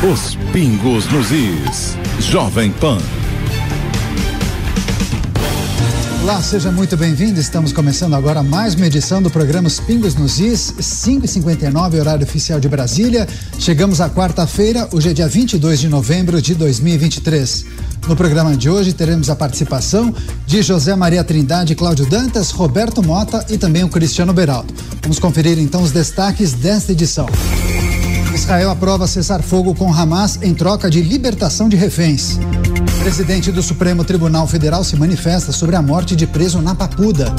Os pingos nos is. Jovem Pan. Olá, seja muito bem-vindo. Estamos começando agora mais uma edição do programa Os Pingos nos Is, 5h59, horário oficial de Brasília. Chegamos à quarta-feira, hoje é dia 22 de novembro de 2023. No programa de hoje teremos a participação de José Maria Trindade, Cláudio Dantas, Roberto Mota e também o Cristiano Beraldo. Vamos conferir então os destaques desta edição. Israel aprova cessar fogo com Hamas em troca de libertação de reféns. Presidente do Supremo Tribunal Federal se manifesta sobre a morte de preso na Papuda.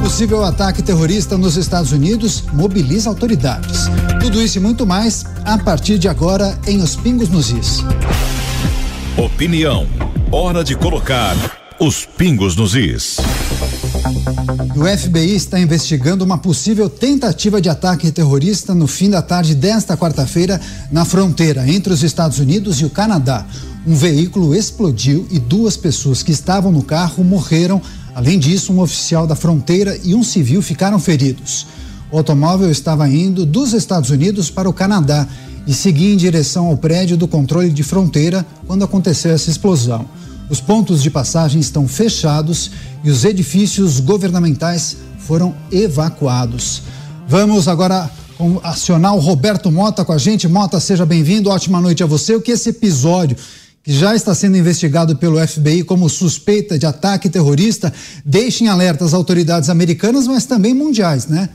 Possível ataque terrorista nos Estados Unidos mobiliza autoridades. Tudo isso e muito mais a partir de agora em Os Pingos nos Is. Opinião. Hora de colocar os pingos nos is. O FBI está investigando uma possível tentativa de ataque terrorista no fim da tarde desta quarta-feira na fronteira entre os Estados Unidos e o Canadá. Um veículo explodiu e duas pessoas que estavam no carro morreram. Além disso, um oficial da fronteira e um civil ficaram feridos. O automóvel estava indo dos Estados Unidos para o Canadá e seguia em direção ao prédio do controle de fronteira quando aconteceu essa explosão. Os pontos de passagem estão fechados e os edifícios governamentais foram evacuados. Vamos agora acionar o Roberto Mota com a gente. Mota, seja bem-vindo. Ótima noite a você. O que esse episódio que já está sendo investigado pelo FBI como suspeita de ataque terrorista, deixa em alerta as autoridades americanas, mas também mundiais, né?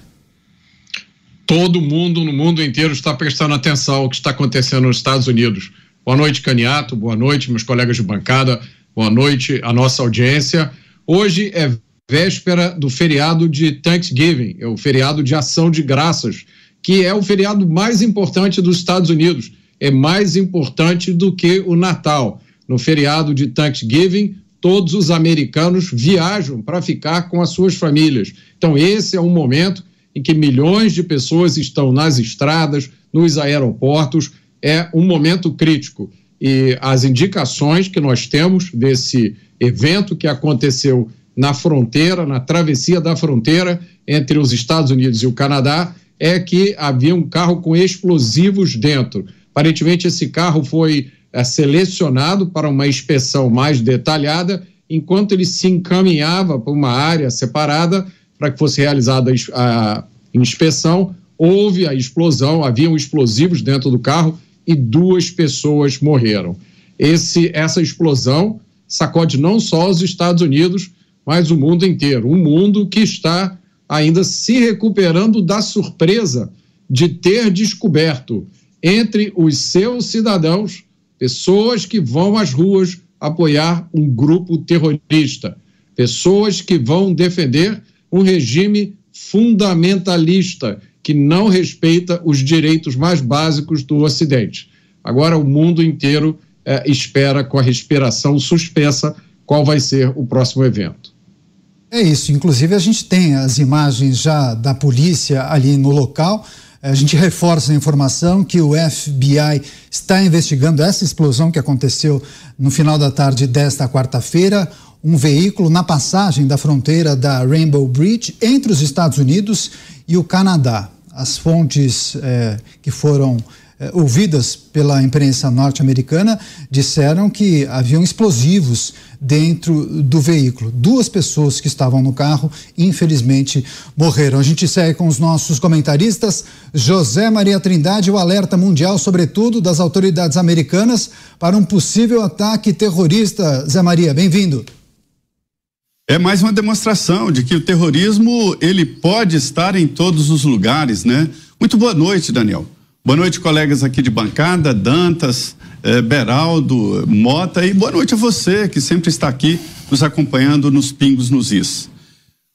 Todo mundo no mundo inteiro está prestando atenção ao que está acontecendo nos Estados Unidos. Boa noite, Caniato. Boa noite, meus colegas de bancada. Boa noite, a nossa audiência. Hoje é véspera do feriado de Thanksgiving, é o feriado de ação de graças, que é o feriado mais importante dos Estados Unidos. É mais importante do que o Natal. No feriado de Thanksgiving, todos os americanos viajam para ficar com as suas famílias. Então, esse é um momento em que milhões de pessoas estão nas estradas, nos aeroportos, é um momento crítico. E as indicações que nós temos desse evento que aconteceu na fronteira, na travessia da fronteira entre os Estados Unidos e o Canadá, é que havia um carro com explosivos dentro. Aparentemente, esse carro foi é, selecionado para uma inspeção mais detalhada, enquanto ele se encaminhava para uma área separada para que fosse realizada a inspeção, houve a explosão, haviam explosivos dentro do carro e duas pessoas morreram. Esse, essa explosão sacode não só os Estados Unidos, mas o mundo inteiro. Um mundo que está ainda se recuperando da surpresa de ter descoberto entre os seus cidadãos pessoas que vão às ruas apoiar um grupo terrorista, pessoas que vão defender um regime fundamentalista que não respeita os direitos mais básicos do Ocidente. Agora, o mundo inteiro eh, espera com a respiração suspensa qual vai ser o próximo evento. É isso. Inclusive, a gente tem as imagens já da polícia ali no local. A gente reforça a informação que o FBI está investigando essa explosão que aconteceu no final da tarde desta quarta-feira um veículo na passagem da fronteira da Rainbow Bridge entre os Estados Unidos e o Canadá. As fontes eh, que foram eh, ouvidas pela imprensa norte-americana disseram que haviam explosivos dentro do veículo. Duas pessoas que estavam no carro, infelizmente, morreram. A gente segue com os nossos comentaristas. José Maria Trindade, o alerta mundial, sobretudo das autoridades americanas, para um possível ataque terrorista. Zé Maria, bem-vindo é mais uma demonstração de que o terrorismo ele pode estar em todos os lugares, né? Muito boa noite, Daniel. Boa noite, colegas aqui de bancada, Dantas, eh, Beraldo, Mota e boa noite a você que sempre está aqui nos acompanhando nos Pingos nos Is.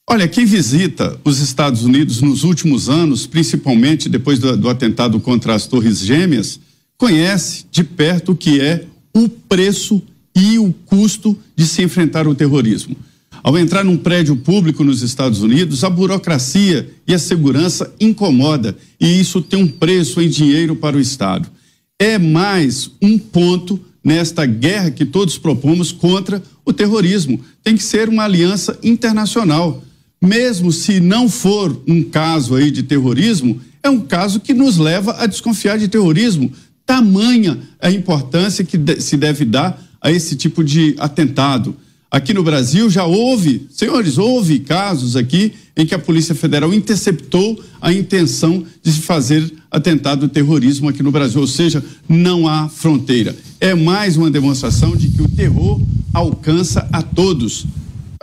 Olha, quem visita os Estados Unidos nos últimos anos, principalmente depois do, do atentado contra as Torres Gêmeas, conhece de perto o que é o preço e o custo de se enfrentar o terrorismo. Ao entrar num prédio público nos Estados Unidos, a burocracia e a segurança incomoda e isso tem um preço em dinheiro para o Estado. É mais um ponto nesta guerra que todos propomos contra o terrorismo. Tem que ser uma aliança internacional. Mesmo se não for um caso aí de terrorismo, é um caso que nos leva a desconfiar de terrorismo, tamanha a importância que se deve dar a esse tipo de atentado. Aqui no Brasil já houve, senhores, houve casos aqui em que a Polícia Federal interceptou a intenção de se fazer atentado terrorismo aqui no Brasil, ou seja, não há fronteira. É mais uma demonstração de que o terror alcança a todos.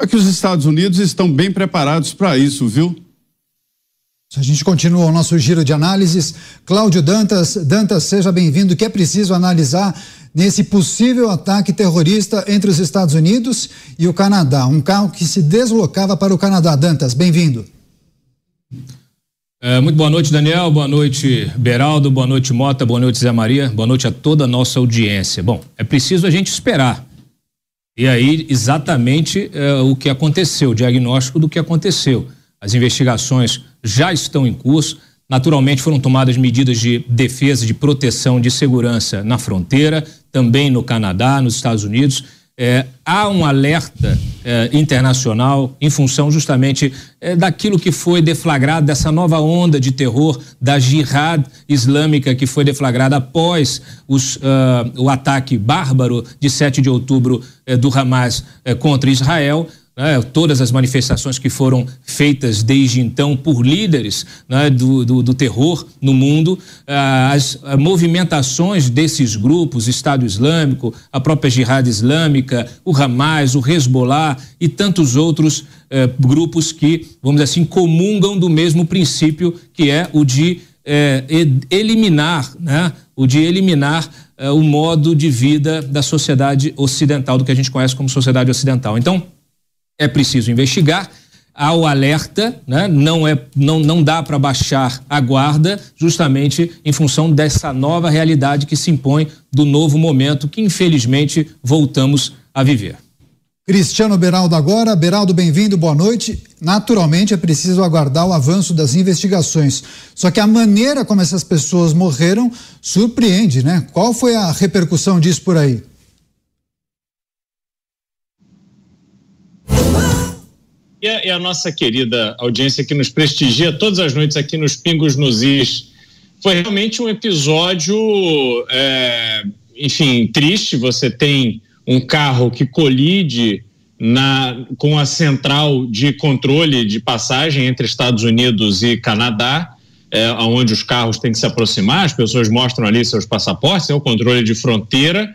É que os Estados Unidos estão bem preparados para isso, viu? A gente continua o nosso giro de análises. Cláudio Dantas, Dantas, seja bem-vindo. O que é preciso analisar nesse possível ataque terrorista entre os Estados Unidos e o Canadá? Um carro que se deslocava para o Canadá. Dantas, bem-vindo. É, muito boa noite, Daniel. Boa noite, Beraldo. Boa noite, Mota. Boa noite, Zé Maria. Boa noite a toda a nossa audiência. Bom, é preciso a gente esperar. E aí, exatamente é, o que aconteceu, o diagnóstico do que aconteceu. As investigações já estão em curso. Naturalmente, foram tomadas medidas de defesa, de proteção, de segurança na fronteira, também no Canadá, nos Estados Unidos. É, há um alerta é, internacional em função justamente é, daquilo que foi deflagrado, dessa nova onda de terror da jihad islâmica que foi deflagrada após os, uh, o ataque bárbaro de 7 de outubro é, do Hamas é, contra Israel né, todas as manifestações que foram feitas desde então por líderes né, do, do, do, terror no mundo, ah, as ah, movimentações desses grupos, Estado Islâmico, a própria Jihad Islâmica, o Hamas, o Hezbollah e tantos outros eh, grupos que, vamos dizer assim, comungam do mesmo princípio que é o de eh, eliminar, né, o de eliminar eh, o modo de vida da sociedade ocidental, do que a gente conhece como sociedade ocidental. Então, é preciso investigar. Há o alerta, né? não, é, não, não dá para baixar a guarda, justamente em função dessa nova realidade que se impõe do novo momento que, infelizmente, voltamos a viver. Cristiano Beraldo agora. Beraldo, bem-vindo, boa noite. Naturalmente é preciso aguardar o avanço das investigações. Só que a maneira como essas pessoas morreram surpreende, né? Qual foi a repercussão disso por aí? E a, e a, nossa querida audiência que nos prestigia todas as noites aqui nos Pingos nos Is. Foi realmente um episódio, é, enfim, triste. Você tem um carro que colide na, com a central de controle de passagem entre Estados Unidos e Canadá, é, onde os carros têm que se aproximar, as pessoas mostram ali seus passaportes, é o controle de fronteira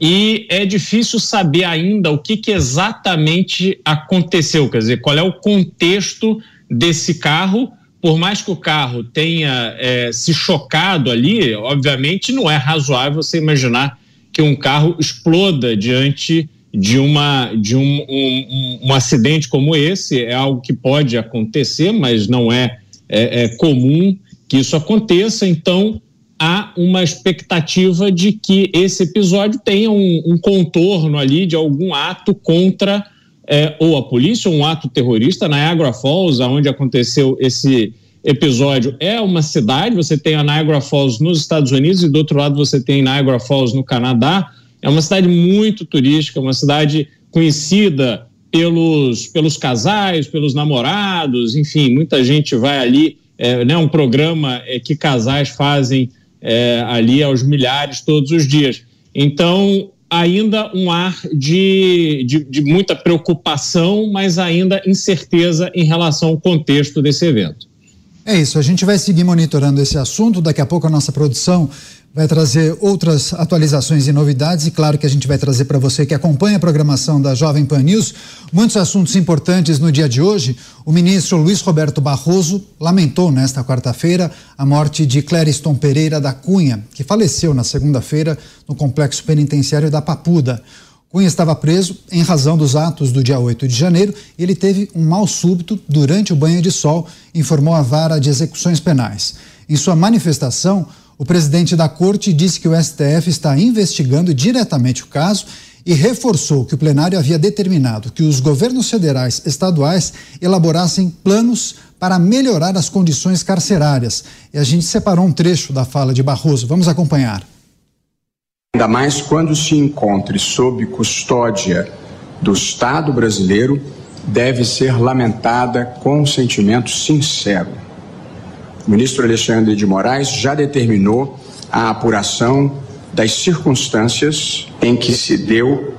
e é difícil saber ainda o que, que, exatamente aconteceu, quer dizer, qual é o contexto desse carro. Por mais que o carro tenha é, se chocado ali, obviamente não é razoável você imaginar que um carro exploda diante de, uma, de um, um, um acidente como esse. É algo que pode acontecer, mas não é, é, é comum que isso aconteça. Então, há uma expectativa de que esse episódio tenha um, um contorno ali de algum ato contra é, ou a polícia, ou um ato terrorista. Niagara Falls, onde aconteceu esse episódio, é uma cidade. Você tem a Niagara Falls nos Estados Unidos e do outro lado você tem Niagara Falls no Canadá. É uma cidade muito turística, uma cidade conhecida pelos, pelos casais, pelos namorados, enfim, muita gente vai ali. É né, um programa é, que casais fazem é, ali aos milhares todos os dias. Então, ainda um ar de, de, de, muita preocupação, mas ainda incerteza em relação ao contexto desse evento. É isso, a gente vai seguir monitorando esse assunto. Daqui a pouco a nossa produção vai trazer outras atualizações e novidades e claro que a gente vai trazer para você que acompanha a programação da Jovem Pan News muitos assuntos importantes no dia de hoje. O ministro Luiz Roberto Barroso lamentou nesta quarta-feira a morte de Clériston Pereira da Cunha, que faleceu na segunda-feira no complexo penitenciário da Papuda. Cunha estava preso em razão dos atos do dia 8 de janeiro e ele teve um mal súbito durante o banho de sol, informou a vara de execuções penais. Em sua manifestação, o presidente da corte disse que o STF está investigando diretamente o caso e reforçou que o plenário havia determinado que os governos federais estaduais elaborassem planos para melhorar as condições carcerárias. E a gente separou um trecho da fala de Barroso. Vamos acompanhar. Ainda mais quando se encontre sob custódia do Estado brasileiro, deve ser lamentada com um sentimento sincero o ministro Alexandre de Moraes já determinou a apuração das circunstâncias em que se deu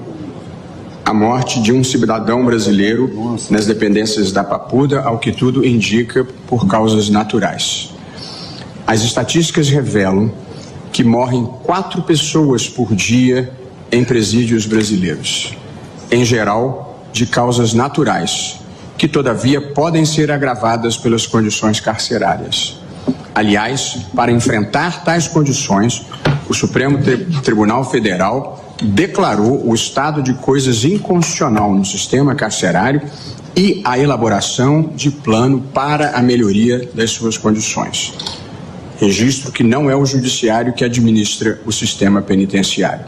a morte de um cidadão brasileiro nas dependências da Papuda, ao que tudo indica por causas naturais. As estatísticas revelam que morrem quatro pessoas por dia em presídios brasileiros, em geral de causas naturais, que todavia podem ser agravadas pelas condições carcerárias. Aliás, para enfrentar tais condições, o Supremo Tribunal Federal declarou o estado de coisas inconstitucional no sistema carcerário e a elaboração de plano para a melhoria das suas condições. Registro que não é o judiciário que administra o sistema penitenciário.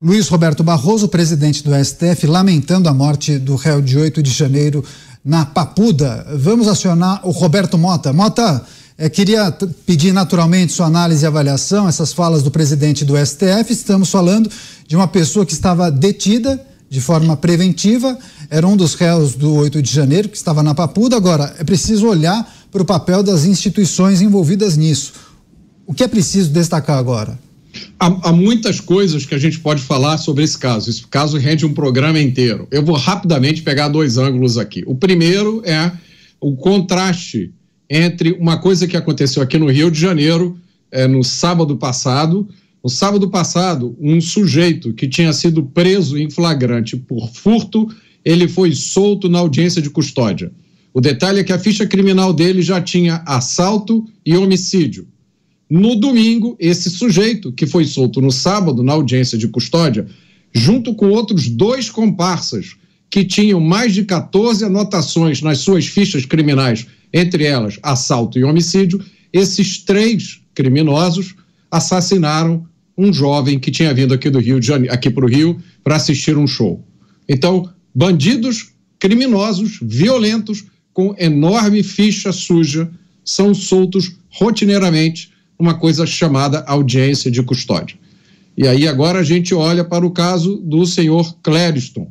Luiz Roberto Barroso, presidente do STF, lamentando a morte do réu de 8 de janeiro na Papuda. Vamos acionar o Roberto Mota. Mota, é, queria pedir naturalmente sua análise e avaliação, essas falas do presidente do STF. Estamos falando de uma pessoa que estava detida de forma preventiva, era um dos réus do 8 de janeiro, que estava na Papuda. Agora, é preciso olhar para o papel das instituições envolvidas nisso. O que é preciso destacar agora? Há, há, muitas coisas que a gente pode falar sobre esse caso. Esse caso rende um programa inteiro. Eu vou rapidamente pegar dois ângulos aqui. O primeiro é o contraste entre uma coisa que aconteceu aqui no Rio de Janeiro é, no sábado passado. No sábado passado, um sujeito que tinha sido preso em flagrante por furto, ele foi solto na audiência de custódia. O detalhe é que a ficha criminal dele já tinha assalto e homicídio. No domingo, esse sujeito, que foi solto no sábado na audiência de custódia, junto com outros dois comparsas que tinham mais de 14 anotações nas suas fichas criminais entre elas assalto e homicídio, esses três criminosos assassinaram um jovem que tinha vindo aqui do Rio de Janeiro, aqui para o Rio para assistir um show. Então, bandidos criminosos, violentos, com enorme ficha suja, são soltos rotineiramente uma coisa chamada audiência de custódia. E aí agora a gente olha para o caso do senhor Clériston,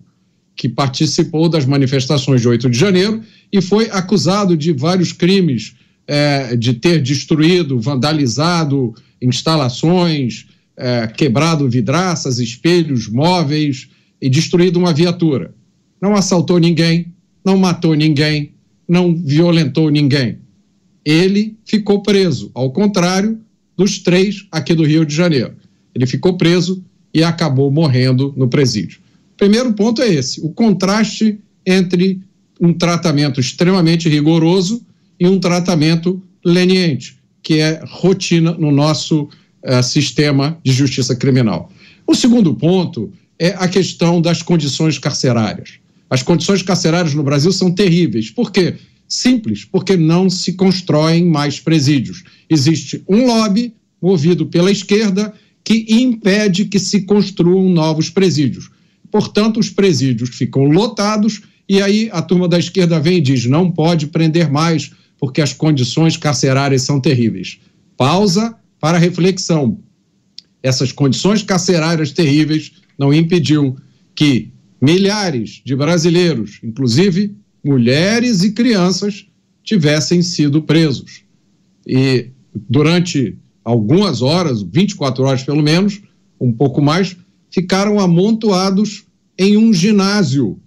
que participou das manifestações de 8 de janeiro e foi acusado de vários crimes, é, de ter destruído, vandalizado instalações, é, quebrado vidraças, espelhos, móveis e destruído uma viatura. Não assaltou ninguém, não matou ninguém, não violentou ninguém. Ele ficou preso, ao contrário dos três aqui do Rio de Janeiro. Ele ficou preso e acabou morrendo no presídio. Primeiro ponto é esse: o contraste entre um tratamento extremamente rigoroso e um tratamento leniente, que é rotina no nosso uh, sistema de justiça criminal. O segundo ponto é a questão das condições carcerárias. As condições carcerárias no Brasil são terríveis. Por quê? Simples, porque não se constroem mais presídios. Existe um lobby movido pela esquerda que impede que se construam novos presídios. Portanto, os presídios ficam lotados e aí a turma da esquerda vem e diz: não pode prender mais porque as condições carcerárias são terríveis. Pausa para reflexão. Essas condições carcerárias terríveis não impediu que milhares de brasileiros, inclusive mulheres e crianças, tivessem sido presos. E durante algumas horas, 24 horas pelo menos, um pouco mais, ficaram amontoados em um ginásio.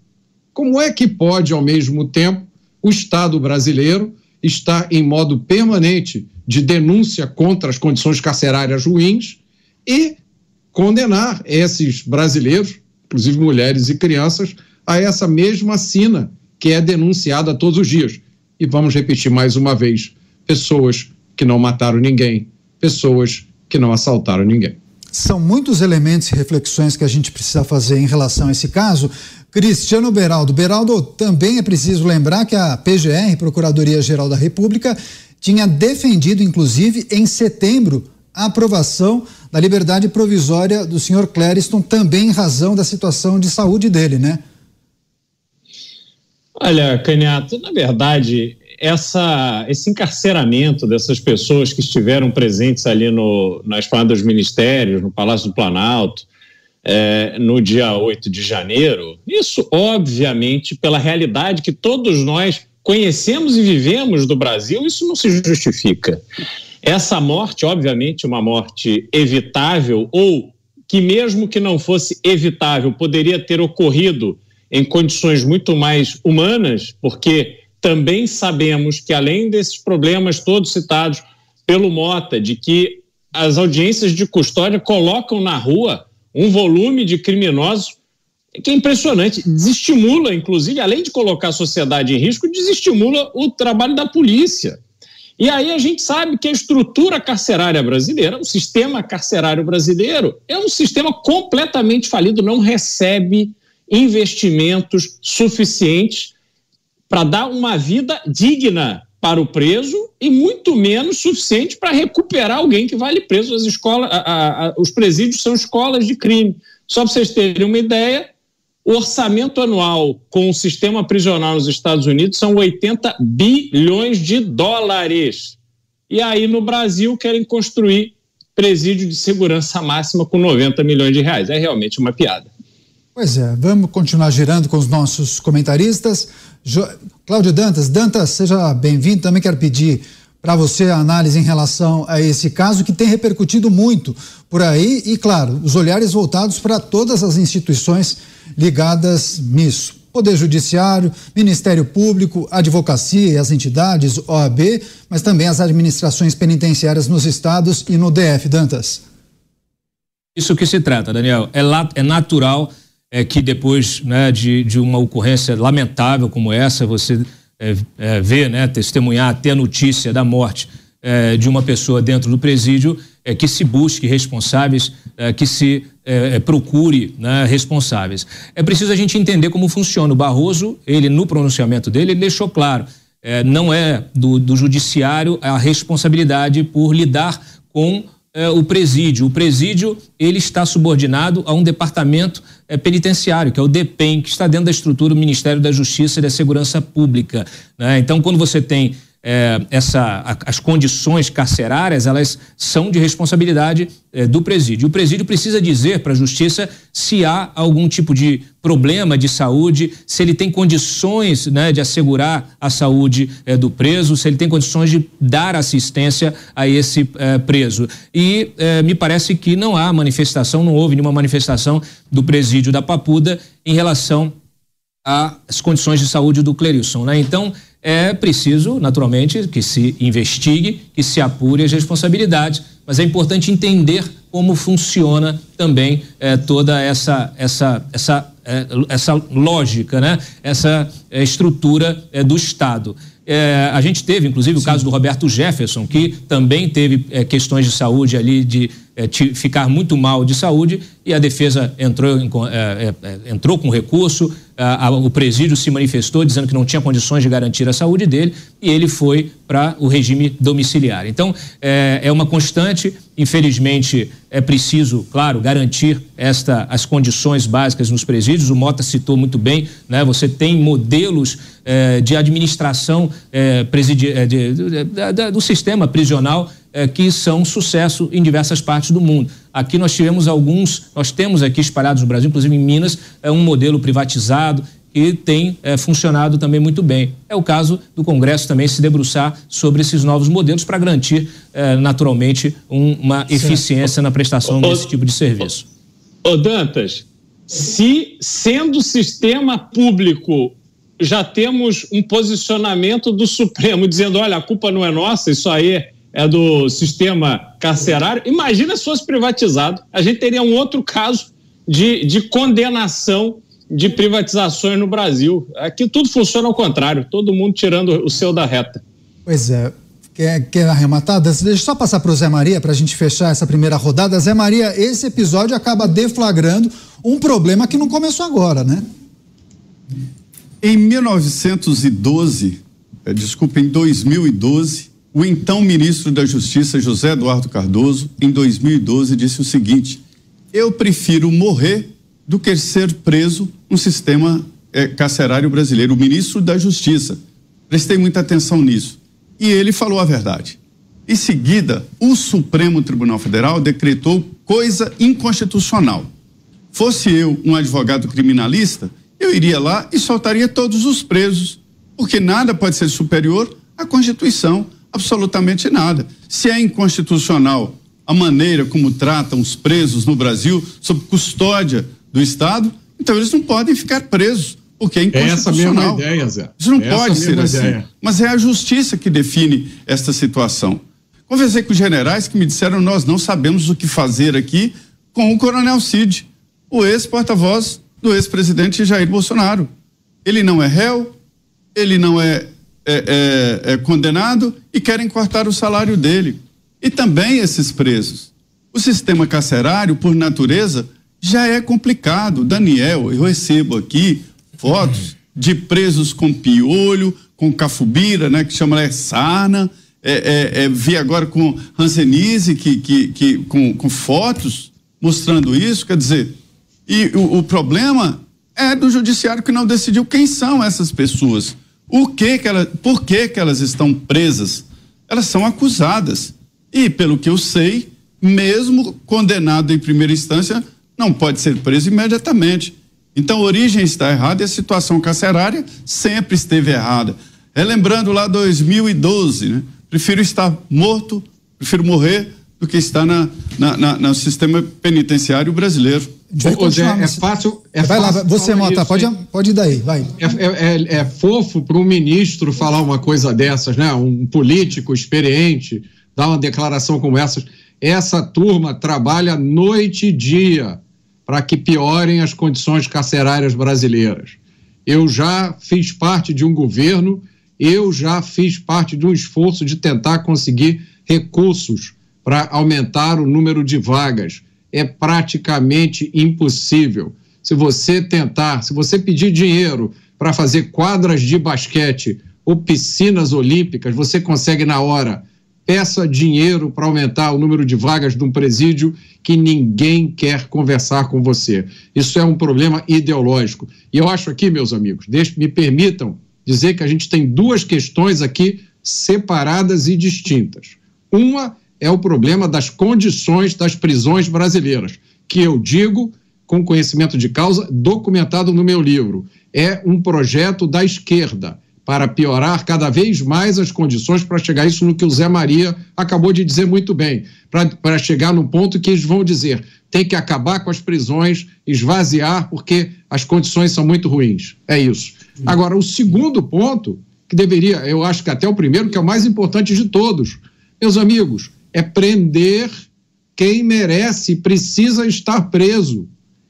Como é que pode, ao mesmo tempo, o Estado brasileiro estar em modo permanente de denúncia contra as condições carcerárias ruins e condenar esses brasileiros, inclusive mulheres e crianças, a essa mesma sina que é denunciada todos os dias. E vamos repetir mais uma vez: pessoas que não mataram ninguém, pessoas que não assaltaram ninguém. São muitos elementos e reflexões que a gente precisa fazer em relação a esse caso. Cristiano Beraldo. Beraldo, também é preciso lembrar que a PGR, Procuradoria-Geral da República, tinha defendido, inclusive, em setembro, a aprovação da liberdade provisória do senhor Clériston, também em razão da situação de saúde dele, né? Olha, Caniato, na verdade, essa, esse encarceramento dessas pessoas que estiveram presentes ali no, na Esplanada dos Ministérios, no Palácio do Planalto, é, no dia 8 de janeiro, isso, obviamente, pela realidade que todos nós conhecemos e vivemos do Brasil, isso não se justifica. Essa morte, obviamente, uma morte evitável ou que mesmo que não fosse evitável, poderia ter ocorrido em condições muito mais humanas, porque também sabemos que além desses problemas todos citados pelo Mota, de que as audiências de custódia colocam na rua um volume de criminosos que é impressionante, desestimula, inclusive, além de colocar a sociedade em risco, desestimula o trabalho da polícia. E aí a gente sabe que a estrutura carcerária brasileira, o sistema carcerário brasileiro, é um sistema completamente falido, não recebe investimentos suficientes para dar uma vida digna para o preso e muito menos suficiente para recuperar alguém que vale preso. As escolas, a, a, os presídios são escolas de crime. Só para vocês terem uma ideia, o orçamento anual com o sistema prisional nos Estados Unidos são 80 bilhões de dólares. E aí no Brasil querem construir presídio de segurança máxima com 90 milhões de reais. É realmente uma piada. Pois é, vamos continuar girando com os nossos comentaristas. Jo... Cláudio Dantas, Dantas, seja bem-vindo. Também quero pedir para você a análise em relação a esse caso que tem repercutido muito por aí e, claro, os olhares voltados para todas as instituições ligadas nisso. Poder Judiciário, Ministério Público, Advocacia e as entidades, OAB, mas também as administrações penitenciárias nos estados e no DF. Dantas. Isso que se trata, Daniel. É, é natural é, que depois né, de, de uma ocorrência lamentável como essa, você é, é, ver, né, testemunhar, ter a notícia da morte é, de uma pessoa dentro do presídio, é, que se busque responsáveis, é, que se é, é, procure né, responsáveis. É preciso a gente entender como funciona. O Barroso, ele no pronunciamento dele, ele deixou claro, não é do, do judiciário a responsabilidade por lidar com é, o presídio. O presídio ele está subordinado a um departamento é, penitenciário, que é o DEPEN, que está dentro da estrutura do Ministério da Justiça e da Segurança Pública. Né? Então, quando você tem é, essa, a, as condições carcerárias elas são de responsabilidade é, do presídio. O presídio precisa dizer para a justiça se há algum tipo de problema de saúde, se ele tem condições né, de assegurar a saúde é, do preso, se ele tem condições de dar assistência a esse é, preso. E é, me parece que não há manifestação, não houve nenhuma manifestação do presídio da Papuda em relação às condições de saúde do Clerilson. Né? Então, é preciso, naturalmente, que se investigue, que se apure as responsabilidades, mas é importante entender como funciona também é, toda essa essa essa é, essa lógica, né? Essa é, estrutura do Estado. A gente teve, inclusive, o Sim. caso do Roberto Jefferson, que também teve questões de saúde ali, de é, ficar muito mal de saúde, e a defesa entrou, em, é, é, é, entrou com recurso, a, a, o presídio se manifestou dizendo que não tinha condições de garantir a saúde dele, e ele foi para o regime domiciliar. Então, é, é uma constante, infelizmente, é preciso, claro, garantir esta, as condições básicas nos presídios. O Mota citou muito bem, né? Você tem modelos é, de administração presidi, de, de, de, do sistema prisional é, que são sucesso em diversas partes do mundo. Aqui nós tivemos alguns, nós temos aqui espalhados no Brasil, inclusive em Minas, é um modelo privatizado que tem é, funcionado também muito bem. É o caso do Congresso também se debruçar sobre esses novos modelos para garantir, é, naturalmente, um, uma eficiência na prestação desse tipo de serviço. Ô, Dantas, se sendo sistema público já temos um posicionamento do Supremo dizendo: olha, a culpa não é nossa, isso aí é do sistema carcerário. Imagina se fosse privatizado. A gente teria um outro caso de, de condenação de privatizações no Brasil. Aqui tudo funciona ao contrário, todo mundo tirando o seu da reta. Pois é. Quer, quer arrematar? Deixa eu só passar para o Zé Maria para a gente fechar essa primeira rodada. Zé Maria, esse episódio acaba deflagrando um problema que não começou agora, né? Em 1912, eh, desculpa, em 2012, o então ministro da Justiça, José Eduardo Cardoso, em 2012, disse o seguinte: Eu prefiro morrer do que ser preso no sistema é, carcerário brasileiro. O ministro da Justiça. Prestei muita atenção nisso. E ele falou a verdade. Em seguida, o Supremo Tribunal Federal decretou coisa inconstitucional. Fosse eu um advogado criminalista, eu iria lá e soltaria todos os presos, porque nada pode ser superior à Constituição, absolutamente nada. Se é inconstitucional a maneira como tratam os presos no Brasil, sob custódia do Estado, então eles não podem ficar presos, porque é inconstitucional. É essa mesma ideia, Zé. Isso não é pode ser assim. Ideia. Mas é a justiça que define esta situação. Conversei com generais que me disseram: nós não sabemos o que fazer aqui com o Coronel Cid, o ex-porta-voz do ex-presidente Jair Bolsonaro. Ele não é réu, ele não é, é, é, é condenado e querem cortar o salário dele. E também esses presos. O sistema carcerário, por natureza, já é complicado. Daniel, eu recebo aqui fotos de presos com piolho, com cafubira, né, que chama é sarna. É, é, é, vi agora com Hansenise, que, que, que, com, com fotos mostrando isso, quer dizer, e o, o, problema é do judiciário que não decidiu quem são essas pessoas, o que que elas, por que que elas estão presas, elas são acusadas e pelo que eu sei, mesmo condenado em primeira instância, não pode ser preso imediatamente. Então a origem está errada e a situação carcerária sempre esteve errada. Relembrando lá 2012, né? Prefiro estar morto, prefiro morrer do que estar na, na, na no sistema penitenciário brasileiro. Ô, Zé, é fácil. É vai fácil lá, você, Mota, pode, pode ir daí, vai. É, é, é, é fofo para um ministro falar uma coisa dessas, né? Um político experiente dar uma declaração como essa. Essa turma trabalha noite e dia para que piorem as condições carcerárias brasileiras. Eu já fiz parte de um governo, eu já fiz parte de um esforço de tentar conseguir recursos para aumentar o número de vagas. É praticamente impossível. Se você tentar, se você pedir dinheiro para fazer quadras de basquete ou piscinas olímpicas, você consegue na hora peça dinheiro para aumentar o número de vagas de um presídio que ninguém quer conversar com você. Isso é um problema ideológico. E eu acho aqui, meus amigos, me permitam dizer que a gente tem duas questões aqui separadas e distintas. Uma é o problema das condições das prisões brasileiras, que eu digo com conhecimento de causa, documentado no meu livro. É um projeto da esquerda para piorar cada vez mais as condições para chegar isso no que o Zé Maria acabou de dizer muito bem, para chegar no ponto que eles vão dizer tem que acabar com as prisões, esvaziar, porque as condições são muito ruins. É isso. Agora, o segundo ponto, que deveria, eu acho que até o primeiro, que é o mais importante de todos, meus amigos, é prender quem merece precisa estar preso,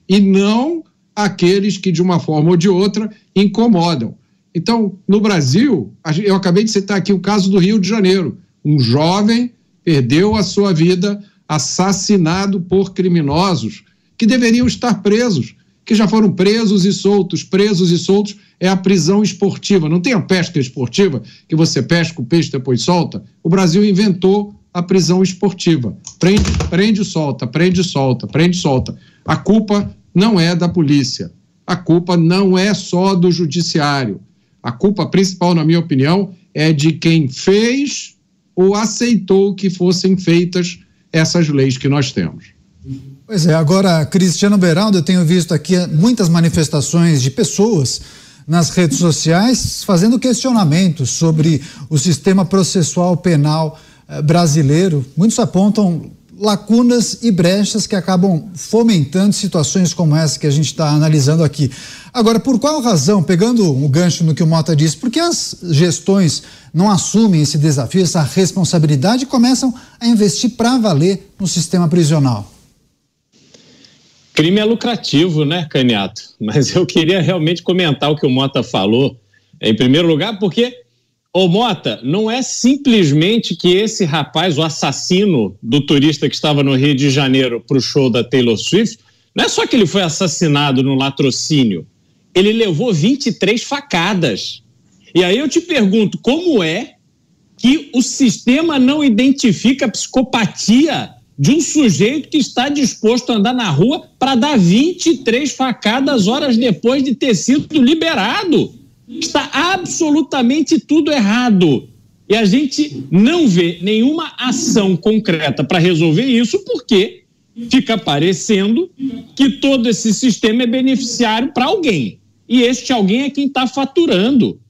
e não aqueles que, de uma forma ou de outra, incomodam. Então, no Brasil, eu acabei de citar aqui o caso do Rio de Janeiro. Um jovem perdeu a sua vida assassinado por criminosos que deveriam estar presos, que já foram presos e soltos. Presos e soltos é a prisão esportiva. Não tem a pesca esportiva, que você pesca o peixe depois solta? O Brasil inventou a prisão esportiva. Prende, prende, solta, prende, solta, prende, solta. A culpa não é da polícia. A culpa não é só do judiciário. A culpa principal, na minha opinião, é de quem fez ou aceitou que fossem feitas essas leis que nós temos. Pois é, agora, Cristiano Beraldo, eu tenho visto aqui muitas manifestações de pessoas nas redes sociais fazendo questionamentos sobre o sistema processual penal brasileiro. Muitos apontam lacunas e brechas que acabam fomentando situações como essa que a gente está analisando aqui. Agora, por qual razão, pegando o gancho no que o Mota disse, por que as gestões não assumem esse desafio, essa responsabilidade e começam a investir para valer no sistema prisional? Crime é lucrativo, né, Caniato? Mas eu queria realmente comentar o que o Mota falou, em primeiro lugar, porque, ô Mota, não é simplesmente que esse rapaz, o assassino do turista que estava no Rio de Janeiro para o show da Taylor Swift, não é só que ele foi assassinado no latrocínio ele levou 23 facadas. E aí eu te pergunto, como é que o sistema não identifica a psicopatia de um sujeito que está disposto a andar na rua para dar 23 facadas horas depois de ter sido liberado? Está absolutamente tudo errado. E a gente não vê nenhuma ação concreta para resolver isso, porque fica parecendo que todo esse sistema é beneficiário para alguém. E este alguém é quem está faturando,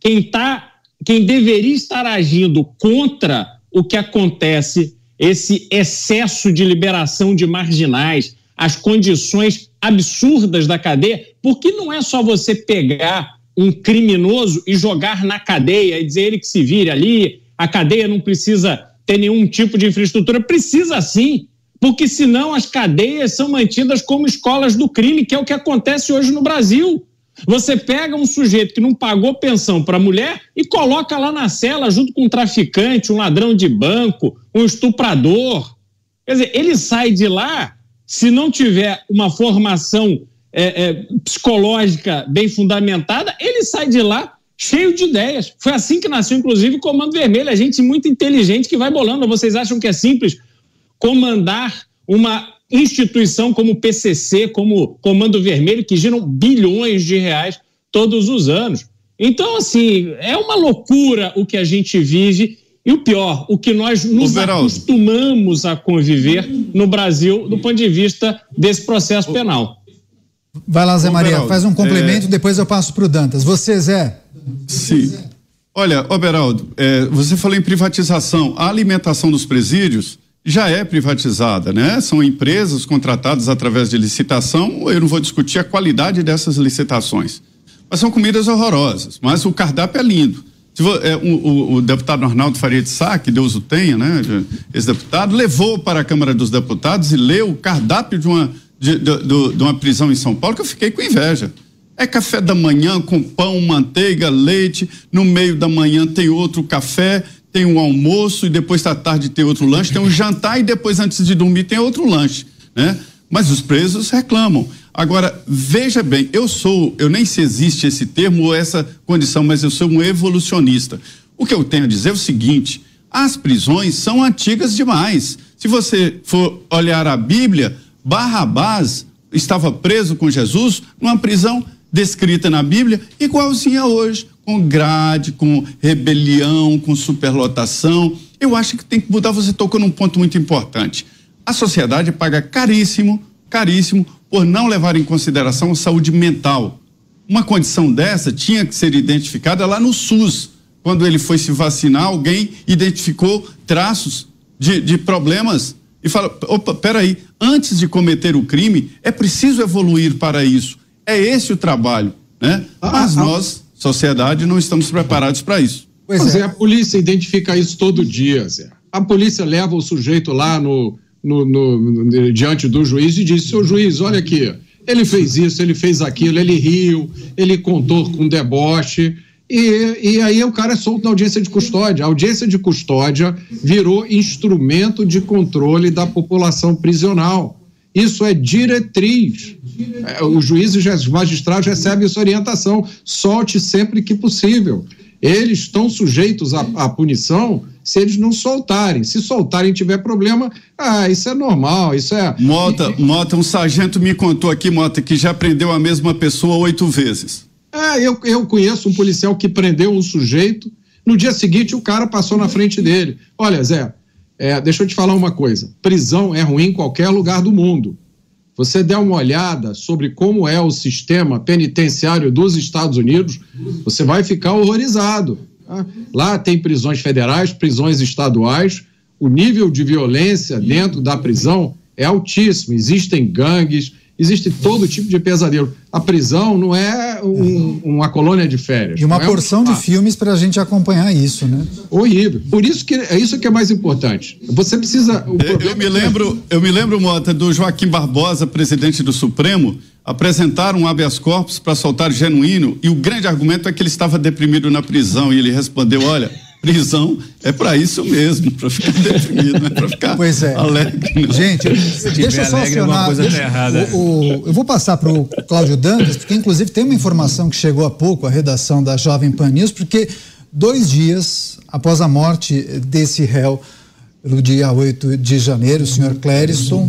quem está quem deveria estar agindo contra o que acontece, esse excesso de liberação de marginais, as condições absurdas da cadeia, porque não é só você pegar um criminoso e jogar na cadeia e dizer ele que se vire ali, a cadeia não precisa ter nenhum tipo de infraestrutura, precisa sim, porque senão as cadeias são mantidas como escolas do crime, que é o que acontece hoje no Brasil. Você pega um sujeito que não pagou pensão para mulher e coloca lá na cela junto com um traficante, um ladrão de banco, um estuprador. Quer dizer, ele sai de lá, se não tiver uma formação é, é, psicológica bem fundamentada, ele sai de lá cheio de ideias. Foi assim que nasceu, inclusive, o Comando Vermelho. É gente muito inteligente que vai bolando. Vocês acham que é simples comandar uma instituição como o PCC, como Comando Vermelho, que giram bilhões de reais todos os anos. Então, assim, é uma loucura o que a gente vive e o pior, o que nós nos acostumamos a conviver no Brasil do ponto de vista desse processo penal. Vai lá, Zé Maria, faz um complemento, é... depois eu passo para o Dantas. Você, Zé? Sim. Olha, Oberaldo, é, você falou em privatização. A alimentação dos presídios já é privatizada, né? São empresas contratadas através de licitação. Eu não vou discutir a qualidade dessas licitações, mas são comidas horrorosas. Mas o cardápio é lindo. É, o, o, o, deputado Arnaldo Faria de Sá, que Deus o tenha, né? Esse deputado levou para a Câmara dos Deputados e leu o cardápio de uma, de, de, de, uma prisão em São Paulo, que eu fiquei com inveja. É café da manhã com pão, manteiga, leite. No meio da manhã tem outro café tem um almoço e depois da tarde tem outro lanche, tem um jantar e depois antes de dormir tem outro lanche, né? Mas os presos reclamam. Agora, veja bem, eu sou, eu nem se existe esse termo ou essa condição, mas eu sou um evolucionista. O que eu tenho a dizer é o seguinte: as prisões são antigas demais. Se você for olhar a Bíblia, Barrabás estava preso com Jesus numa prisão descrita na Bíblia, igualzinha hoje com grade, com rebelião, com superlotação. Eu acho que tem que mudar. Você tocou num ponto muito importante. A sociedade paga caríssimo, caríssimo, por não levar em consideração a saúde mental. Uma condição dessa tinha que ser identificada lá no SUS. Quando ele foi se vacinar, alguém identificou traços de, de problemas e fala: opa, peraí, antes de cometer o crime, é preciso evoluir para isso. É esse o trabalho, né? Ah, Mas ah, nós sociedade não estamos preparados para isso. Pois é. a polícia identifica isso todo dia, Zé. A polícia leva o sujeito lá no, no, no, no diante do juiz e diz: seu juiz, olha aqui, ele fez isso, ele fez aquilo, ele riu, ele contou com deboche. E, e aí o cara é solto na audiência de custódia. A audiência de custódia virou instrumento de controle da população prisional. Isso é diretriz. É, os juízes e os magistrados recebem essa orientação. Solte sempre que possível. Eles estão sujeitos à, à punição se eles não soltarem. Se soltarem e tiver problema, ah, isso é normal, isso é. Mota, Mota, um sargento me contou aqui, Mota, que já prendeu a mesma pessoa oito vezes. É, eu, eu conheço um policial que prendeu um sujeito, no dia seguinte o cara passou na frente dele. Olha, Zé, é, deixa eu te falar uma coisa: prisão é ruim em qualquer lugar do mundo. Você der uma olhada sobre como é o sistema penitenciário dos Estados Unidos, você vai ficar horrorizado. Tá? Lá tem prisões federais, prisões estaduais. O nível de violência dentro da prisão é altíssimo. Existem gangues, existe todo tipo de pesadelo. A prisão não é um, uma colônia de férias. E uma é porção um... de filmes para a gente acompanhar isso, né? Horrível. Por isso que é isso que é mais importante. Você precisa. Eu, eu, me é lembro, eu me lembro, Mota, do Joaquim Barbosa, presidente do Supremo, apresentar um habeas corpus para soltar genuíno e o grande argumento é que ele estava deprimido na prisão e ele respondeu, olha prisão é para isso mesmo, para ficar deprimido, não é para ficar pois é. alegre. Não. Gente, deixa eu só acionar. Deixa, tá o, o, eu vou passar para o Cláudio Dantas, porque inclusive tem uma informação que chegou há pouco à redação da Jovem Pan News, porque dois dias após a morte desse réu, no dia 8 de janeiro, o senhor Clériston,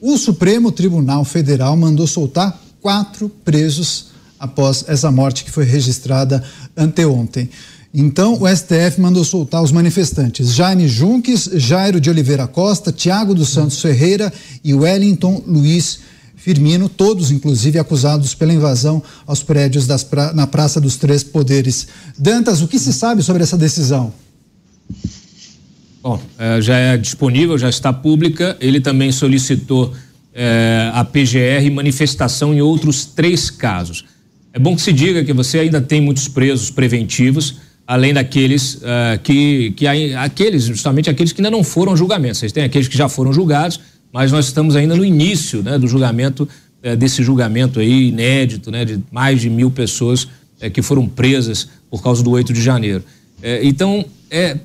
o Supremo Tribunal Federal mandou soltar quatro presos após essa morte que foi registrada anteontem. Então, o STF mandou soltar os manifestantes Jaime Junques, Jairo de Oliveira Costa, Tiago dos Santos Ferreira e Wellington Luiz Firmino, todos inclusive acusados pela invasão aos prédios pra... na Praça dos Três Poderes. Dantas, o que se sabe sobre essa decisão? Bom, é, já é disponível, já está pública. Ele também solicitou é, a PGR manifestação em outros três casos. É bom que se diga que você ainda tem muitos presos preventivos, além daqueles uh, que, que aqueles, justamente aqueles que ainda não foram julgamentos. Vocês têm aqueles que já foram julgados, mas nós estamos ainda no início né, do julgamento, uh, desse julgamento aí inédito, né, de mais de mil pessoas uh, que foram presas por causa do 8 de janeiro. então, é,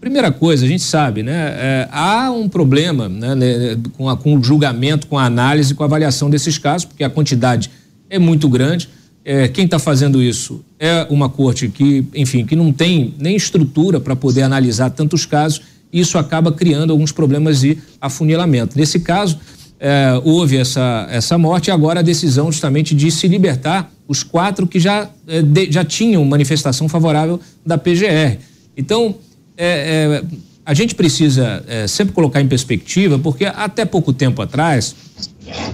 primeira coisa, a gente sabe, né, há um problema né, né, com, a, com o julgamento, com a análise, com a avaliação desses casos, porque a quantidade é muito grande é, quem está fazendo isso é uma corte que, enfim, que não tem nem estrutura para poder analisar tantos casos, e isso acaba criando alguns problemas de afunilamento. Nesse caso, é, houve essa, essa morte e agora a decisão justamente de se libertar os quatro que já, é, de, já tinham manifestação favorável da PGR. Então, é, é, a gente precisa é, sempre colocar em perspectiva, porque até pouco tempo atrás,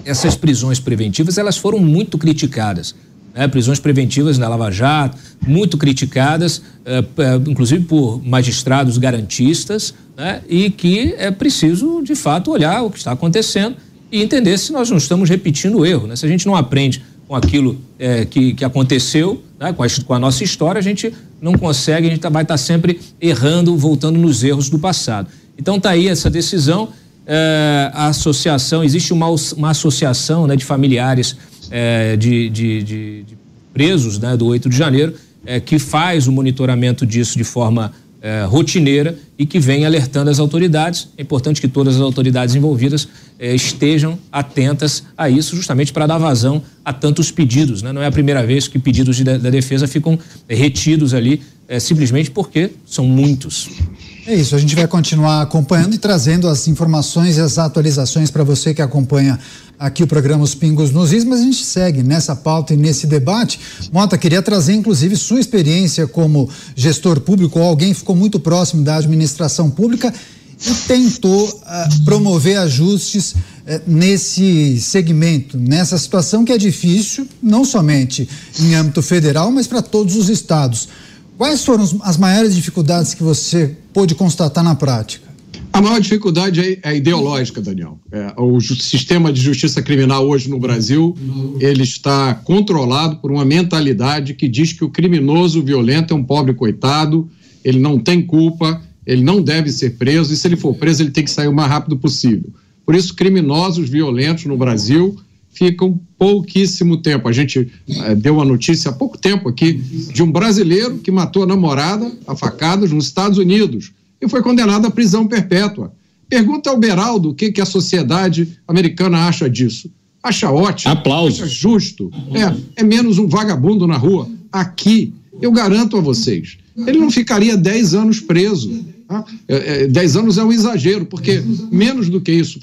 essas prisões preventivas elas foram muito criticadas né, prisões preventivas na Lava Jato, muito criticadas, eh, inclusive por magistrados garantistas, né, e que é preciso, de fato, olhar o que está acontecendo e entender se nós não estamos repetindo o erro. Né? Se a gente não aprende com aquilo eh, que, que aconteceu, né, com, a, com, a, nossa história, a gente não consegue, a gente tá, vai estar tá sempre errando, voltando nos erros do passado. Então está aí essa decisão. Eh, a associação, existe uma, uma associação né, de familiares é, de, de, de, de, presos né, do 8 de janeiro, é, que faz o monitoramento disso de forma é, rotineira e que vem alertando as autoridades. É importante que todas as autoridades envolvidas é, estejam atentas a isso, justamente para dar vazão a tantos pedidos. Né? Não é a primeira vez que pedidos da defesa ficam retidos ali, é, simplesmente porque são muitos. É isso, a gente vai continuar acompanhando e trazendo as informações e as atualizações para você que acompanha aqui o programa Os Pingos nos Is, mas a gente segue nessa pauta e nesse debate. Mota, queria trazer inclusive sua experiência como gestor público ou alguém que ficou muito próximo da administração pública e tentou uh, promover ajustes uh, nesse segmento, nessa situação que é difícil, não somente em âmbito federal, mas para todos os estados. Quais foram as maiores dificuldades que você pôde constatar na prática? A maior dificuldade é, ideológica, Daniel. É, o sistema de justiça criminal hoje no Brasil ele está controlado por uma mentalidade que diz que o criminoso violento é um pobre coitado, ele não tem culpa, ele não deve ser preso e se ele for preso ele tem que sair o mais rápido possível. Por isso, criminosos violentos no Brasil ficam pouquíssimo tempo. A gente é, deu uma notícia há pouco tempo aqui de um brasileiro que matou a namorada a facadas nos Estados Unidos e foi condenado à prisão perpétua. Pergunta ao Beraldo o que, que a sociedade americana acha disso. Acha ótimo. Aplausos. Acha justo. É, é menos um vagabundo na rua. Aqui, eu garanto a vocês, ele não ficaria 10 anos preso. Tá? É, é, 10 anos é um exagero, porque menos do que isso,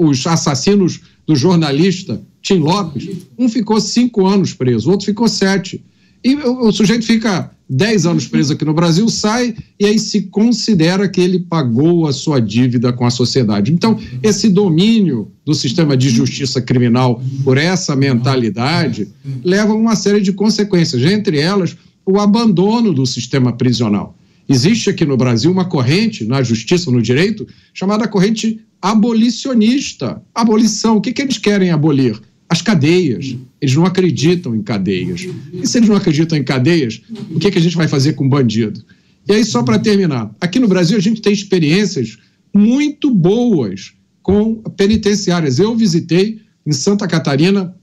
os assassinos do jornalista Tim Lopes, um ficou cinco anos preso, o outro ficou sete. E o, o sujeito fica 10 anos preso aqui no Brasil, sai e aí se considera que ele pagou a sua dívida com a sociedade. Então, esse domínio do sistema de justiça criminal por essa mentalidade leva a uma série de consequências, entre elas o abandono do sistema prisional. Existe aqui no Brasil uma corrente na justiça, no direito, chamada corrente abolicionista. Abolição, o que, que eles querem abolir? As cadeias. Eles não acreditam em cadeias. E se eles não acreditam em cadeias, o que, que a gente vai fazer com bandido? E aí, só para terminar, aqui no Brasil a gente tem experiências muito boas com penitenciárias. Eu visitei em Santa Catarina,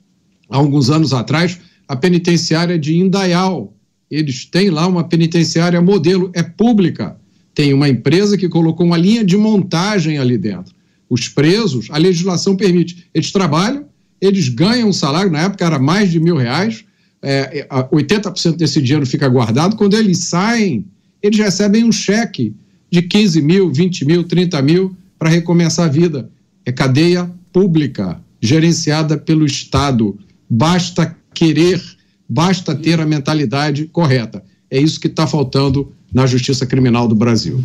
há alguns anos atrás, a penitenciária de Indaial. Eles têm lá uma penitenciária modelo, é pública. Tem uma empresa que colocou uma linha de montagem ali dentro. Os presos, a legislação permite, eles trabalham, eles ganham um salário, na época era mais de mil reais, é, 80% desse dinheiro fica guardado. Quando eles saem, eles recebem um cheque de 15 mil, 20 mil, 30 mil para recomeçar a vida. É cadeia pública, gerenciada pelo Estado. Basta querer, basta ter a mentalidade correta. É isso que está faltando na justiça criminal do Brasil.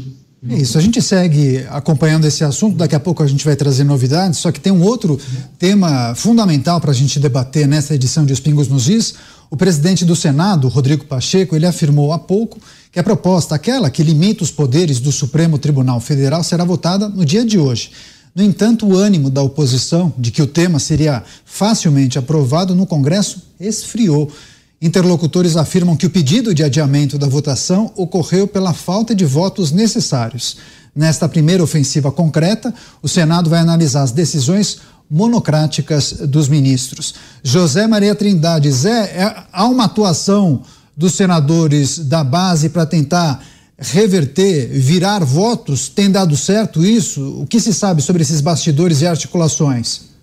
É isso, a gente segue acompanhando esse assunto, daqui a pouco a gente vai trazer novidades, só que tem um outro tema fundamental para a gente debater nessa edição de Os Pingos nos Is. O presidente do Senado, Rodrigo Pacheco, ele afirmou há pouco que a proposta, aquela que limita os poderes do Supremo Tribunal Federal, será votada no dia de hoje. No entanto, o ânimo da oposição de que o tema seria facilmente aprovado no Congresso esfriou. Interlocutores afirmam que o pedido de adiamento da votação ocorreu pela falta de votos necessários. Nesta primeira ofensiva concreta, o Senado vai analisar as decisões monocráticas dos ministros. José Maria Trindade, Zé, é, há uma atuação dos senadores da base para tentar reverter, virar votos? Tem dado certo isso? O que se sabe sobre esses bastidores e articulações?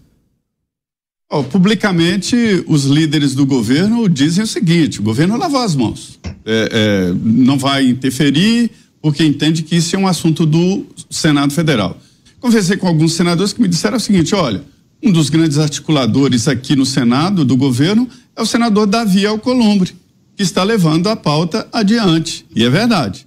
Oh, publicamente, os líderes do governo dizem o seguinte: o governo lavou as mãos, é, é, não vai interferir, porque entende que isso é um assunto do Senado Federal. Conversei com alguns senadores que me disseram o seguinte: olha, um dos grandes articuladores aqui no Senado do governo é o senador Davi Alcolumbre, que está levando a pauta adiante. E é verdade.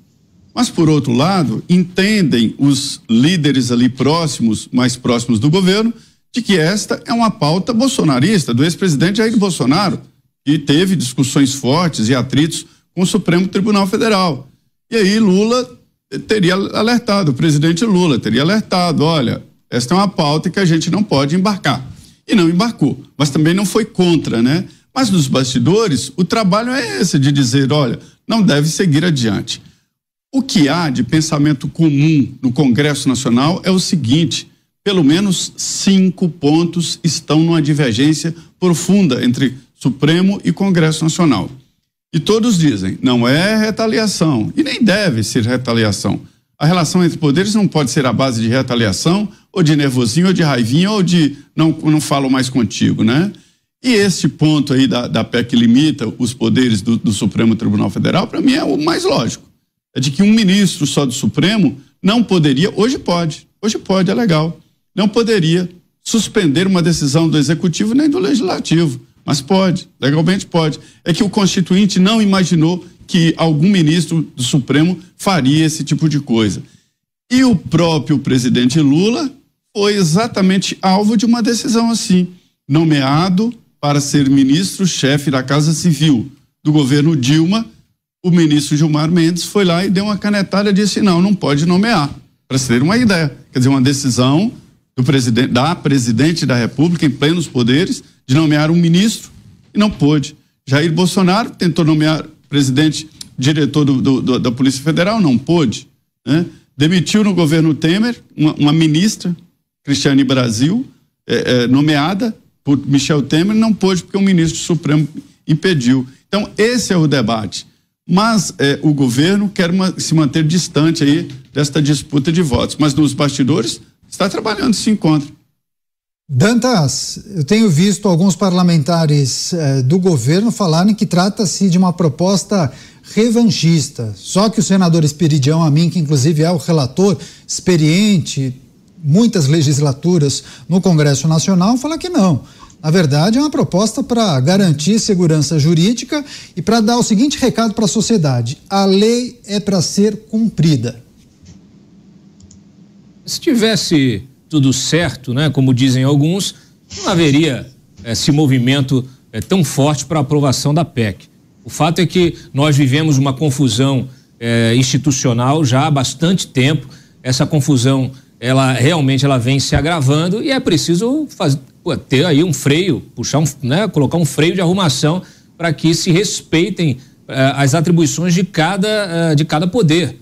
Mas, por outro lado, entendem os líderes ali próximos, mais próximos do governo, de que esta é uma pauta bolsonarista do ex-presidente Jair Bolsonaro, que teve discussões fortes e atritos com o Supremo Tribunal Federal. E aí Lula teria alertado, o presidente Lula teria alertado, olha, esta é uma pauta que a gente não pode embarcar. E não embarcou, mas também não foi contra, né? Mas nos bastidores, o trabalho é esse de dizer, olha, não deve seguir adiante. O que há de pensamento comum no Congresso Nacional é o seguinte: pelo menos cinco pontos estão numa divergência profunda entre Supremo e Congresso Nacional. E todos dizem, não é retaliação, e nem deve ser retaliação. A relação entre poderes não pode ser a base de retaliação, ou de nervosinho, ou de raivinha, ou de não, não falo mais contigo, né? E este ponto aí da, da PEC que limita os poderes do, do Supremo Tribunal Federal, para mim é o mais lógico é de que um ministro só do Supremo não poderia, hoje pode, hoje pode, é legal, não poderia suspender uma decisão do Executivo nem do Legislativo, mas pode, legalmente pode. É que o Constituinte não imaginou que algum ministro do Supremo faria esse tipo de coisa. E o próprio presidente Lula foi exatamente alvo de uma decisão assim, nomeado para ser ministro-chefe da Casa Civil do governo Dilma o ministro Gilmar Mendes foi lá e deu uma canetada e disse: não, não pode nomear. Para se ter uma ideia. Quer dizer, uma decisão do presidente, da presidente da República, em plenos poderes, de nomear um ministro e não pôde. Jair Bolsonaro tentou nomear presidente, diretor do, do, do, da Polícia Federal, não pôde. Né? Demitiu no governo Temer uma, uma ministra, Cristiane Brasil, é, é, nomeada por Michel Temer, não pôde porque o ministro Supremo impediu. Então, esse é o debate mas é, o governo quer uma, se manter distante aí desta disputa de votos, mas nos bastidores está trabalhando, se encontra. Dantas, eu tenho visto alguns parlamentares eh, do governo falarem que trata-se de uma proposta revanchista. Só que o senador Esperidião Amin, que inclusive é o relator experiente, muitas legislaturas no Congresso Nacional, fala que não. Na verdade, é uma proposta para garantir segurança jurídica e para dar o seguinte recado para a sociedade: a lei é para ser cumprida. Se tivesse tudo certo, né, como dizem alguns, não haveria esse movimento é, tão forte para a aprovação da PEC. O fato é que nós vivemos uma confusão é, institucional já há bastante tempo. Essa confusão, ela realmente ela vem se agravando e é preciso fazer ter aí um freio, puxar um, né, colocar um freio de arrumação para que se respeitem eh, as atribuições de cada, eh, de cada poder.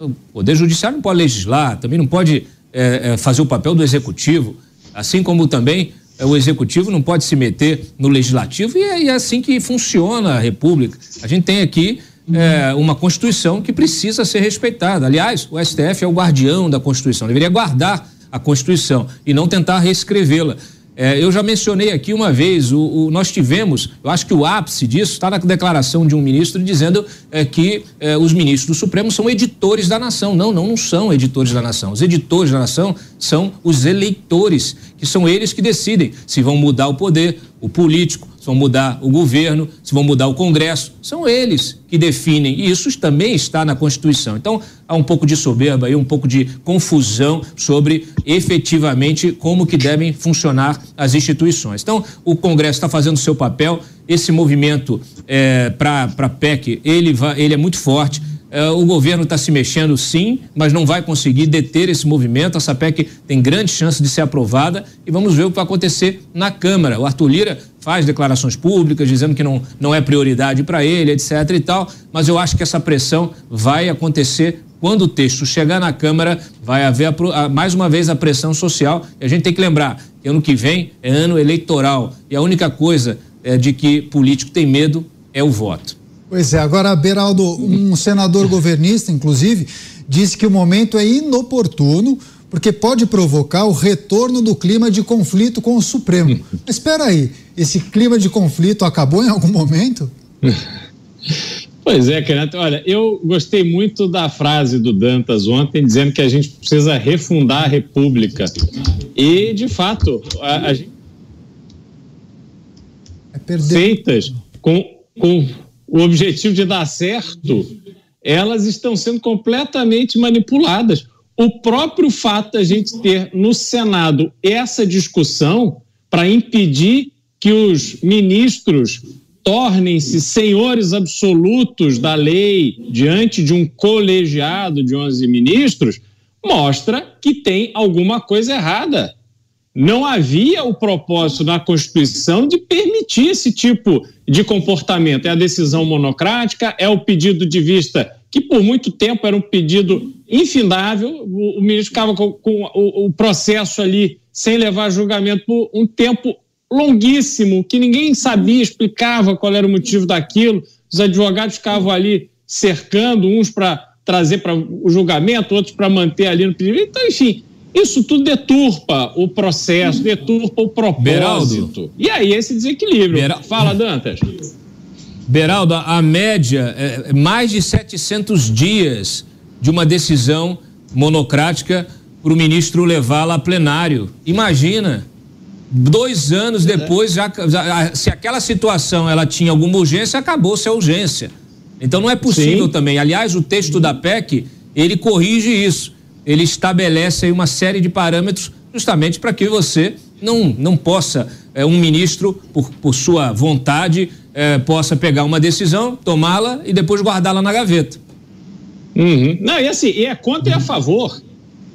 O poder judiciário não pode legislar, também não pode eh, fazer o papel do executivo, assim como também o executivo não pode se meter no legislativo e é, é assim que funciona a República. A gente tem aqui é, uma Constituição que precisa ser respeitada. Aliás, o STF é o guardião da Constituição, deveria guardar a Constituição e não tentar reescrevê-la. É, eu já mencionei aqui uma vez, o, o, nós tivemos, eu acho que o ápice disso está na declaração de um ministro dizendo é, que é, os ministros do Supremo são editores da nação. Não, não, não são editores da nação. Os editores da nação são os eleitores, que são eles que decidem se vão mudar o poder, o político, se vão mudar o governo, se vão mudar o Congresso. São eles que definem. E isso também está na Constituição. Então, há um pouco de soberba e um pouco de confusão sobre efetivamente como que devem funcionar as instituições. Então, o Congresso está fazendo o seu papel. Esse movimento é, para a PEC, ele, ele é muito forte. É, o governo está se mexendo sim, mas não vai conseguir deter esse movimento. A SAPEC tem grande chance de ser aprovada e vamos ver o que vai acontecer na Câmara. O Arthur Lira faz declarações públicas dizendo que não, não é prioridade para ele, etc. e tal, mas eu acho que essa pressão vai acontecer quando o texto chegar na Câmara, vai haver a, a, mais uma vez a pressão social. E a gente tem que lembrar que ano que vem é ano eleitoral e a única coisa é, de que político tem medo é o voto. Pois é, agora, Beraldo, um senador governista, inclusive, disse que o momento é inoportuno porque pode provocar o retorno do clima de conflito com o Supremo. Mas espera aí, esse clima de conflito acabou em algum momento? Pois é, Renato. Olha, eu gostei muito da frase do Dantas ontem, dizendo que a gente precisa refundar a República. E, de fato, a, a gente. É feitas com, com o objetivo de dar certo, elas estão sendo completamente manipuladas. O próprio fato da gente ter no Senado essa discussão para impedir que os ministros tornem-se senhores absolutos da lei diante de um colegiado de 11 ministros, mostra que tem alguma coisa errada não havia o propósito na Constituição de permitir esse tipo de comportamento. É a decisão monocrática, é o pedido de vista que por muito tempo era um pedido infindável, o, o ministro ficava com, com o, o, processo ali sem levar julgamento por um tempo longuíssimo, que ninguém sabia, explicava qual era o motivo daquilo, os advogados ficavam ali cercando, uns para trazer para o julgamento, outros para manter ali no pedido. Então, enfim, isso tudo deturpa o processo, deturpa o propósito. Beraldo. E aí esse desequilíbrio. Fala, Dantas. Beraldo, a média é mais de 700 dias de uma decisão monocrática para o ministro levá-la a plenário. Imagina, dois anos depois, já, já, se aquela situação ela tinha alguma urgência, acabou-se a urgência. Então não é possível Sim. também. Aliás, o texto da PEC, ele corrige isso ele estabelece aí uma série de parâmetros justamente para que você não, não possa, é, um ministro, por, por sua vontade, é, possa pegar uma decisão, tomá-la e depois guardá-la na gaveta. Uhum. Não, e assim, e é contra e a favor.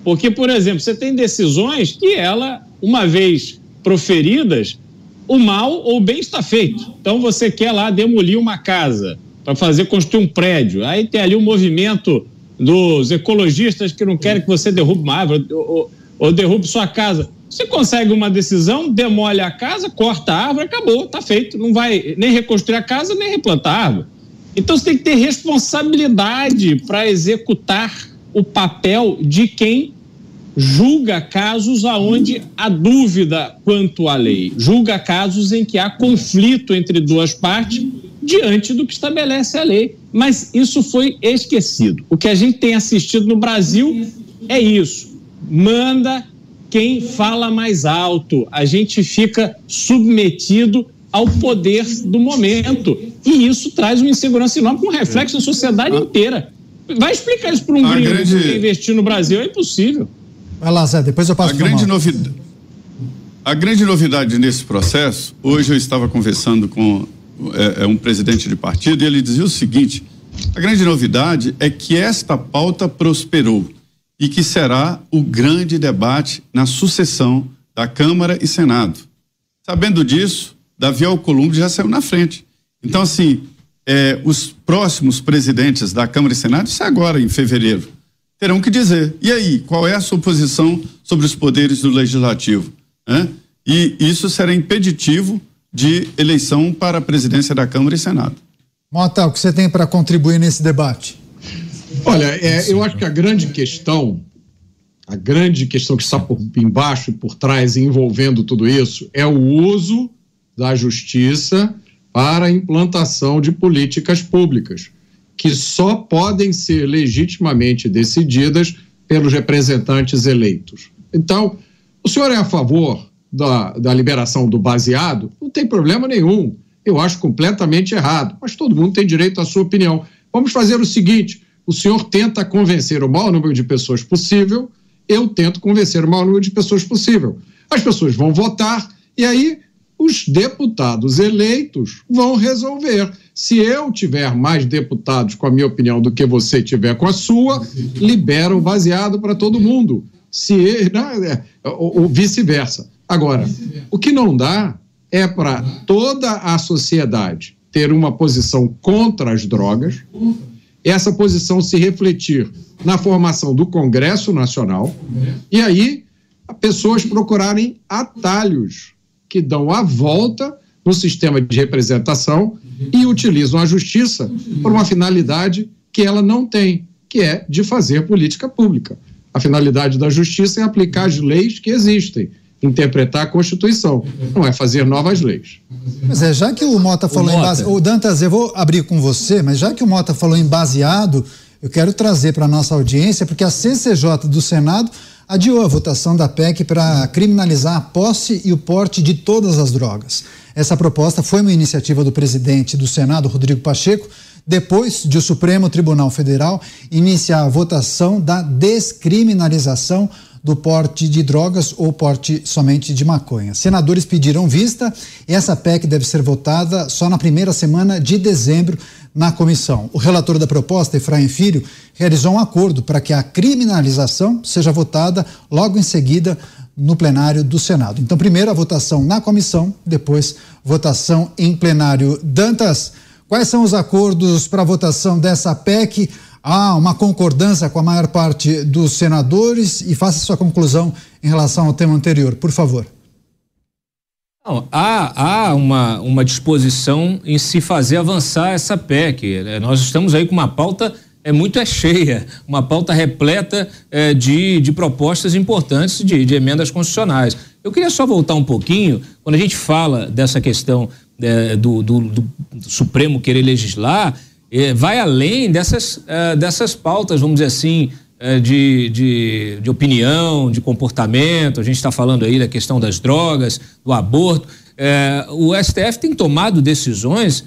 Porque, por exemplo, você tem decisões que ela, uma vez proferidas, o mal ou o bem está feito. Então você quer lá demolir uma casa para fazer construir um prédio. Aí tem ali um movimento dos ecologistas que não querem que você derrube uma árvore ou, ou derrube sua casa. Você consegue uma decisão, demole a casa, corta a árvore, acabou, está feito. Não vai nem reconstruir a casa, nem replantar a árvore. Então você tem que ter responsabilidade para executar o papel de quem julga casos aonde há dúvida quanto à lei, julga casos em que há conflito entre duas partes diante do que estabelece a lei. Mas isso foi esquecido. O que a gente tem assistido no Brasil é isso. Manda quem fala mais alto. A gente fica submetido ao poder do momento. E isso traz uma insegurança enorme com reflexo na sociedade inteira. Vai explicar isso para um gringo grande... que investir no Brasil? É impossível. Vai lá, Zé, depois eu passo a grande novidade A grande novidade nesse processo, hoje eu estava conversando com é, é um presidente de partido, e ele dizia o seguinte: a grande novidade é que esta pauta prosperou e que será o grande debate na sucessão da Câmara e Senado. Sabendo disso, Davi Alcolumbre já saiu na frente. Então, assim, é, os próximos presidentes da Câmara e Senado, isso é agora, em fevereiro, terão que dizer. E aí, qual é a sua posição sobre os poderes do Legislativo? Né? E isso será impeditivo de eleição para a presidência da Câmara e Senado. Mota, o que você tem para contribuir nesse debate? Olha, é, eu acho que a grande questão, a grande questão que está por embaixo e por trás envolvendo tudo isso é o uso da justiça para a implantação de políticas públicas, que só podem ser legitimamente decididas pelos representantes eleitos. Então, o senhor é a favor da, da liberação do baseado? Não tem problema nenhum. Eu acho completamente errado, mas todo mundo tem direito à sua opinião. Vamos fazer o seguinte: o senhor tenta convencer o maior número de pessoas possível, eu tento convencer o maior número de pessoas possível. As pessoas vão votar e aí os deputados eleitos vão resolver. Se eu tiver mais deputados com a minha opinião do que você tiver com a sua, libera o baseado para todo mundo. Se né, ou, vice-versa. Agora, o que não dá é para toda a sociedade ter uma posição contra as drogas, essa posição se refletir na formação do Congresso Nacional, e aí pessoas procurarem atalhos que dão a volta no sistema de representação e utilizam a justiça por uma finalidade que ela não tem, que é de fazer política pública. A finalidade da justiça é aplicar as leis que existem, interpretar a Constituição, não é fazer novas leis. Mas é, já que o Mota falou o Mota. em base... O Dantas, eu vou abrir com você, mas já que o Mota falou em baseado, eu quero trazer para a nossa audiência, porque a CCJ do Senado adiou a votação da PEC para criminalizar a posse e o porte de todas as drogas. Essa proposta foi uma iniciativa do presidente do Senado, Rodrigo Pacheco, depois de o Supremo Tribunal Federal iniciar a votação da descriminalização do porte de drogas ou porte somente de maconha. Senadores pediram vista e essa PEC deve ser votada só na primeira semana de dezembro na comissão. O relator da proposta, Efraim Filho, realizou um acordo para que a criminalização seja votada logo em seguida no plenário do Senado. Então, primeiro a votação na comissão, depois votação em plenário. Dantas, quais são os acordos para votação dessa PEC? Há uma concordância com a maior parte dos senadores e faça sua conclusão em relação ao tema anterior, por favor. Não, há, há uma, uma disposição em se fazer avançar essa PEC. Né? Nós estamos aí com uma pauta é muito é cheia, uma pauta repleta é, de, de propostas importantes de, de, emendas constitucionais. Eu queria só voltar um pouquinho, quando a gente fala dessa questão é, do, do, do, Supremo querer legislar, é, vai além dessas, é, dessas pautas, vamos dizer assim, é, de, de, de, opinião, de comportamento. A gente está falando aí da questão das drogas, do aborto. É, o STF tem tomado decisões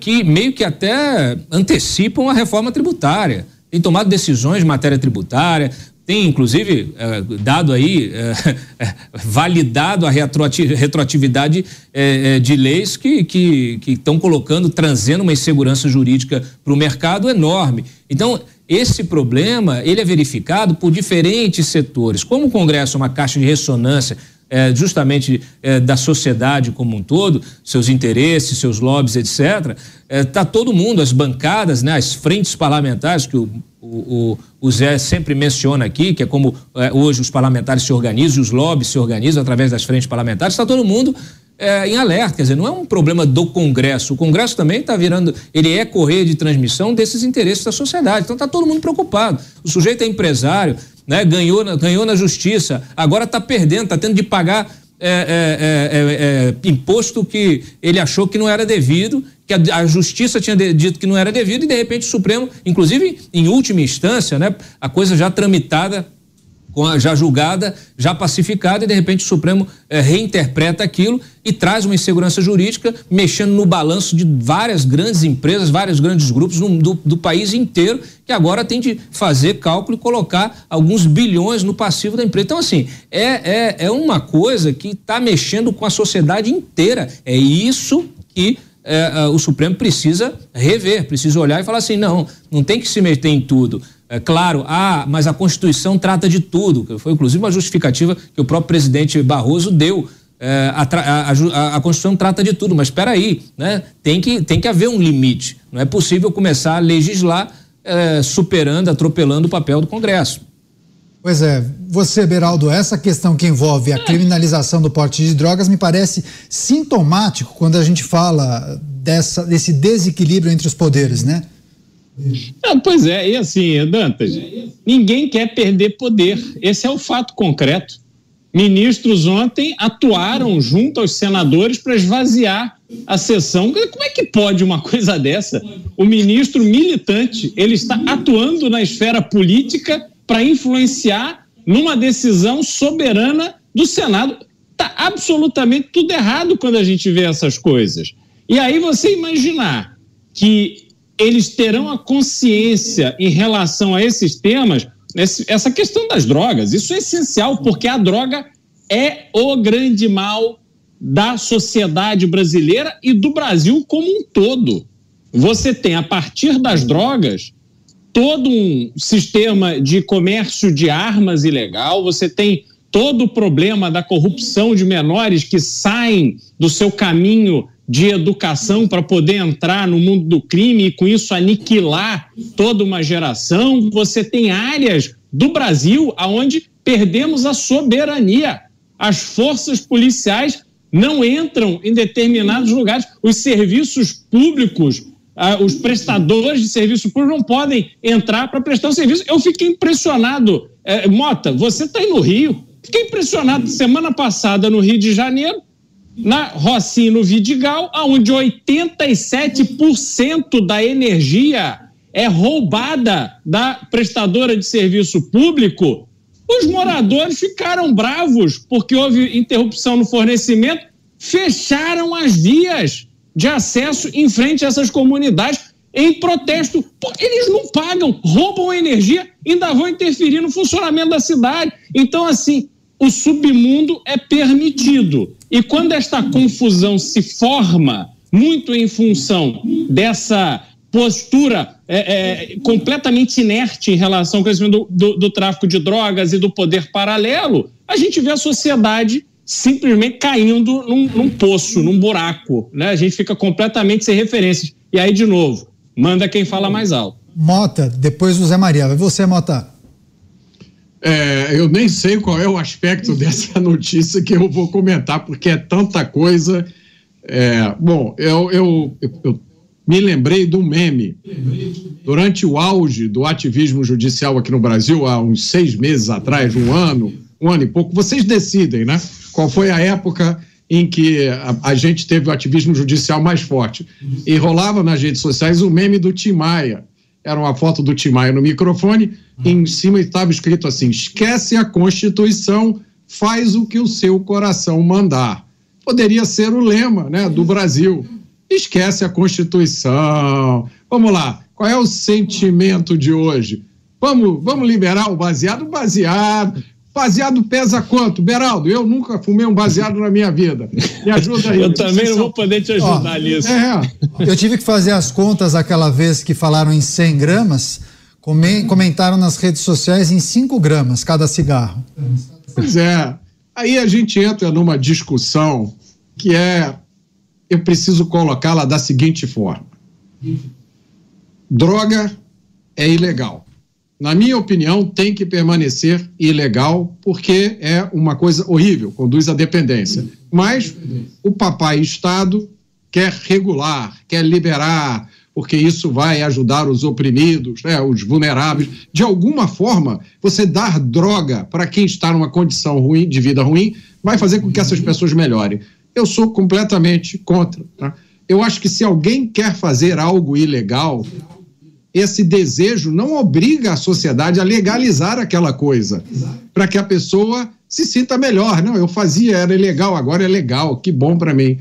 que meio que até antecipam a reforma tributária. Tem tomado decisões em matéria tributária, tem inclusive é, dado aí, é, é validado a retroatividade é, é, de leis que estão colocando, trazendo uma insegurança jurídica para o mercado enorme. Então, esse problema ele é verificado por diferentes setores. Como o Congresso é uma caixa de ressonância é, justamente é, da sociedade como um todo, seus interesses, seus lobbies, etc., está é, todo mundo, as bancadas, né, as frentes parlamentares, que o, o, o Zé sempre menciona aqui, que é como é, hoje os parlamentares se organizam, os lobbies se organizam através das frentes parlamentares, está todo mundo é, em alerta. Quer dizer, não é um problema do Congresso. O Congresso também está virando, ele é correia de transmissão desses interesses da sociedade. Então está todo mundo preocupado. O sujeito é empresário, né? ganhou, ganhou na justiça, agora está perdendo, está tendo de pagar é, é, é, é, imposto que ele achou que não era devido, que a, a justiça tinha de, dito que não era devido, e de repente o Supremo, inclusive em última instância, né, a coisa já tramitada já julgada, já pacificada, e de repente o Supremo é, reinterpreta aquilo e traz uma insegurança jurídica, mexendo no balanço de várias grandes empresas, vários grandes grupos no, do, do, país inteiro, que agora tem de fazer cálculo e colocar alguns bilhões no passivo da empresa. Então, assim, é, é, é uma coisa que está mexendo com a sociedade inteira. É isso que é, o Supremo precisa rever, precisa olhar e falar assim: não, não tem que se meter em tudo. É claro, ah, mas a Constituição trata de tudo. Foi inclusive uma justificativa que o próprio presidente Barroso deu. É, a, a, a, a, Constituição trata de tudo, mas espera aí, né? Tem que, tem que haver um limite. Não é possível começar a legislar é, superando, atropelando o papel do Congresso. Pois é, você, Beraldo, essa questão que envolve a criminalização do porte de drogas me parece sintomático quando a gente fala dessa, desse desequilíbrio entre os poderes, né? Ah, pois é, e assim, Dantas, ninguém quer perder poder. Esse é o fato concreto. Ministros ontem atuaram junto aos senadores para esvaziar a sessão. Como é que pode uma coisa dessa? O ministro militante, ele está atuando na esfera política para influenciar numa decisão soberana do Senado. Está absolutamente tudo errado quando a gente vê essas coisas. E aí você imaginar que eles terão a consciência em relação a esses temas, essa questão das drogas, isso é essencial, porque a droga é o grande mal da sociedade brasileira e do Brasil como um todo. Você tem, a partir das drogas, todo um sistema de comércio de armas ilegal, você tem todo o problema da corrupção de menores que saem do seu caminho de educação para poder entrar no mundo do crime e com isso aniquilar toda uma geração. Você tem áreas do Brasil aonde perdemos a soberania. As forças policiais não entram em determinados lugares. Os serviços públicos, ah, os prestadores de serviço público não podem entrar para prestar o serviço. Eu fiquei impressionado. É, Mota, você está aí no Rio. Fiquei impressionado semana passada no Rio de Janeiro na Rocinha, no Vidigal, onde 87% da energia é roubada da prestadora de serviço público, os moradores ficaram bravos porque houve interrupção no fornecimento, fecharam as vias de acesso em frente a essas comunidades em protesto. Eles não pagam, roubam energia, ainda vão interferir no funcionamento da cidade. Então, assim, o submundo é permitido. E quando esta confusão se forma, muito em função dessa postura é, é, completamente inerte em relação ao crescimento do, do, do, tráfico de drogas e do poder paralelo, a gente vê a sociedade simplesmente caindo num, num poço, num buraco. Né? A gente fica completamente sem referências. E aí, de novo, manda quem fala mais alto. Mota, depois o Zé Maria. Vai você, Mota. É, eu nem sei qual é o aspecto dessa notícia que eu vou comentar, porque é tanta coisa. É, bom, eu, eu, eu, me lembrei um meme. Durante o auge do ativismo judicial aqui no Brasil, há uns seis meses atrás, um ano, um ano e pouco, vocês decidem, né? Qual foi a época em que a, a gente teve o ativismo judicial mais forte? E rolava nas redes sociais o meme do Tim Maia. Era uma foto do Tim Maia no microfone em cima estava escrito assim: esquece a Constituição, faz o que o seu coração mandar. Poderia ser o lema né, do Brasil. Esquece a Constituição. Vamos lá, qual é o sentimento de hoje? Vamos, vamos liberar o baseado? Baseado. Baseado pesa quanto? Beraldo, eu nunca fumei um baseado na minha vida. Me ajuda aí. eu também não vou poder te ajudar Ó, nisso. É. Eu tive que fazer as contas aquela vez que falaram em 100 gramas comentaram nas redes sociais em 5 gramas cada cigarro. Pois é. Aí a gente entra numa discussão que é. Eu preciso colocá-la da seguinte forma: droga é ilegal. Na minha opinião, tem que permanecer ilegal porque é uma coisa horrível, conduz à dependência. Mas o papai Estado quer regular, quer liberar, porque isso vai ajudar os oprimidos, né, os vulneráveis. De alguma forma, você dar droga para quem está numa condição ruim, de vida ruim, vai fazer com que essas pessoas melhorem. Eu sou completamente contra. Tá? Eu acho que se alguém quer fazer algo ilegal, esse desejo não obriga a sociedade a legalizar aquela coisa, para que a pessoa se sinta melhor. Não, eu fazia, era ilegal, agora é legal, que bom para mim.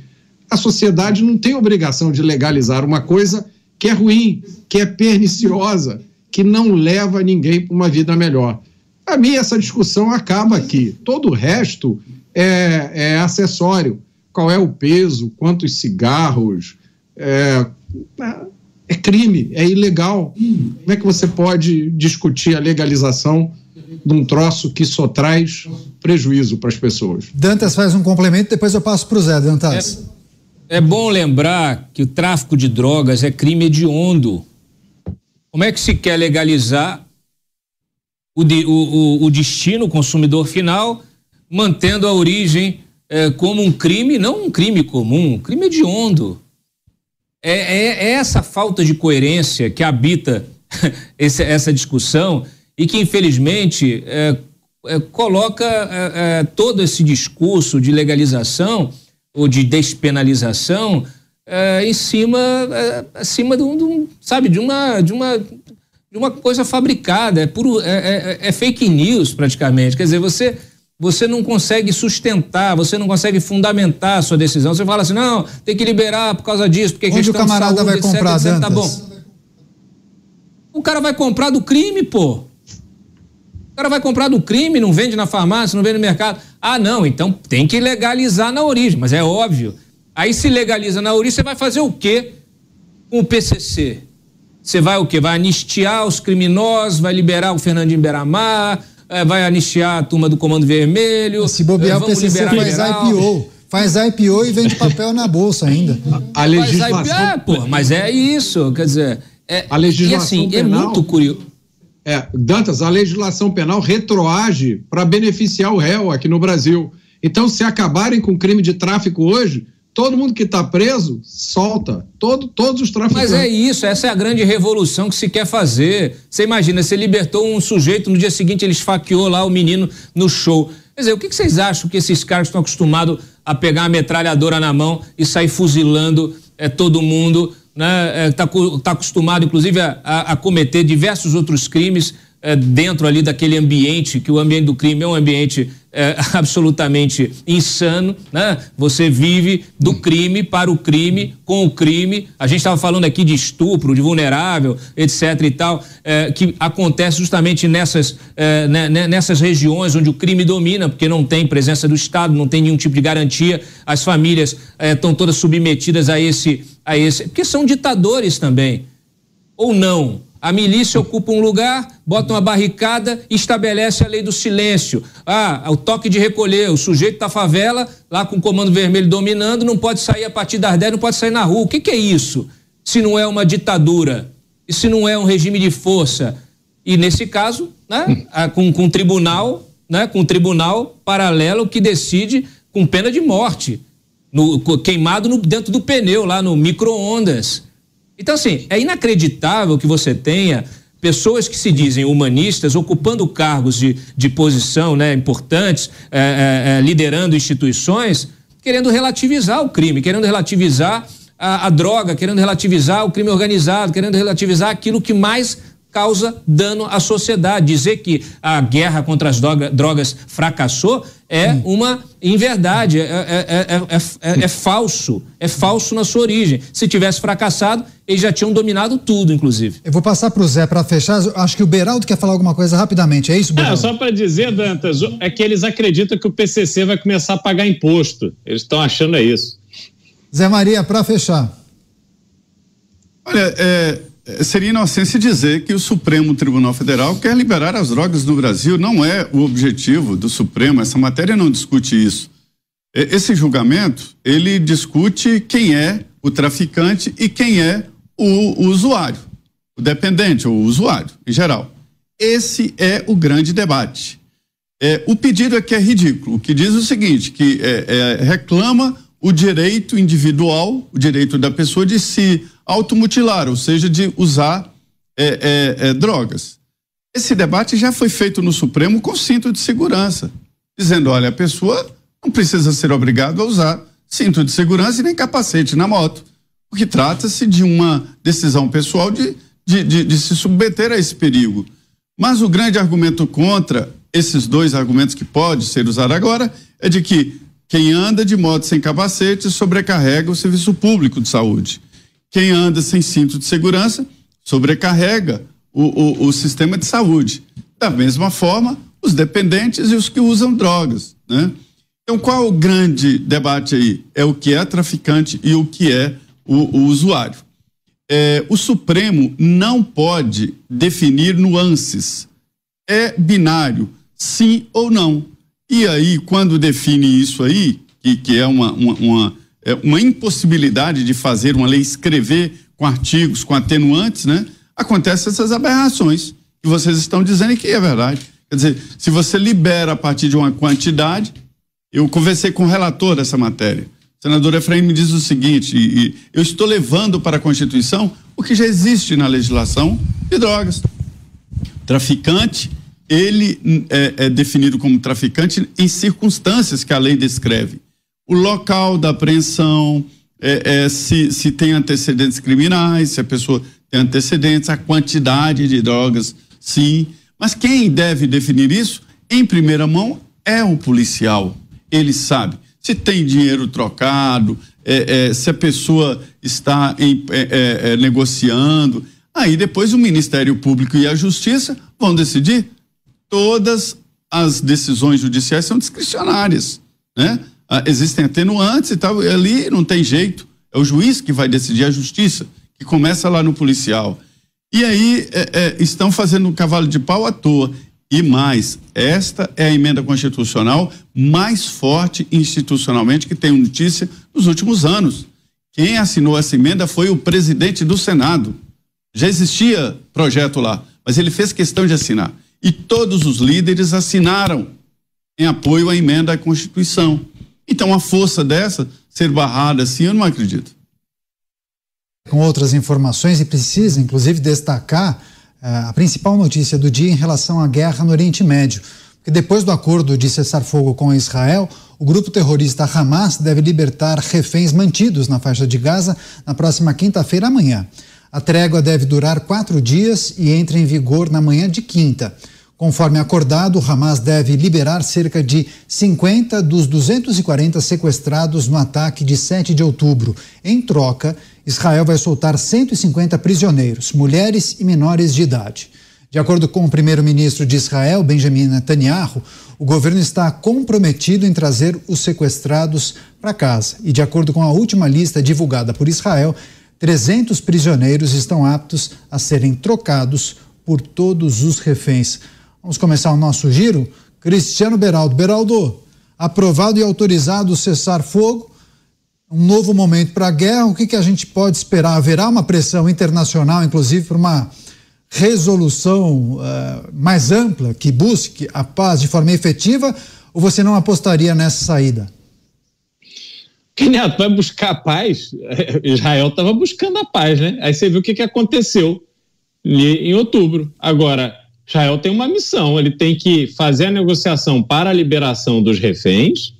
A sociedade não tem obrigação de legalizar uma coisa que é ruim, que é perniciosa, que não leva ninguém para uma vida melhor. Para mim, essa discussão acaba aqui. Todo o resto é, é acessório. Qual é o peso, quantos cigarros. É, é crime, é ilegal. Como é que você pode discutir a legalização de um troço que só traz prejuízo para as pessoas? Dantas faz um complemento, depois eu passo para o Zé. Dantas. É é bom lembrar que o tráfico de drogas é crime hediondo. Como é que se quer legalizar o, de, o, o, destino, o consumidor final, mantendo a origem é, como um crime, não um crime comum, um crime hediondo? É, é, é essa falta de coerência que habita esse, essa discussão e que, infelizmente, é, é, coloca é, é, todo esse discurso de legalização ou de despenalização em cima, acima de um, de um, sabe, de uma, de uma, de uma coisa fabricada, é puro, é, fake news praticamente. Quer dizer, você você não consegue sustentar, você não consegue fundamentar a sua decisão. Você fala assim, não, tem que liberar por causa disso, porque Onde questão o camarada saúde, vai etc, comprar, etc, tá bom. O cara vai comprar do crime, pô. O cara vai comprar do crime, não vende na farmácia, não vende no mercado. Ah, não, então tem que legalizar na origem, mas é óbvio. Aí se legaliza na origem, você vai fazer o quê com o PCC? Você vai o quê? Vai anistiar os criminosos, vai liberar o Fernandinho Beramar, eh, vai anistiar a turma do Comando Vermelho. Se bobear, eh, o PCC faz. IPO. Faz IPO e vende papel na bolsa ainda. A Mas, legislação. aí, é, pô, mas é isso, quer dizer, é, A legislação e assim, é penal- muito curioso. É, Dantas, a legislação penal retroage para beneficiar o réu aqui no Brasil. Então, se acabarem com o crime de tráfico hoje, todo mundo que está preso solta. Todo, todos os traficantes. Mas é isso, essa é a grande revolução que se quer fazer. Você imagina, você libertou um sujeito, no dia seguinte ele esfaqueou lá o menino no show. Quer dizer, o que vocês acham que esses caras estão acostumados a pegar a metralhadora na mão e sair fuzilando é, todo mundo? Né? É, tá, tá acostumado, inclusive, a- a cometer diversos outros crimes é, dentro ali daquele ambiente, que o ambiente do crime é um ambiente é, absolutamente insano, né? Você vive do crime para o crime, com o crime. A gente estava falando aqui de estupro, de vulnerável, etc. e tal, é, que acontece justamente nessas, é, né, né, nessas regiões onde o crime domina, porque não tem presença do Estado, não tem nenhum tipo de garantia. As famílias estão todas submetidas a esse, a esse, porque são ditadores também ou não. A milícia ocupa um lugar, bota uma barricada e estabelece a lei do silêncio. Ah, o toque de recolher, o sujeito da favela, lá com o comando vermelho dominando, não pode sair a partir das 10, não pode sair na rua. O que, que é isso? Se não é uma ditadura? E se não é um regime de força? E nesse caso, né, com, com um tribunal, né, com um tribunal paralelo que decide com pena de morte, no- queimado no- dentro do pneu, lá no micro-ondas. Então, assim, é inacreditável que você tenha pessoas que se dizem humanistas ocupando cargos de, de posição né, importantes, é, é, é, liderando instituições, querendo relativizar o crime, querendo relativizar a, a droga, querendo relativizar o crime organizado, querendo relativizar aquilo que mais causa dano à sociedade. Dizer que a guerra contra as droga- drogas fracassou é uma inverdade, é, é, é, é, é- é falso, é falso na sua origem. Se tivesse fracassado, eles já tinham dominado tudo, inclusive. Eu vou passar para o Zé para fechar. Acho que o Beraldo quer falar alguma coisa rapidamente. É isso, É, Beraldo? só para dizer, Dantas, é que eles acreditam que o PCC vai começar a pagar imposto. Eles estão achando é isso. Zé Maria, para fechar. Olha, é, é, seria inocência dizer que o Supremo Tribunal Federal quer liberar as drogas no Brasil. Não é o objetivo do Supremo. Essa matéria não discute isso. É, Esse julgamento ele discute quem é o traficante e quem é o, o usuário, o dependente o usuário em geral. Esse é o grande debate. É, o pedido aqui é ridículo. O que diz o seguinte, que é, é, reclama o direito individual, o direito da pessoa de se automutilar, ou seja, de usar é, é, é, drogas. Esse debate já foi feito no Supremo com cinto de segurança, dizendo, olha, a pessoa não precisa ser obrigada a usar cinto de segurança e nem capacete na moto, porque trata-se de uma decisão pessoal de, de, de, de se submeter a esse perigo. Mas o grande argumento contra esses dois argumentos que pode ser usado agora é de que quem anda de moto sem capacete sobrecarrega o serviço público de saúde. Quem anda sem cinto de segurança sobrecarrega o, o, o sistema de saúde. Da mesma forma, os dependentes e os que usam drogas, né? Então, qual o grande debate aí? É o que é traficante e o que é o, o usuário. É, o Supremo não pode definir nuances. É binário, sim ou não. E aí, quando define isso aí, que, que é, uma, uma, uma, é uma impossibilidade de fazer uma lei escrever com artigos, com atenuantes, né? Acontecem essas aberrações que vocês estão dizendo que é verdade. Quer dizer, se você libera a partir de uma quantidade, eu conversei com o relator dessa matéria. O senador Efraim me diz o seguinte: e, e eu estou levando para a Constituição o que já existe na legislação de drogas. Traficante, ele hum, é, é definido como traficante em circunstâncias que a lei descreve. O local da apreensão, é, é, se, se tem antecedentes criminais, se a pessoa tem antecedentes, a quantidade de drogas, sim. Mas quem deve definir isso, em primeira mão, é o policial. Ele sabe se tem dinheiro trocado, é, é, se a pessoa está em, é, é, é, negociando. Aí depois o Ministério Público e a Justiça vão decidir. Todas as decisões judiciais são discricionárias, né? Ah, existem atenuantes e tal, e ali não tem jeito. É o juiz que vai decidir, a justiça, que começa lá no policial. E aí é, estão fazendo um cavalo de pau à toa. E mais, esta é a emenda constitucional mais forte institucionalmente que tem notícia nos últimos anos. Quem assinou essa emenda foi o presidente do Senado. Já existia projeto lá, mas ele fez questão de assinar. E todos os líderes assinaram em apoio à emenda à Constituição. Então, a força dessa ser barrada assim, eu não acredito. Com outras informações, e precisa, inclusive, destacar a principal notícia do dia em relação à guerra no Oriente Médio. Porque depois do acordo de cessar-fogo com Israel, o grupo terrorista Hamas deve libertar reféns mantidos na faixa de Gaza na próxima quinta-feira amanhã. A trégua deve durar quatro dias e entra em vigor na manhã de quinta. Conforme acordado, Hamas deve liberar cerca de 50 dos 240 sequestrados no ataque de 7 de outubro. Em troca, Israel vai soltar 150 prisioneiros, mulheres e menores de idade. De acordo com o primeiro-ministro de Israel, Benjamin Netanyahu, o governo está comprometido em trazer os sequestrados para casa. E, de acordo com a última lista divulgada por Israel, 300 prisioneiros estão aptos a serem trocados por todos os reféns. Vamos começar o nosso giro? Cristiano Beraldo. Beraldo, aprovado e autorizado o cessar-fogo um novo momento para a guerra. O que, que a gente pode esperar? Haverá uma pressão internacional, inclusive, por uma resolução uh, mais ampla que busque a paz de forma efetiva? Ou você não apostaria nessa saída? Neto vai buscar a paz? Israel estava buscando a paz, né? Aí você viu o que, que aconteceu em outubro. Agora, Israel tem uma missão: ele tem que fazer a negociação para a liberação dos reféns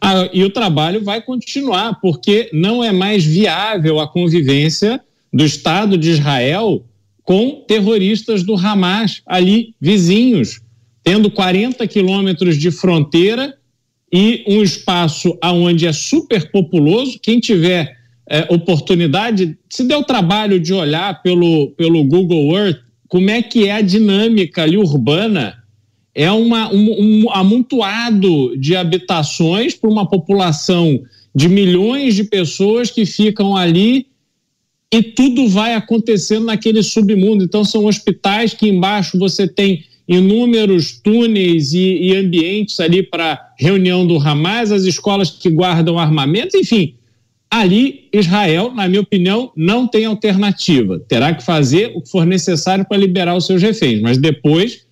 ah, e o trabalho vai continuar, porque não é mais viável a convivência do Estado de Israel com terroristas do Hamas ali vizinhos, tendo 40 quilômetros de fronteira e um espaço aonde é super populoso. Quem tiver é, oportunidade, se der o trabalho de olhar pelo, pelo Google Earth como é que é a dinâmica ali urbana é uma, um, um amontoado de habitações para uma população de milhões de pessoas que ficam ali e tudo vai acontecendo naquele submundo. Então, são hospitais que embaixo você tem inúmeros túneis e, e ambientes ali para reunião do Hamas, as escolas que guardam armamentos, enfim. Ali, Israel, na minha opinião, não tem alternativa. Terá que fazer o que for necessário para liberar os seus reféns, mas depois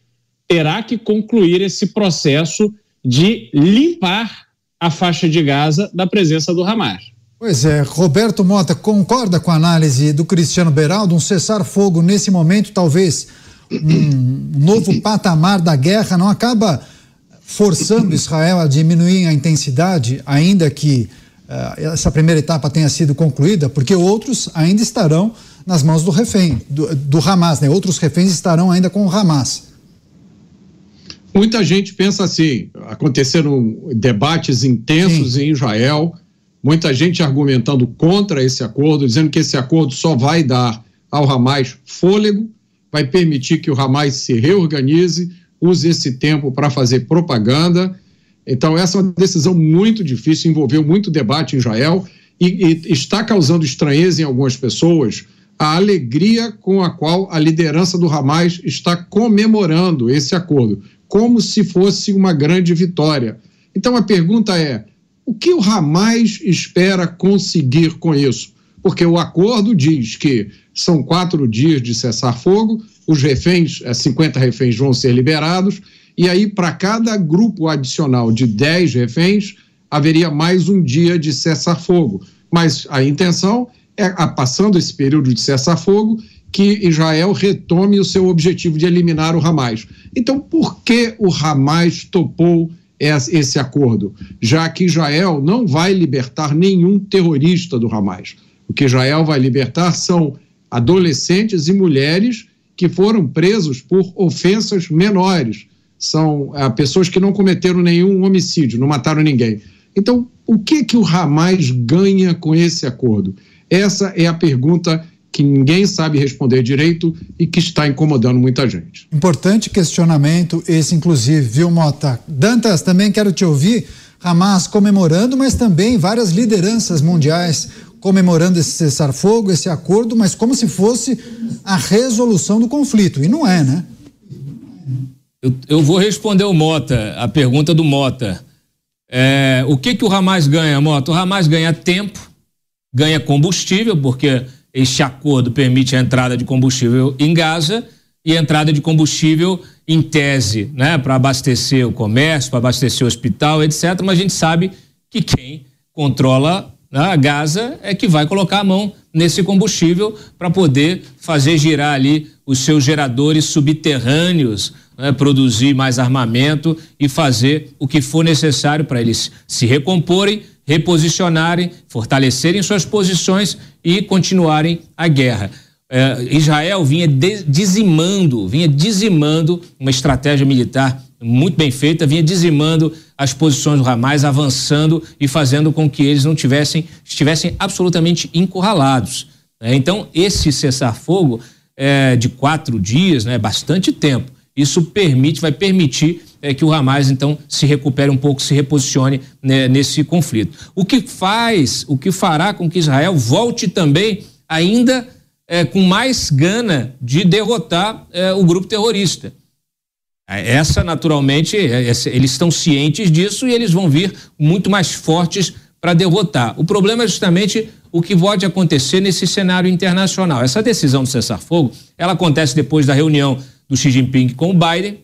terá que concluir esse processo de limpar a faixa de Gaza da presença do Hamas. Pois é, Roberto Mota concorda com a análise do Cristiano Beraldo, um cessar-fogo nesse momento, talvez um novo patamar da guerra, não acaba forçando Israel a diminuir a intensidade, ainda que essa primeira etapa tenha sido concluída, porque outros ainda estarão nas mãos do refém, do, do Hamas, né? Outros reféns estarão ainda com o Hamas. Muita gente pensa assim: aconteceram debates intensos Sim. em Israel, muita gente argumentando contra esse acordo, dizendo que esse acordo só vai dar ao Hamas fôlego, vai permitir que o Hamas se reorganize, use esse tempo para fazer propaganda. Então, essa é uma decisão muito difícil, envolveu muito debate em Israel e, e está causando estranheza em algumas pessoas a alegria com a qual a liderança do Hamas está comemorando esse acordo como se fosse uma grande vitória. Então a pergunta é: o que o Hamas espera conseguir com isso? Porque o acordo diz que são quatro dias de cessar-fogo, os reféns, 50 é, reféns vão ser liberados, e aí para cada grupo adicional de 10 reféns, haveria mais um dia de cessar-fogo. Mas a intenção é, passando esse período de cessar-fogo, que Israel retome o seu objetivo de eliminar o Hamas. Então, por que o Hamas topou esse acordo? Já que Israel não vai libertar nenhum terrorista do Hamas. O que Israel vai libertar são adolescentes e mulheres que foram presos por ofensas menores. São ah, pessoas que não cometeram nenhum homicídio, não mataram ninguém. Então, o que que o Hamas ganha com esse acordo? Essa é a pergunta que ninguém sabe responder direito e que está incomodando muita gente. Importante questionamento esse, inclusive, viu, Mota? Dantas, também quero te ouvir. Hamas comemorando, mas também várias lideranças mundiais comemorando esse cessar-fogo, esse acordo, mas como se fosse a resolução do conflito. E não é, né? Eu, eu vou responder o Mota, a pergunta do Mota. É, o que, que o Hamas ganha, Mota? O Hamas ganha tempo, ganha combustível, porque este acordo permite a entrada de combustível em Gaza e a entrada de combustível em tese, né, para abastecer o comércio, para abastecer o hospital, etc. Mas a gente sabe que quem controla né, a Gaza é que vai colocar a mão nesse combustível para poder fazer girar ali os seus geradores subterrâneos, né, produzir mais armamento e fazer o que for necessário para eles se recomporem, reposicionarem, fortalecerem suas posições e continuarem a guerra é, Israel vinha de, dizimando, vinha dizimando uma estratégia militar muito bem feita, vinha dizimando as posições do Hamas, avançando e fazendo com que eles não tivessem, estivessem absolutamente encurralados. Né? Então, esse cessar-fogo é, de quatro dias, né, bastante tempo, isso permite, vai permitir é, que o Hamas então se recupere um pouco, se reposicione né, nesse conflito. O que faz, o que fará com que Israel volte também ainda é, com mais gana de derrotar é, o grupo terrorista. Essa, naturalmente, é, eles estão cientes disso e eles vão vir muito mais fortes para derrotar. O problema é justamente o que pode acontecer nesse cenário internacional. Essa decisão do cessar-fogo, ela acontece depois da reunião do Xi Jinping com o Biden.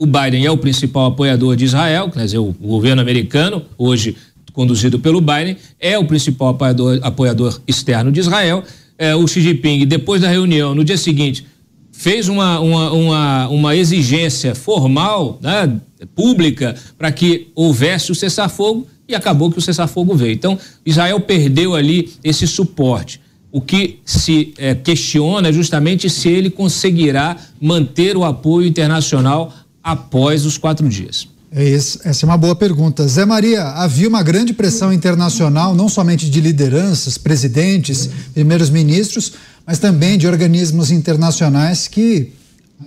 O Biden é o principal apoiador de Israel, quer dizer, o governo americano, hoje conduzido pelo Biden, é o principal apoiador, apoiador externo de Israel é, o Xi Jinping, depois da reunião, no dia seguinte, fez uma, uma, uma, uma exigência formal, né, pública, para que houvesse o cessar-fogo e acabou que o cessar-fogo veio. Então, Israel perdeu ali esse suporte. O que se é, questiona é justamente se ele conseguirá manter o apoio internacional após os quatro dias. É isso, essa é uma boa pergunta. Zé Maria, havia uma grande pressão internacional, não somente de lideranças, presidentes, primeiros ministros, mas também de organismos internacionais que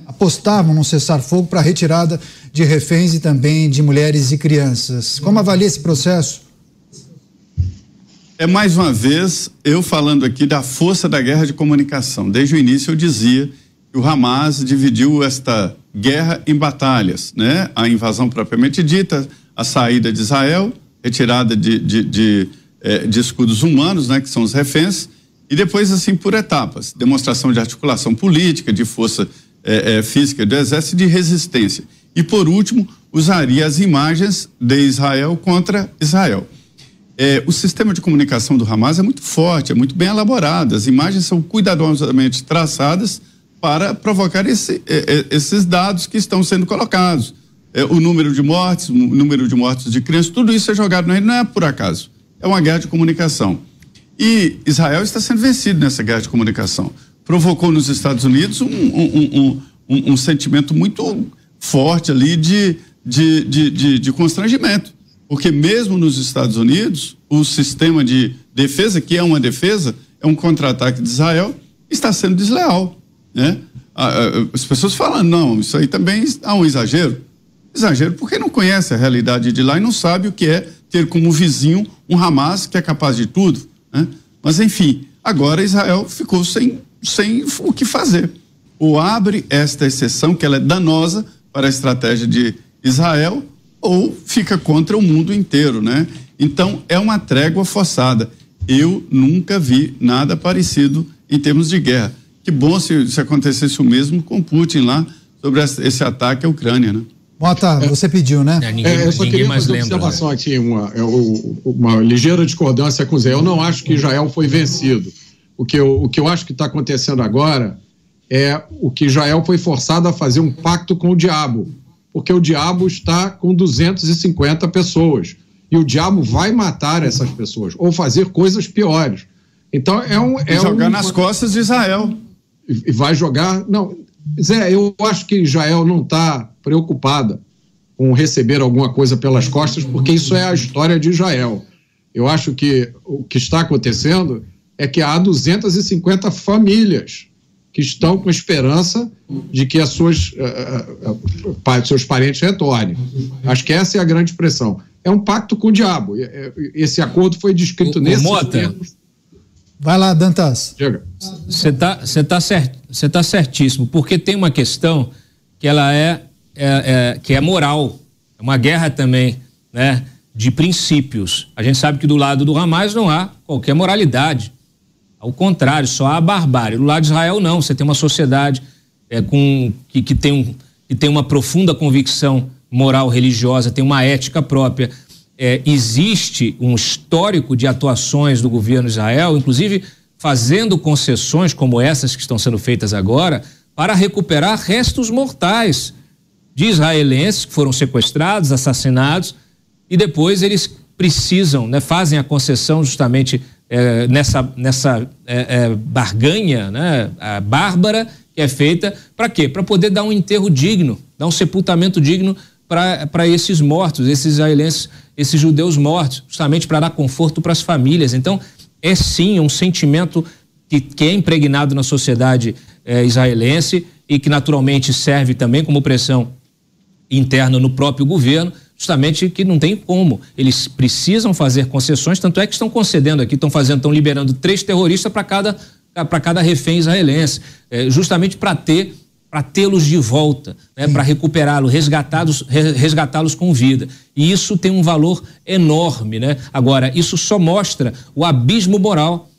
apostavam no cessar-fogo para a retirada de reféns e também de mulheres e crianças. Como avalia esse processo? É mais uma vez eu falando aqui da força da guerra de comunicação. Desde o início eu dizia que o Hamas dividiu esta guerra em batalhas, né? A invasão propriamente dita, a saída de Israel, retirada de, de, de, eh, de escudos humanos, né? Que são os reféns, e depois assim por etapas, demonstração de articulação política, de força eh, eh, física do exército de resistência. E por último, usaria as imagens de Israel contra Israel. É, o sistema de comunicação do Hamas é muito forte, é muito bem elaborado. As imagens são cuidadosamente traçadas para provocar esse, esses dados que estão sendo colocados. É, o número de mortes, o número de mortes de crianças, tudo isso é jogado no não é por acaso. É uma guerra de comunicação. E Israel está sendo vencido nessa guerra de comunicação. Provocou nos Estados Unidos um, um, um, um sentimento muito forte ali de, de, de, de constrangimento. Porque mesmo nos Estados Unidos, o sistema de defesa, que é uma defesa, é um contra-ataque de Israel, está sendo desleal. Né? As pessoas falam, não, isso aí também há um exagero. Exagero porque não conhece a realidade de lá e não sabe o que é ter como vizinho um Hamas que é capaz de tudo. Né? Mas, enfim, agora Israel ficou sem, sem o que fazer. Ou abre esta exceção, que ela é danosa para a estratégia de Israel, ou fica contra o mundo inteiro, né? Então, é uma trégua forçada. Eu nunca vi nada parecido em termos de guerra. Que bom se, se acontecesse o mesmo com Putin lá sobre esse ataque à Ucrânia, né? Mota, você pediu, né? É, ninguém, é, eu só queria mais fazer lembra, observação né? aqui, uma, é, uma ligeira discordância com o Zé. Eu não acho que Israel foi vencido. O que eu, o que eu acho que está acontecendo agora é o que Israel foi forçado a fazer um pacto com o diabo, porque o diabo está com 250 pessoas e o diabo vai matar essas pessoas ou fazer coisas piores. Então é um. É jogar um, nas costas de Israel. E vai jogar. Não, Zé, eu acho que Israel não está preocupada com receber alguma coisa pelas costas, porque isso é a história de Israel. Eu acho que o que está acontecendo é que há 250 famílias que estão com esperança de que as suas, uh, uh, seus parentes retornem. Acho que essa é a grande pressão. É um pacto com o diabo. Esse acordo foi descrito o, nesses Mota, termos. Vai lá, Dantas. Você está você tá cert, você tá certíssimo, porque tem uma questão que ela é, é, é, que é moral, é uma guerra também, né, de princípios. A gente sabe que do lado do Hamas não há qualquer moralidade. Ao contrário, só há barbárie. Do lado de Israel não. Você tem uma sociedade é, com que, que tem um, que tem uma profunda convicção moral religiosa, tem uma ética própria é, existe um histórico de atuações do governo de Israel, inclusive fazendo concessões como essas que estão sendo feitas agora, para recuperar restos mortais de israelenses que foram sequestrados, assassinados, e depois eles precisam, né, fazem a concessão justamente é, nessa, nessa é, é, barganha né, bárbara que é feita, para quê? Para poder dar um enterro digno, dar um sepultamento digno para esses mortos, esses israelenses, esses judeus mortos, justamente para dar conforto para as famílias. Então, é sim um sentimento que, que é impregnado na sociedade é, israelense e que naturalmente serve também como pressão interna no próprio governo, justamente que não tem como. Eles precisam fazer concessões, tanto é que estão concedendo aqui, estão fazendo, estão liberando três terroristas para cada para cada refém israelense, é, justamente para ter para tê-los de volta, né, para recuperá-los, resgatá-los resgatá com vida. E isso tem um valor enorme. Né? Agora, isso só mostra o abismo moral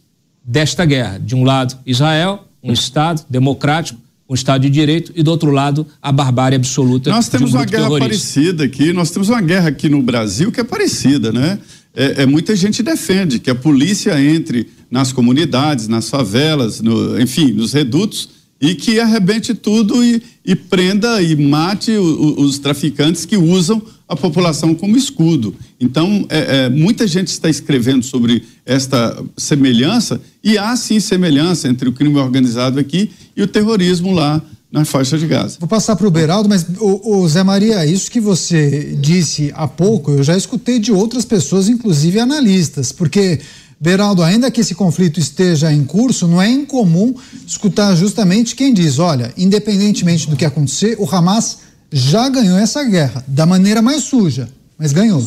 desta guerra. De um lado, Israel, um Estado democrático, um Estado de Direito, e do outro lado, a barbárie absoluta. Nós temos um uma guerra terrorista. parecida aqui, nós temos uma guerra aqui no Brasil que é parecida, né? É, é, muita gente defende que a polícia entre nas comunidades, nas favelas, no, enfim, nos redutos e que arrebente tudo e, e prenda e mate o, o, os traficantes que usam a população como escudo. Então, é, é, muita gente está escrevendo sobre esta semelhança, e há sim semelhança entre o crime organizado aqui e o terrorismo lá na faixa de Gaza. Vou passar para o Beraldo, mas o, o, Zé Maria, isso que você disse há pouco, eu já escutei de outras pessoas, inclusive analistas, porque Beraldo, ainda que esse conflito esteja em curso, não é incomum escutar justamente quem diz: olha, independentemente do que acontecer, o Hamas já ganhou essa guerra, da maneira mais suja, mas ganhou.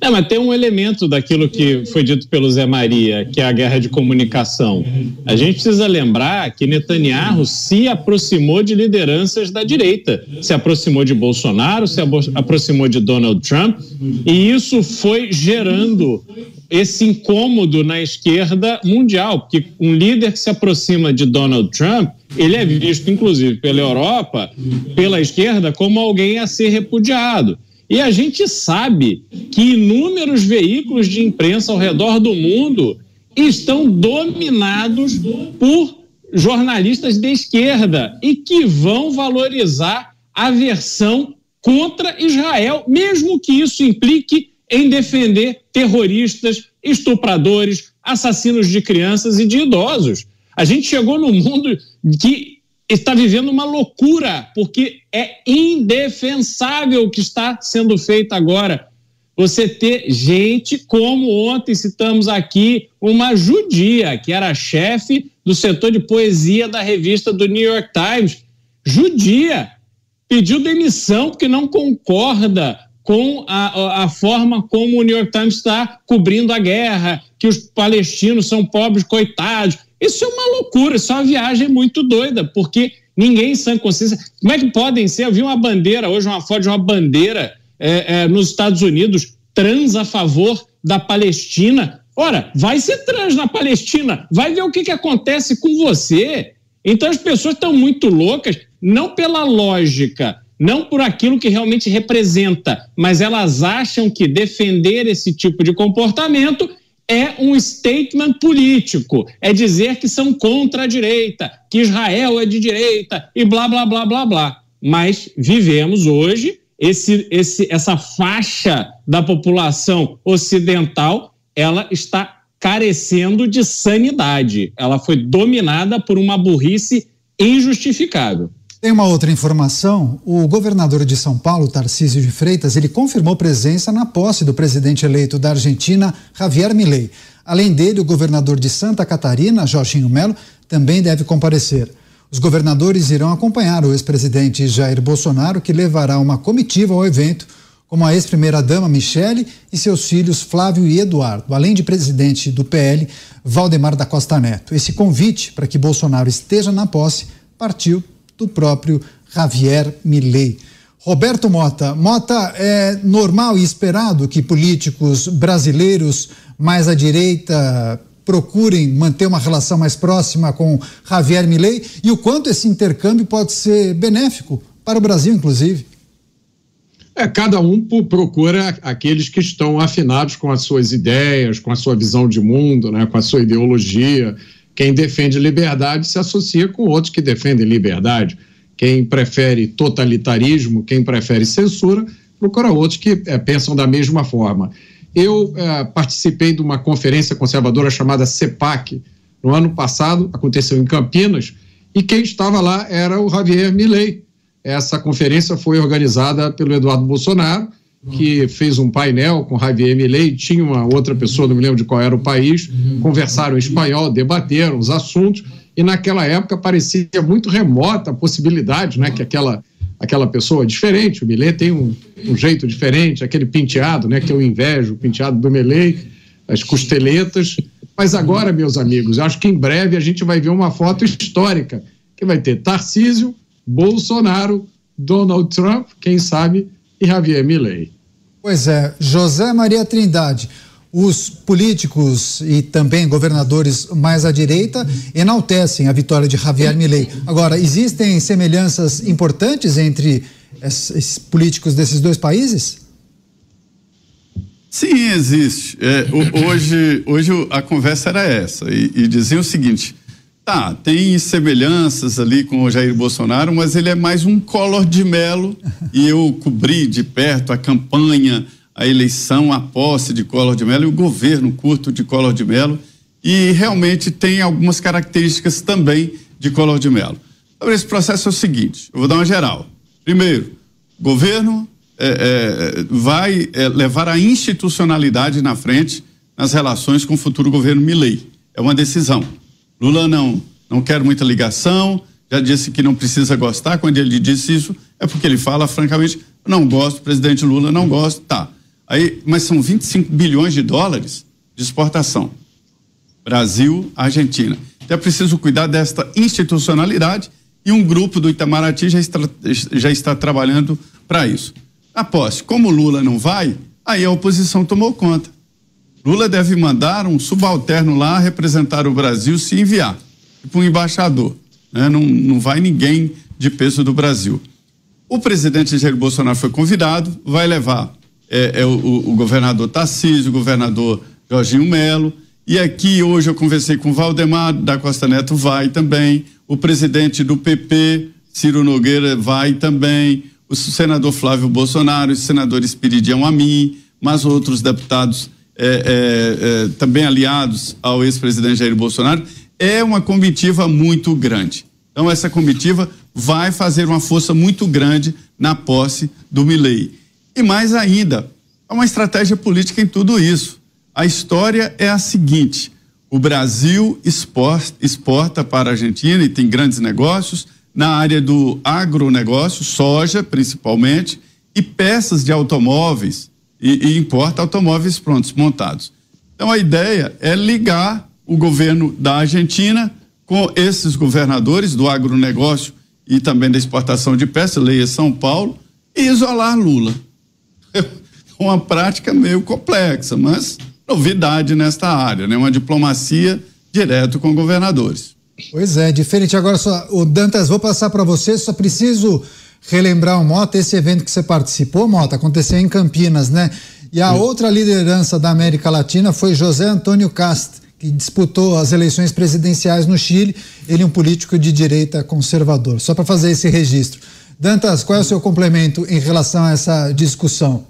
É, mas tem um elemento daquilo que foi dito pelo Zé Maria, que é a guerra de comunicação. A gente precisa lembrar que Netanyahu se aproximou de lideranças da direita, se aproximou de Bolsonaro, se aproximou de Donald Trump, e isso foi gerando esse incômodo na esquerda mundial, porque um líder que se aproxima de Donald Trump, ele é visto, inclusive, pela Europa, pela esquerda, como alguém a ser repudiado. E a gente sabe que inúmeros veículos de imprensa ao redor do mundo estão dominados por jornalistas de esquerda e que vão valorizar a versão contra Israel, mesmo que isso implique em defender terroristas, estupradores, assassinos de crianças e de idosos. A gente chegou no mundo que está vivendo uma loucura, porque é indefensável o que está sendo feito agora. Você ter gente como ontem citamos aqui uma judia, que era chefe do setor de poesia da revista do New York Times, judia, pediu demissão porque não concorda com a, a forma como o New York Times está cobrindo a guerra, que os palestinos são pobres coitados. Isso é uma loucura, isso é uma viagem muito doida, porque ninguém em sã consciência. Como é que podem ser? Eu vi uma bandeira, hoje, uma foto de uma bandeira é, é, nos Estados Unidos trans a favor da Palestina. Ora, vai ser trans na Palestina, vai ver o que, que acontece com você. Então as pessoas estão muito loucas, não pela lógica, não por aquilo que realmente representa, mas elas acham que defender esse tipo de comportamento é um statement político, é dizer que são contra a direita, que Israel é de direita e blá, blá, blá, blá, blá. Mas vivemos hoje esse, esse, essa faixa da população ocidental, ela está carecendo de sanidade. Ela foi dominada por uma burrice injustificável. Tem uma outra informação. O governador de São Paulo, Tarcísio de Freitas, ele confirmou presença na posse do presidente eleito da Argentina, Javier Milei. Além dele, o governador de Santa Catarina, Jorginho Melo, também deve comparecer. Os governadores irão acompanhar o ex-presidente Jair Bolsonaro, que levará uma comitiva ao evento, como a ex-primeira-dama Michele e seus filhos Flávio e Eduardo, além de presidente do PL, Valdemar da Costa Neto. Esse convite para que Bolsonaro esteja na posse partiu do próprio Javier Milei. Roberto Mota, Mota, é normal e esperado que políticos brasileiros mais à direita procurem manter uma relação mais próxima com Javier Milei e o quanto esse intercâmbio pode ser benéfico para o Brasil, inclusive? É, cada um procura aqueles que estão afinados com as suas ideias, com a sua visão de mundo, né, com a sua ideologia. Quem defende liberdade se associa com outros que defendem liberdade. Quem prefere totalitarismo, quem prefere censura, procura outros que é, pensam da mesma forma. Eu é, participei de uma conferência conservadora chamada CEPAC, no ano passado, aconteceu em Campinas, e quem estava lá era o Javier Milei. Essa conferência foi organizada pelo Eduardo Bolsonaro, que fez um painel com Javier Milei, tinha uma outra pessoa, não me lembro de qual era o país, conversaram em espanhol, debateram os assuntos, e naquela época parecia muito remota a possibilidade, né, que aquela aquela pessoa diferente, o Milei tem um, um, jeito diferente, aquele penteado, né, que eu invejo, o penteado do Milei, as costeletas, mas agora, meus amigos, acho que em breve a gente vai ver uma foto histórica, que vai ter Tarcísio, Bolsonaro, Donald Trump, quem sabe, e Javier Milei. Pois é, José Maria Trindade, os políticos e também governadores mais à direita enaltecem a vitória de Javier Milei. Agora, existem semelhanças importantes entre esses políticos desses dois países? Sim, existe. É, hoje, hoje a conversa era essa e, e dizia o seguinte: tá, tem semelhanças ali com o Jair Bolsonaro, mas ele é mais um Collor de Melo e eu cobri de perto a campanha, a eleição, a posse de Collor de Mello e o governo curto de Collor de Mello e realmente tem algumas características também de Collor de Mello. Então, esse processo é o seguinte, eu vou dar uma geral. Primeiro, governo é, é, vai é, levar a institucionalidade na frente nas relações com o futuro governo Milley. É uma decisão. Lula não, não quer muita ligação, já disse que não precisa gostar. Quando ele disse isso, é porque ele fala francamente: não gosto, presidente Lula, não gosto, tá. Aí, mas são 25 bilhões de dólares de exportação. Brasil, Argentina. Então é preciso cuidar desta institucionalidade e um grupo do Itamaraty já está, já está trabalhando para isso. Após, como Lula não vai, aí a oposição tomou conta. Lula deve mandar um subalterno lá representar o Brasil se enviar, tipo um embaixador. Né? Não, não vai ninguém de peso do Brasil. O presidente Jair Bolsonaro foi convidado, vai levar é, é o, o, governador Tarcísio, o governador Jorginho Melo, e aqui hoje eu conversei com Valdemar da Costa Neto, vai também, o presidente do PP, Ciro Nogueira, vai também, o senador Flávio Bolsonaro, o senador Espiridião Amin, mas outros deputados é, é, é, também aliados ao ex-presidente Jair Bolsonaro, é uma comitiva muito grande. Então, essa comitiva vai fazer uma força muito grande na posse do Milei. E mais ainda, há uma estratégia política em tudo isso. A história é a seguinte: o Brasil exporta para a Argentina e tem grandes negócios na área do agronegócio, soja principalmente, e peças de automóveis, e, e importa automóveis prontos, montados. Então a ideia é ligar o governo da Argentina com esses governadores do agronegócio e também da exportação de peças, leia São Paulo, e isolar Lula. uma prática meio complexa, mas novidade nesta área, né? Uma diplomacia direto com governadores. Pois é, diferente. Agora, só, o Dantas, vou passar para você, só preciso relembrar o Mota, esse evento que você participou, Mota, aconteceu em Campinas, né? E a Sim. outra liderança da América Latina foi José Antônio Cast, que disputou as eleições presidenciais no Chile. Ele é um político de direita conservador. Só para fazer esse registro. Dantas, qual é o seu complemento em relação a essa discussão?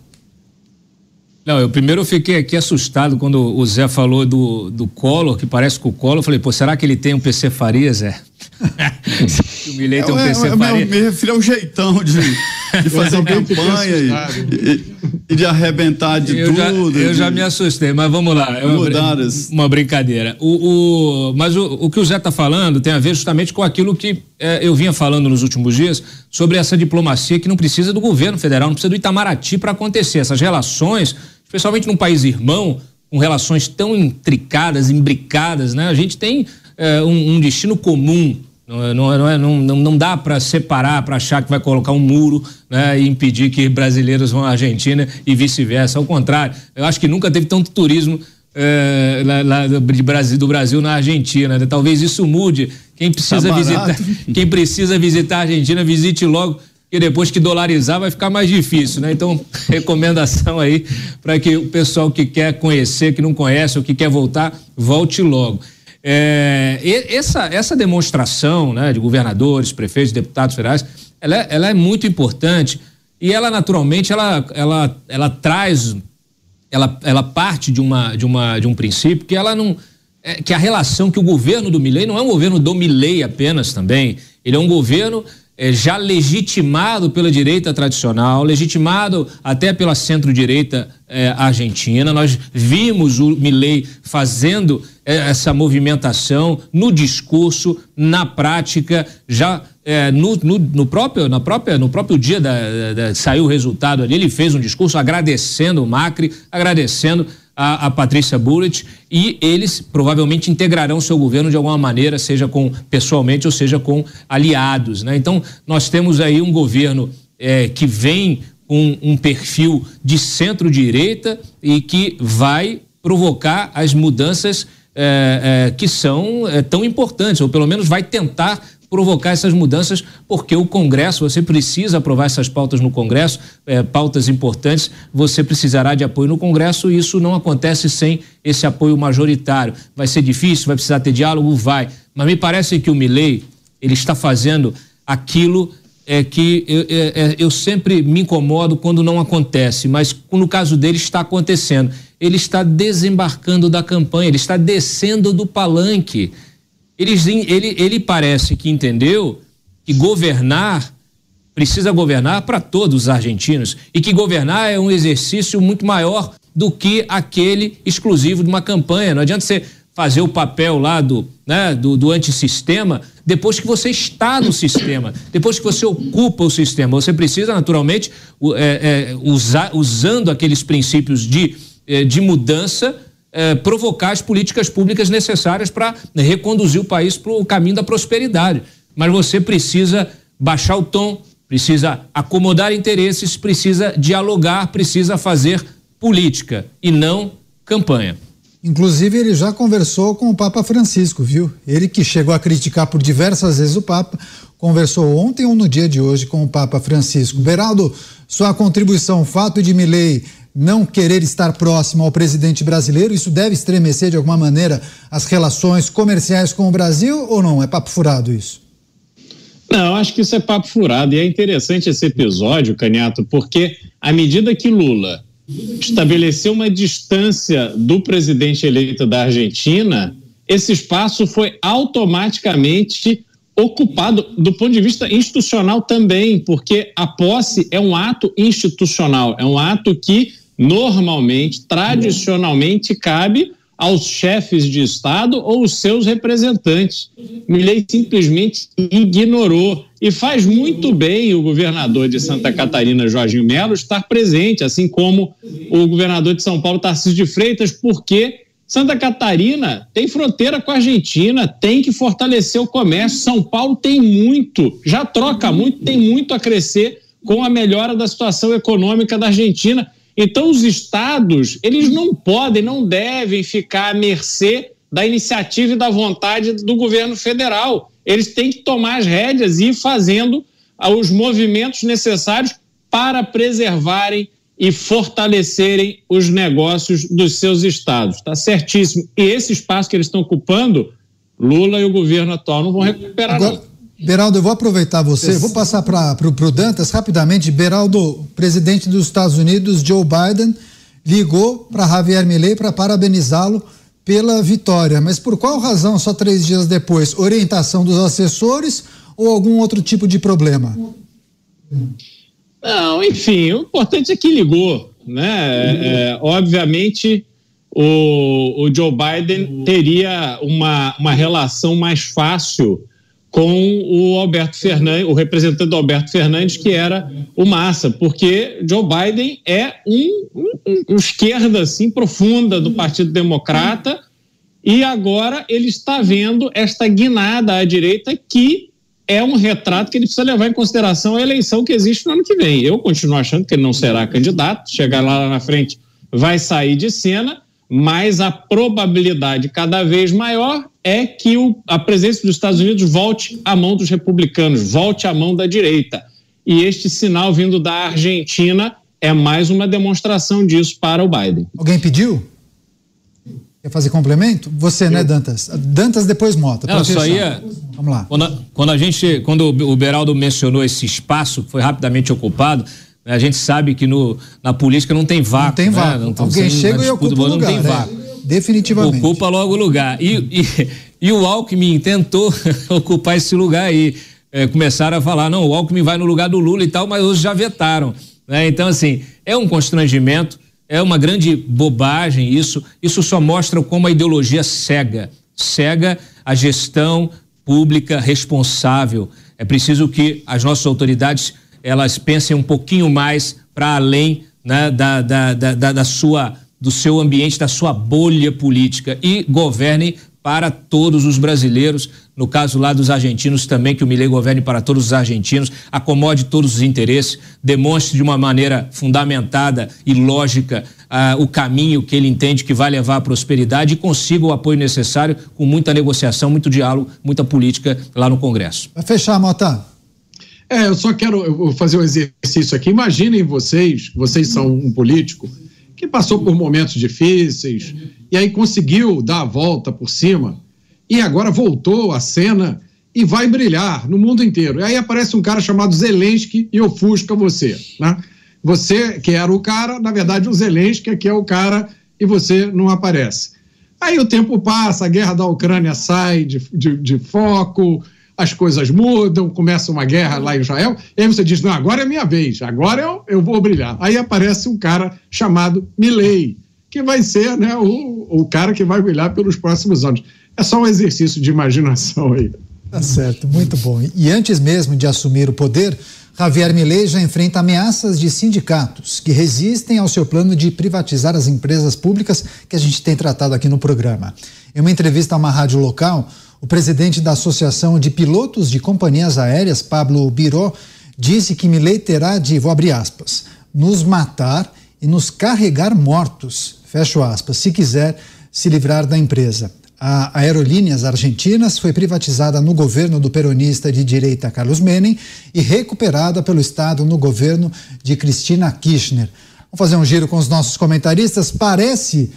Não, eu primeiro fiquei aqui assustado quando o Zé falou do, do Collor, que parece com o Collor. Eu falei, pô, será que ele tem um PC Faria, Zé? o Milei tem um é, PC é, Faria. Me refiro ao jeitão de, de fazer campanha e, e, e, de arrebentar de eu tudo. Já, eu de, já me assustei, mas vamos lá. É uma, uma brincadeira. O, o, mas o, o que o Zé está falando tem a ver justamente com aquilo que é, eu vinha falando nos últimos dias sobre essa diplomacia que não precisa do governo federal, não precisa do Itamaraty para acontecer. Essas relações especialmente num país irmão, com relações tão intricadas, imbricadas, né? A gente tem é, um, um, destino comum. Não, é, não, é, não, é, não, não dá para separar, para achar que vai colocar um muro né, e impedir que brasileiros vão à Argentina e vice-versa. Ao contrário, eu acho que nunca teve tanto turismo é, lá, lá do, Brasil, do Brasil na Argentina. Né? Talvez isso mude. Quem precisa tá visitar, quem precisa visitar a Argentina, visite logo e depois que dolarizar vai ficar mais difícil, né? Então, recomendação aí para que o pessoal que quer conhecer, que não conhece ou que quer voltar, volte logo. É, essa, essa demonstração né, de governadores, prefeitos, deputados federais, ela é, ela é muito importante e ela naturalmente ela, ela, ela traz, ela, ela parte de, uma, de, uma, de um princípio que ela não é, que a relação que o governo do Milei não é um governo do Milei apenas também, ele é um governo é, já legitimado pela direita tradicional, legitimado até pela centro-direita é, argentina. Nós vimos o Milei fazendo é, essa movimentação no discurso, na prática, já é, no, no, no, próprio, na própria, no próprio dia da, da, saiu o resultado ali, ele fez um discurso agradecendo o Macri, agradecendo a, a Patrícia Bullitt e eles provavelmente integrarão seu governo de alguma maneira, seja com pessoalmente ou seja com aliados. Né? Então, nós temos aí um governo é, que vem com um perfil de centro-direita e que vai provocar as mudanças é, é, que são é, tão importantes, ou pelo menos vai tentar provocar essas mudanças, porque o Congresso, você precisa aprovar essas pautas no Congresso, é, pautas importantes, você precisará de apoio no Congresso e isso não acontece sem esse apoio majoritário. Vai ser difícil, vai precisar ter diálogo? Vai. Mas me parece que o Milley, ele está fazendo aquilo é que eu, é, é, eu sempre me incomodo quando não acontece, mas no caso dele está acontecendo. Ele está desembarcando da campanha, ele está descendo do palanque. Ele, ele, parece que entendeu que governar precisa governar para todos os argentinos e que governar é um exercício muito maior do que aquele exclusivo de uma campanha. Não adianta você fazer o papel lá do, né, do, do antissistema depois que você está no sistema, depois que você ocupa o sistema. Você precisa, naturalmente, é, é, usar, usando aqueles princípios de, é, de mudança, eh, provocar as políticas públicas necessárias para reconduzir o país para o caminho da prosperidade. Mas você precisa baixar o tom, precisa acomodar interesses, precisa dialogar, precisa fazer política e não campanha. Inclusive, ele já conversou com o Papa Francisco, viu? Ele que chegou a criticar por diversas vezes o Papa, conversou ontem ou no dia de hoje com o Papa Francisco. Beraldo, sua contribuição, fato de Milei não querer estar próximo ao presidente brasileiro, isso deve estremecer de alguma maneira as relações comerciais com o Brasil ou não? É papo furado isso? Não, acho que isso é papo furado. E é interessante esse episódio, Caniato, porque à medida que Lula estabeleceu uma distância do presidente eleito da Argentina, esse espaço foi automaticamente ocupado do ponto de vista institucional também, porque a posse é um ato institucional, é um ato que normalmente, tradicionalmente, cabe aos chefes de Estado ou os seus representantes. Milley simplesmente ignorou. E faz muito bem o governador de Santa Catarina, Jorginho Melo, estar presente, assim como o governador de São Paulo, Tarcísio de Freitas, porque Santa Catarina tem fronteira com a Argentina, tem que fortalecer o comércio. São Paulo tem muito, já troca muito, tem muito a crescer com a melhora da situação econômica da Argentina. Então, os estados, eles não podem, não devem ficar à mercê da iniciativa e da vontade do governo federal. Eles têm que tomar as rédeas e ir fazendo os movimentos necessários para preservarem e fortalecerem os negócios dos seus estados. Está certíssimo. E esse espaço que eles estão ocupando, Lula e o governo atual não vão recuperar, Agora, não. Beraldo, eu vou aproveitar você, vou passar para o Dantas rapidamente. Beraldo, presidente dos Estados Unidos, Joe Biden, ligou para Javier Milei para parabenizá-lo pela vitória. Mas por qual razão, só três dias depois? Orientação dos assessores ou algum outro tipo de problema? Não, enfim, o importante é que ligou. Né? É, obviamente, o, o Joe Biden teria uma, uma relação mais fácil com o Alberto Fernandes, o representante do Alberto Fernandes, que era o Massa, porque Joe Biden é um, um, um esquerda assim profunda do Partido Democrata e agora ele está vendo esta guinada à direita que é um retrato que ele precisa levar em consideração a eleição que existe no ano que vem. Eu continuo achando que ele não será candidato, chegar lá na frente vai sair de cena, mas a probabilidade cada vez maior é que o, a presença dos Estados Unidos volte à mão dos republicanos, volte à mão da direita. E este sinal vindo da Argentina é mais uma demonstração disso para o Biden. Alguém pediu? Quer fazer complemento? Você, né, Eu... né, Dantas? Dantas depois Mota. Não, só ia. Vamos lá. Quando a, quando a gente, quando o Beraldo mencionou esse espaço que foi rapidamente ocupado, a gente sabe que no, na política não tem vácuo. Não tem né? vácuo. Né? Não, Alguém chega e ocupa o lugar. Não tem né? vácuo. Definitivamente. Ocupa logo o lugar. E, e, e o Alckmin tentou ocupar esse lugar aí. É, começaram a falar, não, o Alckmin vai no lugar do Lula e tal, mas hoje já vetaram. Né? Então, assim, é um constrangimento, é uma grande bobagem isso. Isso só mostra como a ideologia cega. Cega a gestão pública responsável. É preciso que as nossas autoridades elas pensem um pouquinho mais para além né, da, da, da, da sua do seu ambiente, da sua bolha política. E governe para todos os brasileiros, no caso lá dos argentinos também, que o Milei governe para todos os argentinos, acomode todos os interesses, demonstre de uma maneira fundamentada e lógica uh, o caminho que ele entende que vai levar à prosperidade. E consiga o apoio necessário com muita negociação, muito diálogo, muita política lá no Congresso. Vai fechar, Mota. É, eu só quero fazer um exercício aqui. Imaginem vocês, vocês são um político, que passou por momentos difíceis e aí conseguiu dar a volta por cima e agora voltou à cena e vai brilhar no mundo inteiro. E aí aparece um cara chamado Zelensky e ofusca você, né? Você que era o cara, na verdade o Zelensky é que é o cara e você não aparece. Aí o tempo passa, a guerra da Ucrânia sai de, de, de foco, as coisas mudam, começa uma guerra lá em Israel, e aí você diz: não, agora é minha vez, agora eu, eu vou brilhar. Aí aparece um cara chamado Milley, que vai ser né, o, o cara que vai brilhar pelos próximos anos. É só um exercício de imaginação aí. Tá certo, muito bom. E antes mesmo de assumir o poder, Javier Milei já enfrenta ameaças de sindicatos que resistem ao seu plano de privatizar as empresas públicas que a gente tem tratado aqui no programa. Em uma entrevista a uma rádio local, o presidente da Associação de Pilotos de Companhias Aéreas, Pablo Biró, disse que Milei terá de, vou abrir aspas, nos matar e nos carregar mortos, fecho aspas, se quiser se livrar da empresa. A Aerolíneas Argentinas foi privatizada no governo do peronista de direita Carlos Menem e recuperada pelo Estado no governo de Cristina Kirchner. Vamos fazer um giro com os nossos comentaristas. Parece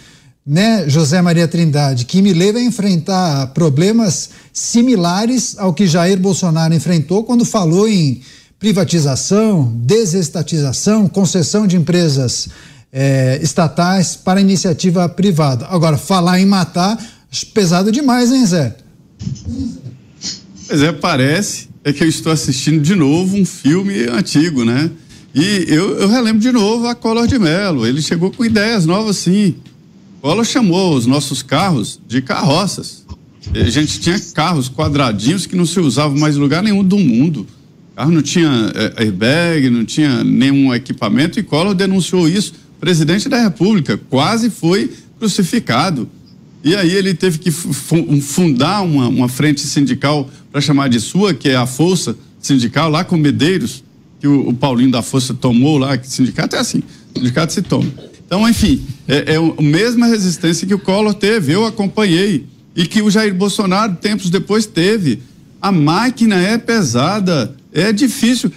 né, José Maria Trindade, que me leva a enfrentar problemas similares ao que Jair Bolsonaro enfrentou quando falou em privatização, desestatização, concessão de empresas é, estatais para iniciativa privada. Agora, falar em matar, pesado demais, hein, Zé? Pois é, parece é que eu estou assistindo de novo um filme antigo, né? E eu, eu relembro de novo a Collor de Mello. Ele chegou com ideias novas, sim. Collor chamou os nossos carros de carroças. A gente tinha carros quadradinhos que não se usavam mais em lugar nenhum do mundo. O carro não tinha é, airbag, não tinha nenhum equipamento e Collor denunciou isso. Presidente da República quase foi crucificado. E aí ele teve que fundar uma, uma frente sindical para chamar de sua, que é a Força Sindical, lá com Medeiros, que o, o Paulinho da Força tomou lá, que sindicato é assim, sindicato se toma. Então, enfim, é, é a mesma resistência que o Collor teve, eu acompanhei, e que o Jair Bolsonaro, tempos depois, teve. A máquina é pesada, é difícil.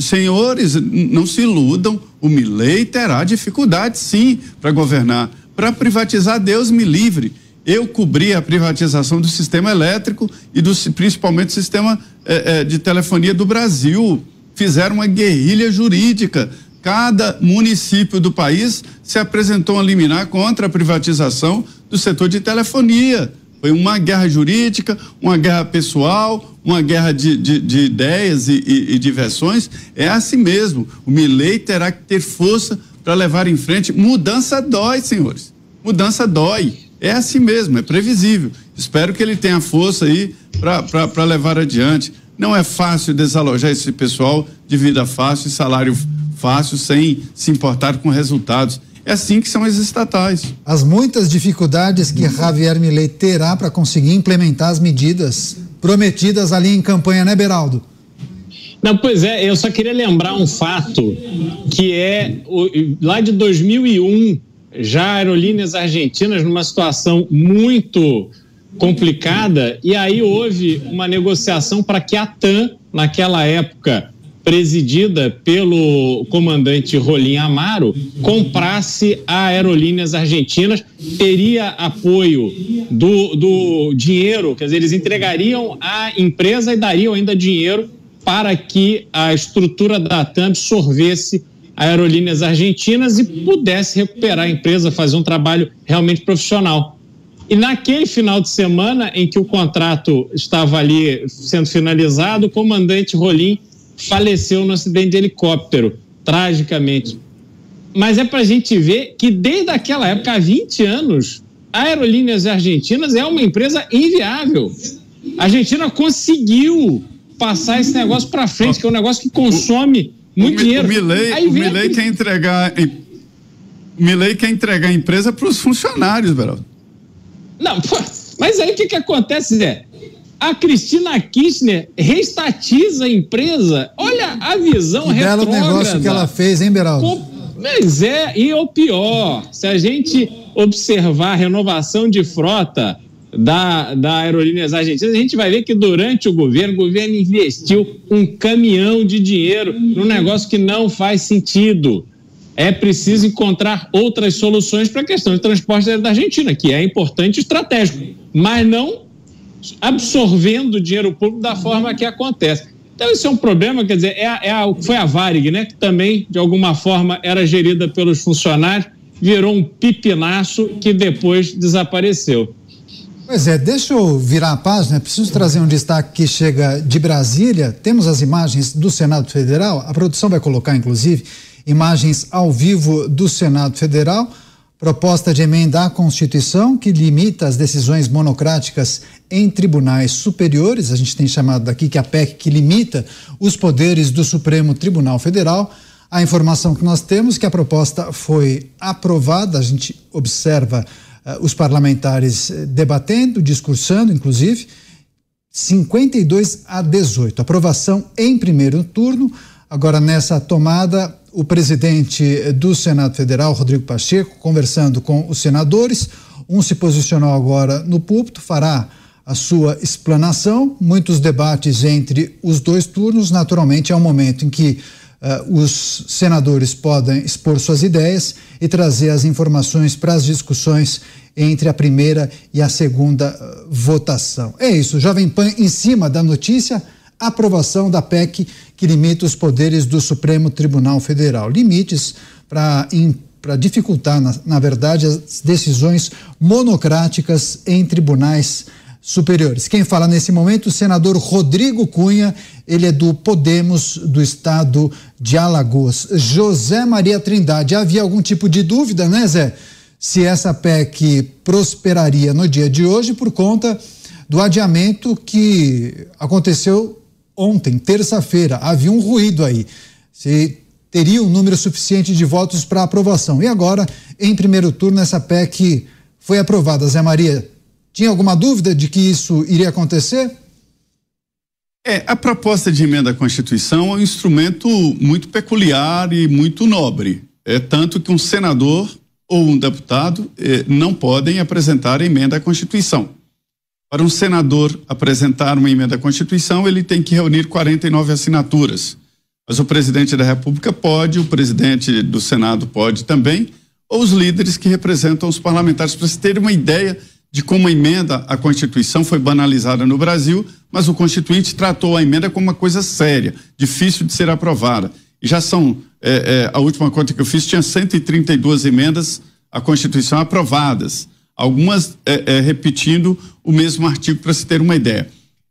Senhores, não se iludam, o Milley terá dificuldade, sim, para governar. Para privatizar, Deus me livre. Eu cobri a privatização do sistema elétrico e do, principalmente do sistema é, é, de telefonia do Brasil. Fizeram uma guerrilha jurídica cada município do país se apresentou a liminar contra a privatização do setor de telefonia. Foi uma guerra jurídica, uma guerra pessoal, uma guerra de, de, de ideias e, e, e, de versões. É assim mesmo. O Milley terá que ter força para levar em frente. Mudança dói, senhores. Mudança dói. É assim mesmo, é previsível. Espero que ele tenha força aí para levar adiante. Não é fácil desalojar esse pessoal de vida fácil e salário fácil sem se importar com resultados. É assim que são as estatais. As muitas dificuldades que Javier Milei terá para conseguir implementar as medidas prometidas ali em campanha, né, Beraldo? Não, pois é, eu só queria lembrar um fato que é lá de 2001, já aerolíneas argentinas numa situação muito complicada e aí houve uma negociação para que a TAM, naquela época, presidida pelo comandante Rolim Amaro, comprasse a Aerolíneas Argentinas, teria apoio do, do dinheiro, quer dizer, eles entregariam a empresa e dariam ainda dinheiro para que a estrutura da TAM absorvesse Aerolíneas Argentinas e pudesse recuperar a empresa, fazer um trabalho realmente profissional. E naquele final de semana em que o contrato estava ali sendo finalizado, o comandante Rolim faleceu no acidente de helicóptero, tragicamente. Mas é para a gente ver que desde aquela época, há 20 anos, a Aerolíneas Argentinas é uma empresa inviável. A Argentina conseguiu passar esse negócio para frente, que é um negócio que consome o, muito o, dinheiro. O Milley, o Milley quer entregar. O Milley quer entregar a empresa para os funcionários, Beraldo. Não, mas aí o que, que acontece, Zé? a Cristina Kirchner reestatiza a empresa. Olha a visão que belo negócio que ela fez, hein, Beraldo? Mas é, e o pior, se a gente observar a renovação de frota da, da Aerolíneas Argentinas, a gente vai ver que durante o governo, o governo investiu um caminhão de dinheiro num negócio que não faz sentido. É preciso encontrar outras soluções para a questão de transporte da Argentina, que é importante e estratégico, mas não absorvendo o dinheiro público da forma que acontece. Então, isso é um problema, quer dizer, é, é a, foi a Varig, né, que também, de alguma forma, era gerida pelos funcionários, virou um pipinaço que depois desapareceu. Pois é, deixa eu virar a página, preciso trazer um destaque que chega de Brasília. Temos as imagens do Senado Federal, a produção vai colocar, inclusive, imagens ao vivo do Senado Federal. Proposta de emenda à Constituição que limita as decisões monocráticas em tribunais superiores, a gente tem chamado daqui que a PEC que limita os poderes do Supremo Tribunal Federal. A informação que nós temos é que a proposta foi aprovada, a gente observa uh, os parlamentares eh, debatendo, discursando, inclusive, 52 a 18. Aprovação em primeiro turno. Agora, nessa tomada, o presidente do Senado Federal, Rodrigo Pacheco, conversando com os senadores. Um se posicionou agora no púlpito, fará a sua explanação. Muitos debates entre os dois turnos. Naturalmente, é um momento em que uh, os senadores podem expor suas ideias e trazer as informações para as discussões entre a primeira e a segunda uh, votação. É isso, Jovem Pan em cima da notícia aprovação da PEC que limita os poderes do Supremo Tribunal Federal. Limites para para dificultar, na, na, verdade, as decisões monocráticas em tribunais superiores. Quem fala nesse momento, o senador Rodrigo Cunha, ele é do Podemos do estado de Alagoas. José Maria Trindade, havia algum tipo de dúvida, né, Zé? Se essa PEC prosperaria no dia de hoje por conta do adiamento que aconteceu ontem, terça-feira, havia um ruído aí. Se teria um número suficiente de votos para aprovação. E agora, em primeiro turno, essa PEC foi aprovada. Zé Maria, tinha alguma dúvida de que isso iria acontecer? É, a proposta de emenda à Constituição é um instrumento muito peculiar e muito nobre. É tanto que um senador ou um deputado eh, não podem apresentar emenda à Constituição. Para um senador apresentar uma emenda à Constituição, ele tem que reunir 49 assinaturas. Mas o presidente da República pode, o presidente do Senado pode também, ou os líderes que representam os parlamentares, para se ter uma ideia de como a emenda à Constituição foi banalizada no Brasil, mas o Constituinte tratou a emenda como uma coisa séria, difícil de ser aprovada. já são, é, é, a última conta que eu fiz tinha 132 emendas à Constituição aprovadas, algumas é, é, repetindo o mesmo artigo para se ter uma ideia.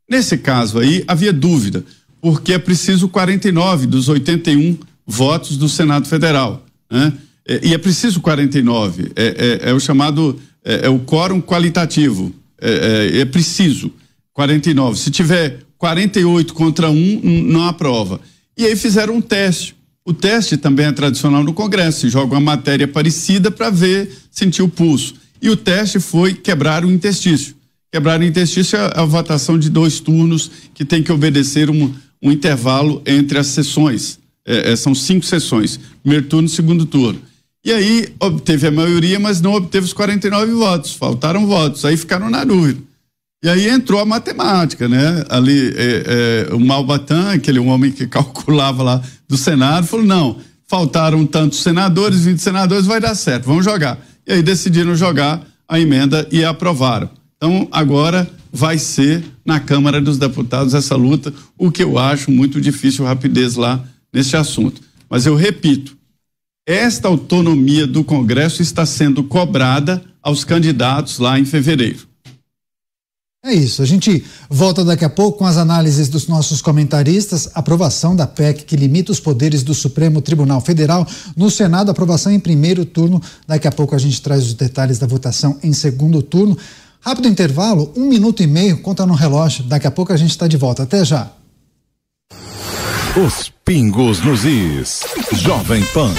Nesse caso aí, havia dúvida, porque é preciso 49 dos 81 votos do Senado Federal. Né? É, e é preciso 49, é, é, é o chamado, é, é, o quórum qualitativo, é, é preciso 49. Se tiver 48 contra 1, não aprova. E aí fizeram um teste. O teste também é tradicional no Congresso, joga uma matéria parecida para ver, sentir o pulso. E o teste foi quebrar o interstício. Quebrar o interstício é a votação de dois turnos que tem que obedecer um, um intervalo entre as sessões. É, é, são cinco sessões, primeiro turno segundo turno. E aí obteve a maioria, mas não obteve os 49 votos, faltaram votos, aí ficaram na dúvida. E aí entrou a matemática, né? Ali, é, é, o Malbatan, aquele homem que calculava lá do Senado, falou: não, faltaram tantos senadores, 20 senadores, vai dar certo, vamos jogar. E aí decidiram jogar a emenda e aprovaram. Então, agora vai ser na Câmara dos Deputados essa luta, o que eu acho muito difícil rapidez lá nesse assunto. Mas eu repito, esta autonomia do Congresso está sendo cobrada aos candidatos lá em fevereiro. É isso. A gente volta daqui a pouco com as análises dos nossos comentaristas. Aprovação da PEC que limita os poderes do Supremo Tribunal Federal. No Senado, aprovação em primeiro turno. Daqui a pouco a gente traz os detalhes da votação em segundo turno. Rápido intervalo, um minuto e meio, conta no relógio. Daqui a pouco a gente está de volta. Até já. Os pingos nos is. Jovem Pan.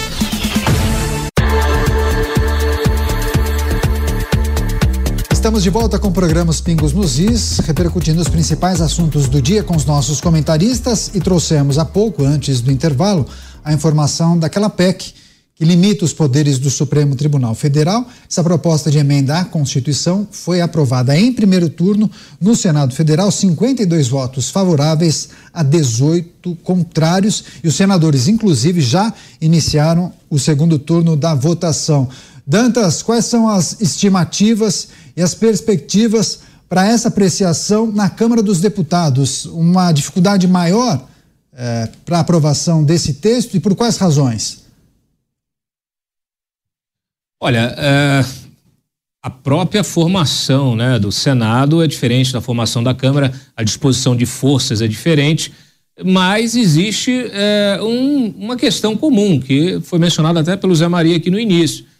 Estamos de volta com o programa Os Pingos nos Is, repercutindo os principais assuntos do dia com os nossos comentaristas e trouxemos há pouco, antes do intervalo, a informação daquela PEC que limita os poderes do Supremo Tribunal Federal. Essa proposta de emenda à Constituição foi aprovada em primeiro turno no Senado Federal, 52 votos favoráveis a 18 contrários, e os senadores, inclusive, já iniciaram o segundo turno da votação. Dantas, quais são as estimativas e as perspectivas para essa apreciação na Câmara dos Deputados? Uma dificuldade maior eh, para a aprovação desse texto e por quais razões? Olha, eh, a própria formação né, do Senado é diferente da formação da Câmara, a disposição de forças é diferente, mas existe eh, um, uma questão comum, que foi mencionada até pelo Zé Maria aqui no início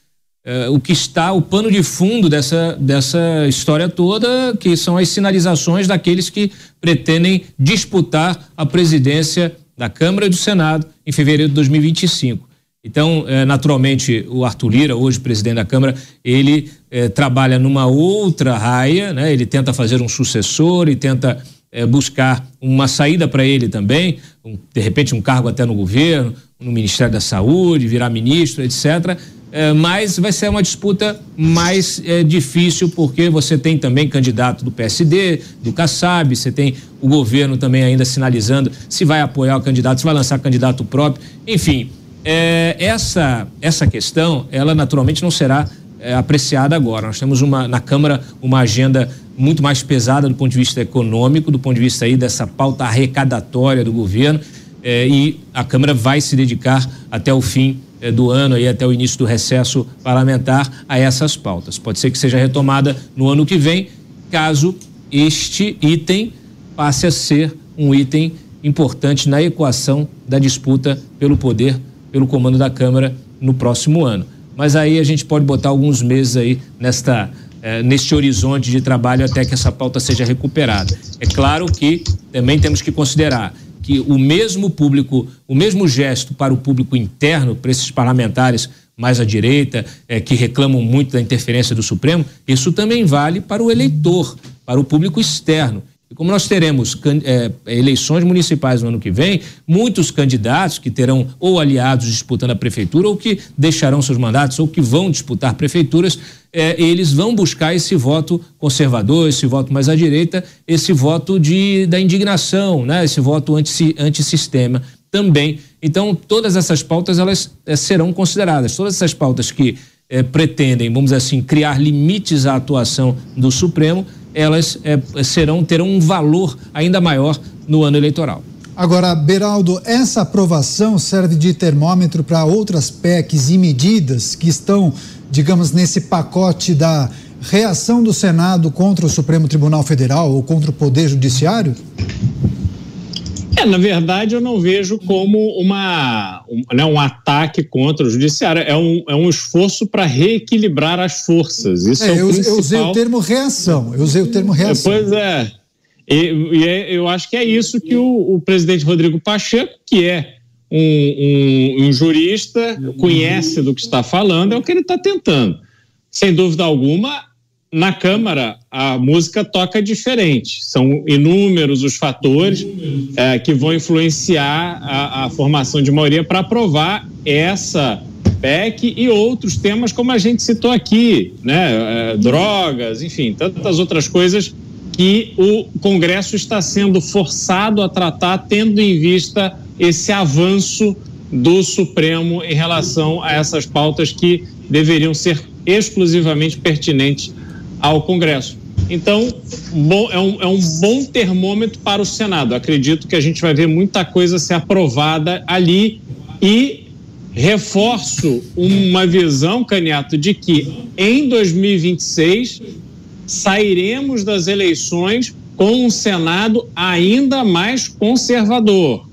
é, o que está, o pano de fundo dessa, dessa história toda, que são as sinalizações daqueles que pretendem disputar a presidência da Câmara e do Senado em fevereiro de 2025. Então, é, naturalmente, o Arthur Lira, hoje presidente da Câmara, ele é, trabalha numa outra raia, né? ele tenta fazer um sucessor e tenta é, buscar uma saída para ele também, um, de repente um cargo até no governo, no Ministério da Saúde, virar ministro, etc. É, mas vai ser uma disputa mais é, difícil, porque você tem também candidato do PSD, do Kassab, você tem o governo também ainda sinalizando se vai apoiar o candidato, se vai lançar candidato próprio. Enfim, é, essa, essa questão, ela naturalmente não será é, apreciada agora. Nós temos uma, na Câmara uma agenda muito mais pesada do ponto de vista econômico, do ponto de vista aí dessa pauta arrecadatória do governo, é, e a Câmara vai se dedicar até o fim do ano e até o início do recesso parlamentar a essas pautas. Pode ser que seja retomada no ano que vem, caso este item passe a ser um item importante na equação da disputa pelo poder, pelo comando da Câmara no próximo ano. Mas aí a gente pode botar alguns meses aí nesta eh, neste horizonte de trabalho até que essa pauta seja recuperada. É claro que também temos que considerar que o mesmo público, o mesmo gesto para o público interno, para esses parlamentares mais à direita, é, que reclamam muito da interferência do Supremo, isso também vale para o eleitor, para o público externo. Como nós teremos é, eleições municipais no ano que vem, muitos candidatos que terão ou aliados disputando a prefeitura, ou que deixarão seus mandatos, ou que vão disputar prefeituras, é, eles vão buscar esse voto conservador, esse voto mais à direita, esse voto de, da indignação, né? esse voto anti, antissistema também. Então, todas essas pautas elas é, serão consideradas. Todas essas pautas que é, pretendem, vamos dizer assim, criar limites à atuação do Supremo, elas é, serão terão um valor ainda maior no ano eleitoral. Agora, Beraldo, essa aprovação serve de termômetro para outras PECs e medidas que estão, digamos, nesse pacote da reação do Senado contra o Supremo Tribunal Federal ou contra o Poder Judiciário? É, na verdade, eu não vejo como uma, um, né, um ataque contra o judiciário. É um, é um esforço para reequilibrar as forças. Isso é, é eu, principal... eu usei o termo reação. Eu usei o termo reação. Pois é. E, e é, eu acho que é isso que o, o presidente Rodrigo Pacheco, que é um, um, um, jurista, conhece do que está falando, é o que ele está tentando. Sem dúvida alguma, na Câmara, a música toca diferente. São inúmeros os fatores é, que vão influenciar a, a formação de maioria para aprovar essa PEC e outros temas, como a gente citou aqui, né? É, drogas, enfim, tantas outras coisas que o Congresso está sendo forçado a tratar, tendo em vista esse avanço do Supremo em relação a essas pautas que deveriam ser exclusivamente pertinentes ao Congresso. Então, bom, é, um, é um bom termômetro para o Senado. Acredito que a gente vai ver muita coisa ser aprovada ali e reforço uma visão, Caniato, de que em 2026 sairemos das eleições com um Senado ainda mais conservador.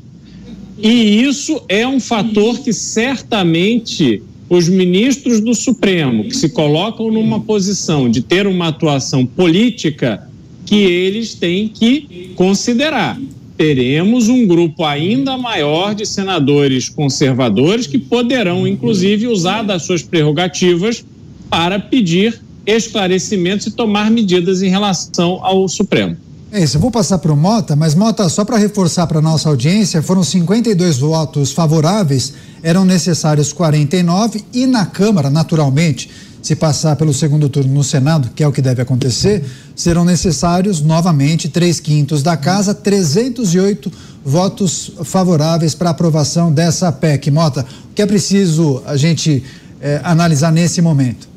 E isso é um fator que certamente os ministros do Supremo, que se colocam numa posição de ter uma atuação política, que eles têm que considerar. Teremos um grupo ainda maior de senadores conservadores que poderão, inclusive, usar das suas prerrogativas para pedir esclarecimentos e tomar medidas em relação ao Supremo. É isso, eu vou passar para o Mota, mas Mota, só para reforçar para nossa audiência, foram 52 votos favoráveis, eram necessários 49 e na Câmara, naturalmente, se passar pelo segundo turno no Senado, que é o que deve acontecer, serão necessários novamente três quintos da casa, 308 votos favoráveis para aprovação dessa PEC. Mota, o que é preciso a gente eh, analisar nesse momento?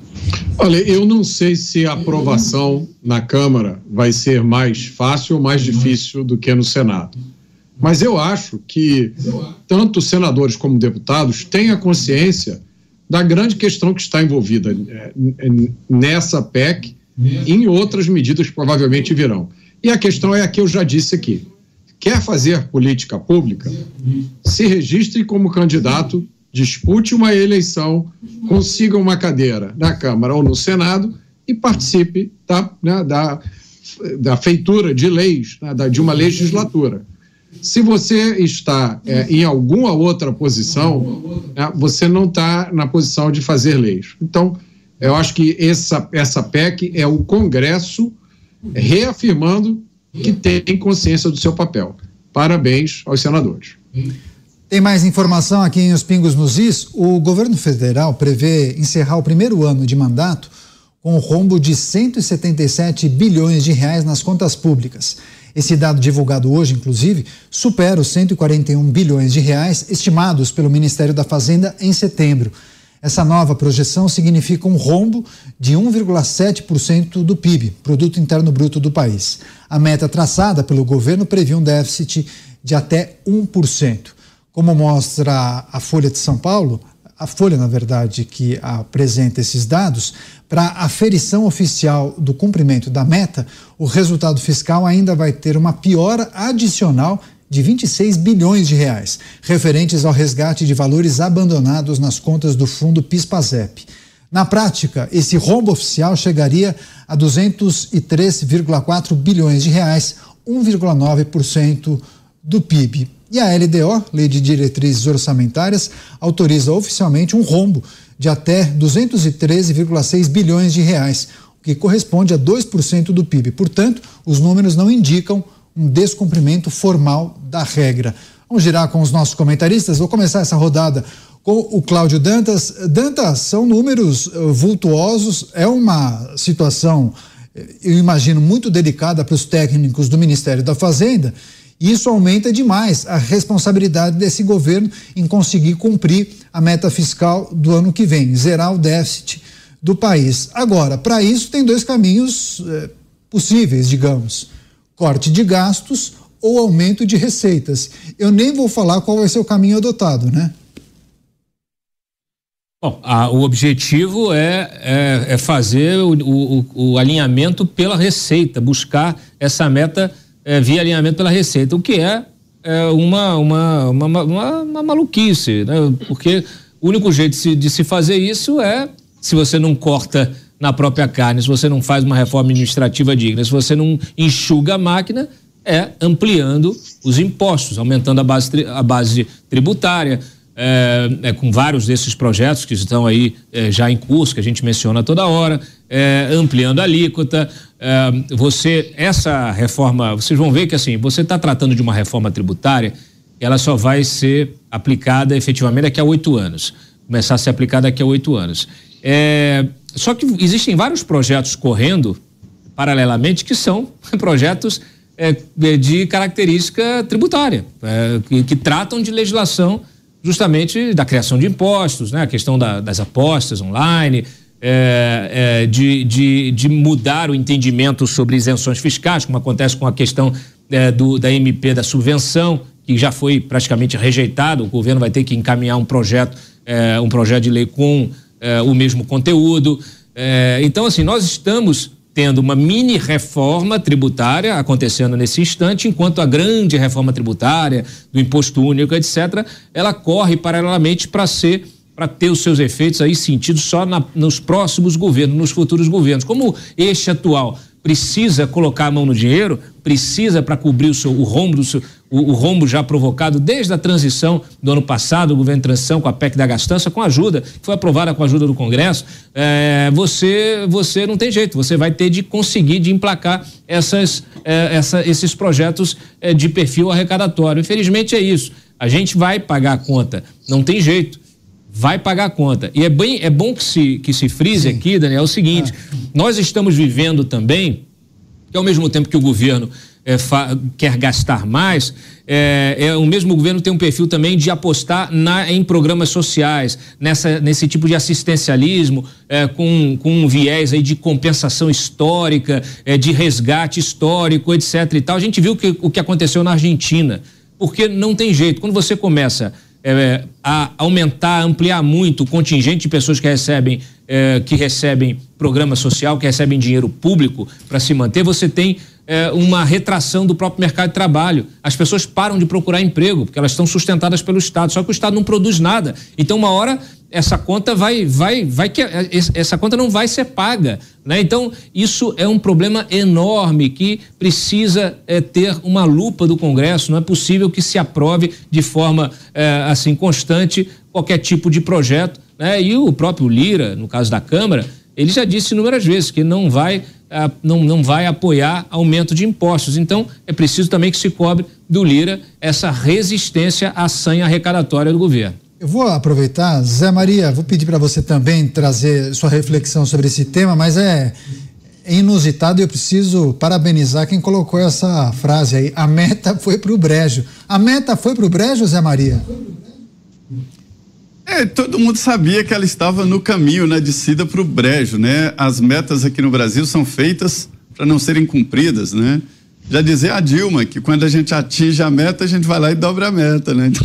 Olha, eu não sei se a aprovação na Câmara vai ser mais fácil ou mais difícil do que no Senado. Mas eu acho que tanto senadores como deputados têm a consciência da grande questão que está envolvida é, nessa PEC e em outras medidas que provavelmente virão. E a questão é a que eu já disse aqui. Quer fazer política pública? Se registre como candidato dispute uma eleição, consiga uma cadeira na Câmara ou no Senado e participe da, né, da, da feitura de leis, né, da, de uma legislatura. Se você está é, em alguma outra posição, é, você não está na posição de fazer leis. Então, eu acho que essa, essa PEC é o Congresso reafirmando que tem consciência do seu papel. Parabéns aos senadores. Tem mais informação aqui em Os Pingos nos Is. O governo federal prevê encerrar o primeiro ano de mandato com um rombo de 177 bilhões de reais nas contas públicas. Esse dado divulgado hoje, inclusive, supera os 141 bilhões de reais estimados pelo Ministério da Fazenda em setembro. Essa nova projeção significa um rombo de 1,7% do PIB, Produto Interno Bruto do país. A meta traçada pelo governo previa um déficit de até 1%. Como mostra a Folha de São Paulo, a Folha, na verdade, que apresenta esses dados, para a aferição oficial do cumprimento da meta, o resultado fiscal ainda vai ter uma piora adicional de 26 bilhões de reais, referentes ao resgate de valores abandonados nas contas do fundo PIS/PASEP. Na prática, esse rombo oficial chegaria a 203,4 bilhões de reais, 1,9% do PIB. E a LDO, Lei de Diretrizes Orçamentárias, autoriza oficialmente um rombo de até 213,6 bilhões de reais, o que corresponde a 2% do PIB. Portanto, os números não indicam um descumprimento formal da regra. Vamos girar com os nossos comentaristas. Vou começar essa rodada com o Cláudio Dantas. Dantas, são números uh, vultuosos, é uma situação, eh, eu imagino, muito delicada para os técnicos do Ministério da Fazenda isso aumenta demais a responsabilidade desse governo em conseguir cumprir a meta fiscal do ano que vem, zerar o déficit do país. Agora, para isso, tem dois caminhos eh, possíveis, digamos: corte de gastos ou aumento de receitas. Eu nem vou falar qual vai ser o caminho adotado, né? Bom, a, o objetivo é, é, é fazer o, o, o, alinhamento pela receita, buscar essa meta é, via alinhamento pela receita, o que é, é uma, uma, uma, uma, uma maluquice, né? porque o único jeito de se, de se fazer isso é se você não corta na própria carne, se você não faz uma reforma administrativa digna, se você não enxuga a máquina, é ampliando os impostos, aumentando a base, a base tributária, é, é, com vários desses projetos que estão aí é, já em curso, que a gente menciona toda hora, é, ampliando a alíquota. É, você, essa reforma, vocês vão ver que assim, você está tratando de uma reforma tributária, ela só vai ser aplicada efetivamente daqui a oito anos. Começar a ser aplicada daqui a oito anos. É, só que existem vários projetos correndo paralelamente que são projetos de característica tributária, que, que tratam de legislação justamente da criação de impostos, né? a questão da, das apostas online, é, é, de, de, de, mudar o entendimento sobre isenções fiscais, como acontece com a questão é, do, da MP da subvenção, que já foi praticamente rejeitado. O governo vai ter que encaminhar um projeto, é, um projeto de lei com é, o mesmo conteúdo. É, então, assim, nós estamos tendo uma mini reforma tributária acontecendo nesse instante, enquanto a grande reforma tributária do imposto único, etc., ela corre paralelamente para ser para ter os seus efeitos aí sentidos só na, nos próximos governos, nos futuros governos. Como este atual precisa colocar a mão no dinheiro, precisa para cobrir o, seu, o rombo do seu, o, o, rombo já provocado desde a transição do ano passado, o governo de transição com a PEC da gastança, com ajuda, que foi aprovada com a ajuda do Congresso, é, você você não tem jeito, você vai ter de conseguir de emplacar essas, é, essa, esses projetos é, de perfil arrecadatório. Infelizmente é isso. A gente vai pagar a conta, não tem jeito vai pagar a conta. E é, bem, é bom que se, que se frise Sim. aqui, Daniel, é o seguinte: ah. nós estamos vivendo também, que ao mesmo tempo que o governo é, quer gastar mais, é, é, o mesmo governo tem um perfil também de apostar na, em programas sociais, nessa, nesse tipo de assistencialismo, é, com, com um viés aí de compensação histórica, é, de resgate histórico, etc. e tal. A gente viu que, o que aconteceu na Argentina, porque não tem jeito. Quando você começa é, a aumentar, ampliar muito o contingente de pessoas que recebem, é, que recebem programa social, que recebem dinheiro público para se manter, você tem é, uma retração do próprio mercado de trabalho. As pessoas param de procurar emprego, porque elas estão sustentadas pelo Estado, só que o Estado não produz nada. Então, uma hora essa conta vai, vai, vai que essa conta não vai ser paga, né? Então isso é um problema enorme que precisa é, ter uma lupa do Congresso. Não é possível que se aprove de forma é, assim constante qualquer tipo de projeto, né? E o próprio Lira, no caso da Câmara, ele já disse inúmeras vezes que não vai não, não vai apoiar aumento de impostos. Então, é preciso também que se cobre do Lira essa resistência à sanha arrecadatória do governo. Eu vou aproveitar, Zé Maria, vou pedir para você também trazer sua reflexão sobre esse tema, mas é inusitado e eu preciso parabenizar quem colocou essa frase aí. A meta foi para o brejo. A meta foi para o brejo, Zé Maria? É, todo mundo sabia que ela estava no caminho, na né, descida para o brejo, né? As metas aqui no Brasil são feitas para não serem cumpridas, né? Já dizia a Dilma que quando a gente atinge a meta, a gente vai lá e dobra a meta, né?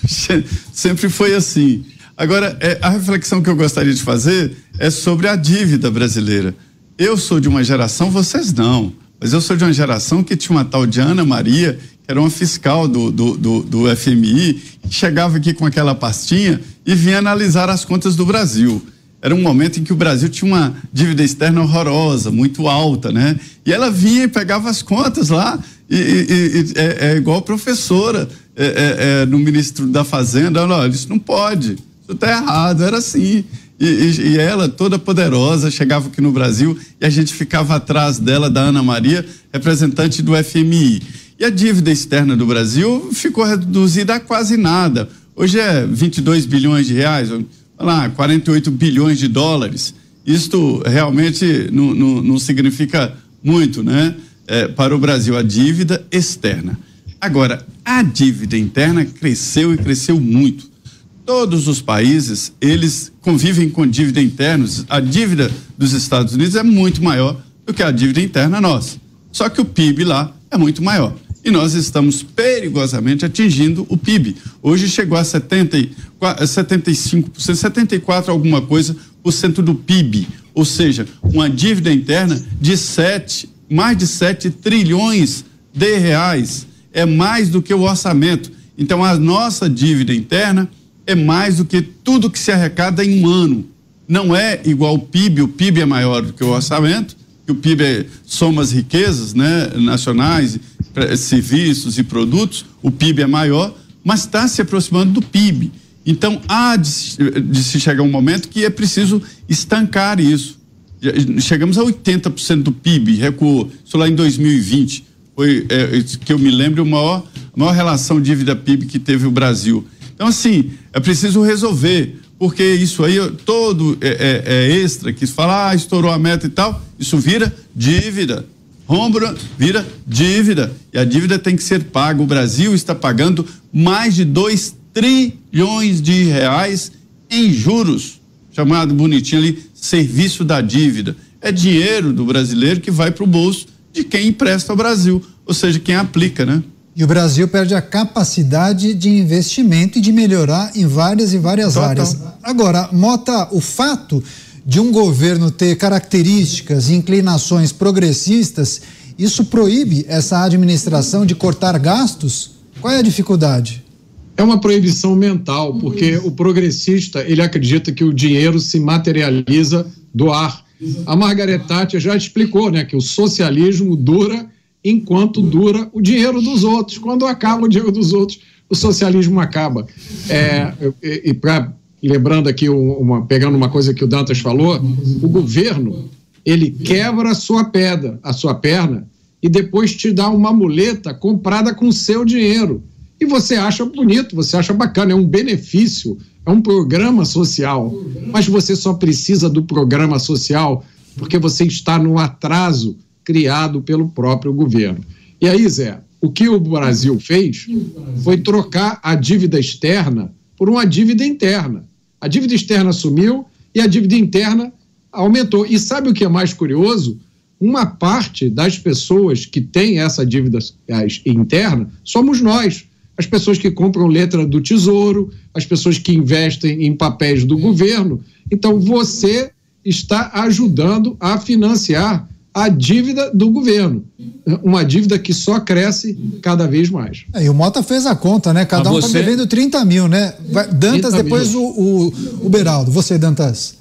Então, Sempre foi assim. Agora, é, a reflexão que eu gostaria de fazer é sobre a dívida brasileira. Eu sou de uma geração, vocês não, mas eu sou de uma geração que tinha uma tal de Ana Maria, era uma fiscal do, do, do, do FMI, que chegava aqui com aquela pastinha e vinha analisar as contas do Brasil. Era um momento em que o Brasil tinha uma dívida externa horrorosa, muito alta, né? E ela vinha e pegava as contas lá, e, e, e é, é igual professora é, é, é, no ministro da Fazenda, olha, isso não pode, isso está errado, era assim. E, e, e, ela, toda poderosa, chegava aqui no Brasil e a gente ficava atrás dela, da Ana Maria, representante do FMI. E a dívida externa do Brasil ficou reduzida a quase nada. Hoje é 22 bilhões de reais, lá, 48 bilhões de dólares. Isto realmente não, não, não significa muito, né? É, para o Brasil, a dívida externa. Agora, a dívida interna cresceu e cresceu muito. Todos os países, eles convivem com dívida interna. A dívida dos Estados Unidos é muito maior do que a dívida interna nossa. Só que o PIB lá é muito maior. E nós estamos perigosamente atingindo o PIB. Hoje chegou a 70, 75%, 74 alguma coisa por cento do PIB, ou seja, uma dívida interna de 7, mais de 7 trilhões de reais. É mais do que o orçamento. Então a nossa dívida interna é mais do que tudo que se arrecada em um ano. Não é igual o PIB, o PIB é maior do que o orçamento, que o PIB é, soma as riquezas né, nacionais, serviços e produtos, o PIB é maior, mas está se aproximando do PIB. Então, há de, de, se chegar um momento que é preciso estancar isso. Chegamos a 80% do PIB, recuou. Isso lá em 2020. Foi, é, que eu me lembro, a maior, a maior relação dívida-PIB que teve o Brasil. Então, assim, é preciso resolver, porque isso aí, todo é, é, é extra, que fala, ah, estourou a meta e tal, isso vira dívida. Rombra vira dívida. E a dívida tem que ser paga. O Brasil está pagando mais de 2 trilhões de reais em juros, chamado bonitinho ali, serviço da dívida. É dinheiro do brasileiro que vai para o bolso de quem empresta ao Brasil, ou seja, quem aplica, né? E o Brasil perde a capacidade de investimento e de melhorar em várias e várias Total. áreas. Agora, Mota, o fato de um governo ter características e inclinações progressistas, isso proíbe essa administração de cortar gastos? Qual é a dificuldade? É uma proibição mental, porque o progressista ele acredita que o dinheiro se materializa do ar. A Margaret Thatcher já explicou, né, que o socialismo dura enquanto dura o dinheiro dos outros. Quando acaba o dinheiro dos outros, o socialismo acaba. É, e, e para lembrando aqui uma pegando uma coisa que o Dantas falou, o governo ele quebra a sua pedra, a sua perna e depois te dá uma muleta comprada com seu dinheiro. E você acha bonito, você acha bacana, é um benefício, é um programa social. Mas você só precisa do programa social porque você está no atraso criado pelo próprio governo. E aí, Zé, o que o Brasil fez foi trocar a dívida externa por uma dívida interna. A dívida externa sumiu e a dívida interna aumentou. E sabe o que é mais curioso? Uma parte das pessoas que tem essa dívida interna somos nós. As pessoas que compram letra do Tesouro, as pessoas que investem em papéis do governo. Então, você está ajudando a financiar a dívida do governo. Uma dívida que só cresce cada vez mais. É, e o Mota fez a conta, né? Cada um está devendo 30 mil, né? Dantas, depois o, o, o Beraldo. Você, Dantas.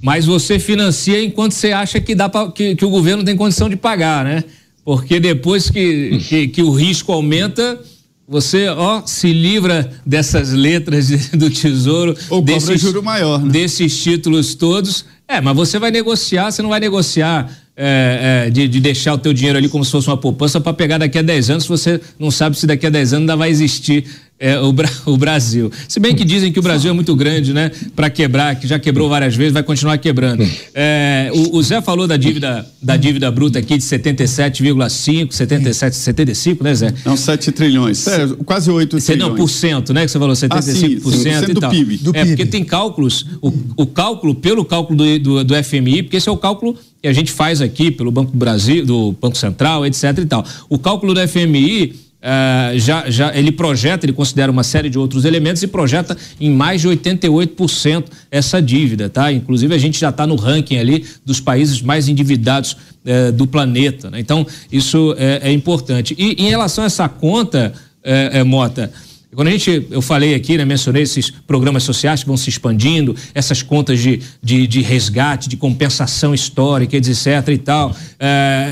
Mas você financia enquanto você acha que, dá pra, que, que o governo tem condição de pagar, né? Porque depois que, que, que o risco aumenta, você, ó, se livra dessas letras do tesouro. Ou desses, juro maior, né? Desses títulos todos. É, mas você vai negociar, você não vai negociar é, é, de, de, deixar o teu dinheiro ali como se fosse uma poupança para pegar daqui a 10 anos, você não sabe se daqui a 10 anos ainda vai existir é, o, o, Brasil. Se bem que dizem que o Brasil é muito grande, né? Para quebrar, que já quebrou várias vezes, vai continuar quebrando. É, o, o, Zé falou da dívida, da dívida bruta aqui de 77,5, 77, 75, né, Zé? Não, 7 trilhões. É, quase 8 trilhões. Não, por cento, né? Que você falou, 75% ah, sim, sim, e tal. Do PIB. Do é, PIB. porque tem cálculos, o, o cálculo, pelo cálculo do, do, do FMI, porque esse é o cálculo que a gente faz aqui pelo Banco do Brasil, do Banco Central, etc e tal. O cálculo do FMI Uh, já, já ele projeta, ele considera uma série de outros elementos e projeta em mais de 88% essa dívida, tá? Inclusive a gente já está no ranking ali dos países mais endividados uh, do planeta, né? Então isso é, é, importante. E em relação a essa conta, uh, Mota, quando a gente, eu falei aqui, né, mencionei esses programas sociais que vão se expandindo, essas contas de, de, de resgate, de compensação histórica, etc e tal,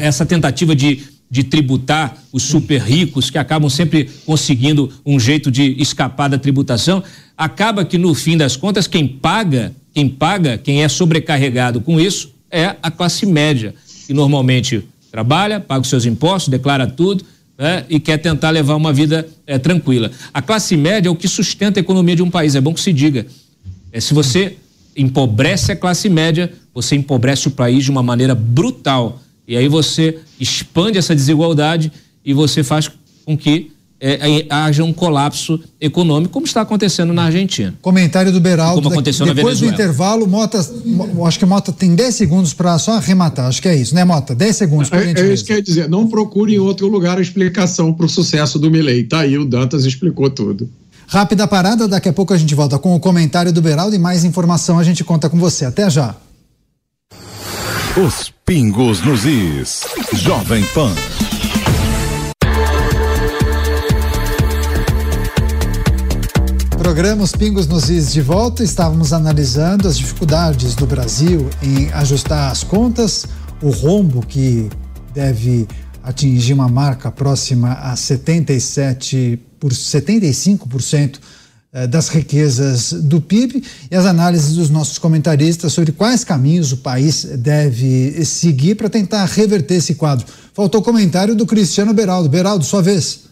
essa tentativa de de tributar os super ricos que acabam sempre conseguindo um jeito de escapar da tributação, acaba que no fim das contas quem paga, quem paga, quem é sobrecarregado com isso é a classe média, que normalmente trabalha, paga os seus impostos, declara tudo, né, e quer tentar levar uma vida é, tranquila. A classe média é o que sustenta a economia de um país, é bom que se diga. É, se você empobrece a classe média, você empobrece o país de uma maneira brutal. E aí você expande essa desigualdade e você faz com que é, haja um colapso econômico, como está acontecendo na Argentina. Comentário do Beraldo. Como aconteceu na Depois Venezuela. do intervalo, Mota, acho que Mota tem 10 segundos para só arrematar. Acho que é isso, né, Mota? 10 segundos. É, é isso que eu ia dizer. Não procure em outro lugar a explicação para o sucesso do Milley. Tá aí, o Dantas explicou tudo. Rápida parada, daqui a pouco a gente volta com o comentário do Beraldo e mais informação a gente conta com você. Até já. Os pingos nos is. Jovem Pan. Programa Os Pingos nos Is de volta. Estávamos analisando as dificuldades do Brasil em ajustar as contas, o rombo que deve atingir uma marca próxima a 77 por 75% eh, das riquezas do PIB e as análises dos nossos comentaristas sobre quais caminhos o país deve seguir para tentar reverter esse quadro. Faltou comentário do Cristiano Beraldo. Beraldo, sua vez.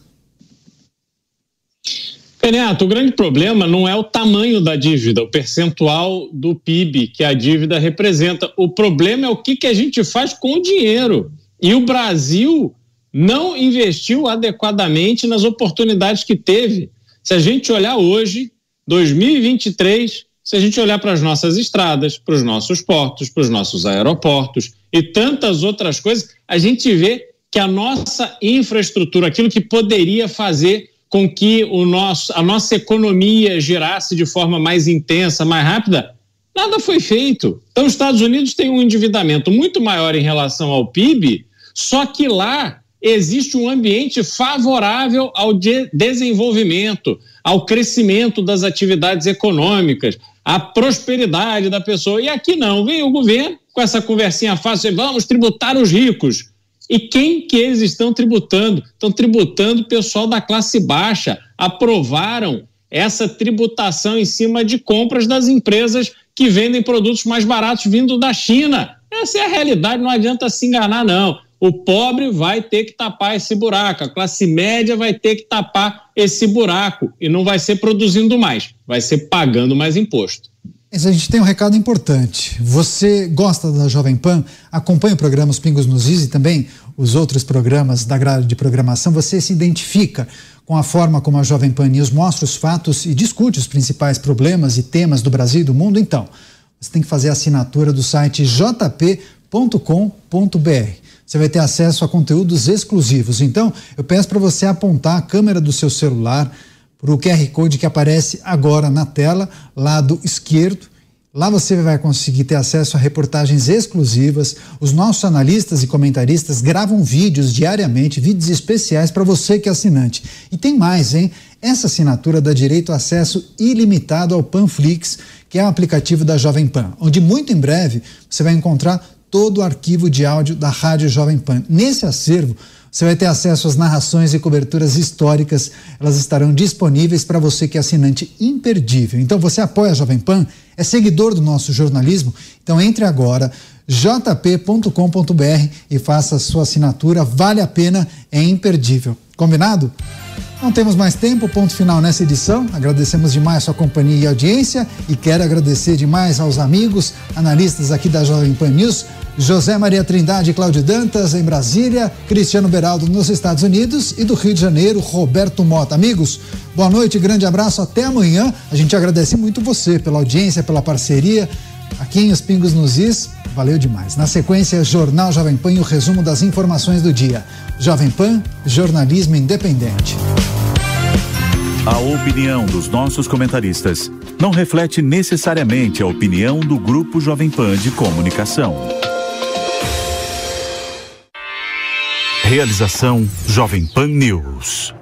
Renato, o grande problema não é o tamanho da dívida, o percentual do PIB que a dívida representa. O problema é o que, que a gente faz com o dinheiro. E o Brasil não investiu adequadamente nas oportunidades que teve. Se a gente olhar hoje, 2023, se a gente olhar para as nossas estradas, para os nossos portos, para os nossos aeroportos e tantas outras coisas, a gente vê que a nossa infraestrutura, aquilo que poderia fazer com que o nosso, a nossa economia girasse de forma mais intensa, mais rápida, nada foi feito. Então, os Estados Unidos têm um endividamento muito maior em relação ao PIB, só que lá existe um ambiente favorável ao de desenvolvimento, ao crescimento das atividades econômicas, à prosperidade da pessoa. E aqui não, vem o governo com essa conversinha fácil, vamos tributar os ricos. E quem que eles estão tributando? Estão tributando o pessoal da classe baixa. Aprovaram essa tributação em cima de compras das empresas que vendem produtos mais baratos vindo da China. Essa é a realidade, não adianta se enganar, não. O pobre vai ter que tapar esse buraco, a classe média vai ter que tapar esse buraco e não vai ser produzindo mais, vai ser pagando mais imposto. Mas a gente tem um recado importante. Você gosta da Jovem Pan? Acompanha o programa Os Pingos nos Is e também os outros programas da grade de programação. Você se identifica com a forma como a Jovem Pan News mostra os fatos e discute os principais problemas e temas do Brasil e do mundo? Então, você tem que fazer a assinatura do site jp.com.br. Você vai ter acesso a conteúdos exclusivos. Então, eu peço para você apontar a câmera do seu celular para o QR Code que aparece agora na tela, lado esquerdo. Lá você vai conseguir ter acesso a reportagens exclusivas. Os nossos analistas e comentaristas gravam vídeos diariamente, vídeos especiais para você que é assinante. E tem mais, hein? Essa assinatura dá direito a acesso ilimitado ao Panflix, que é um aplicativo da Jovem Pan, onde muito em breve você vai encontrar todo o arquivo de áudio da Rádio Jovem Pan. Nesse acervo, você vai ter acesso às narrações e coberturas históricas. Elas estarão disponíveis para você que é assinante imperdível. Então, você apoia a Jovem Pan, é seguidor do nosso jornalismo? Então, entre agora jp.com.br e faça sua assinatura. Vale a pena, é imperdível. Combinado? Não temos mais tempo, ponto final nessa edição. Agradecemos demais a sua companhia e audiência e quero agradecer demais aos amigos, analistas aqui da Jovem Pan News, José Maria Trindade e Cláudio Dantas em Brasília, Cristiano Beraldo nos Estados Unidos e do Rio de Janeiro, Roberto Mota. Amigos, boa noite, grande abraço, até amanhã. A gente agradece muito você pela audiência, pela parceria. Aqui em Os Pingos nos Is, valeu demais. Na sequência, Jornal Jovem Pan e o resumo das informações do dia. Jovem Pan, jornalismo independente. A opinião dos nossos comentaristas não reflete necessariamente a opinião do Grupo Jovem Pan de Comunicação. Realização Jovem Pan News.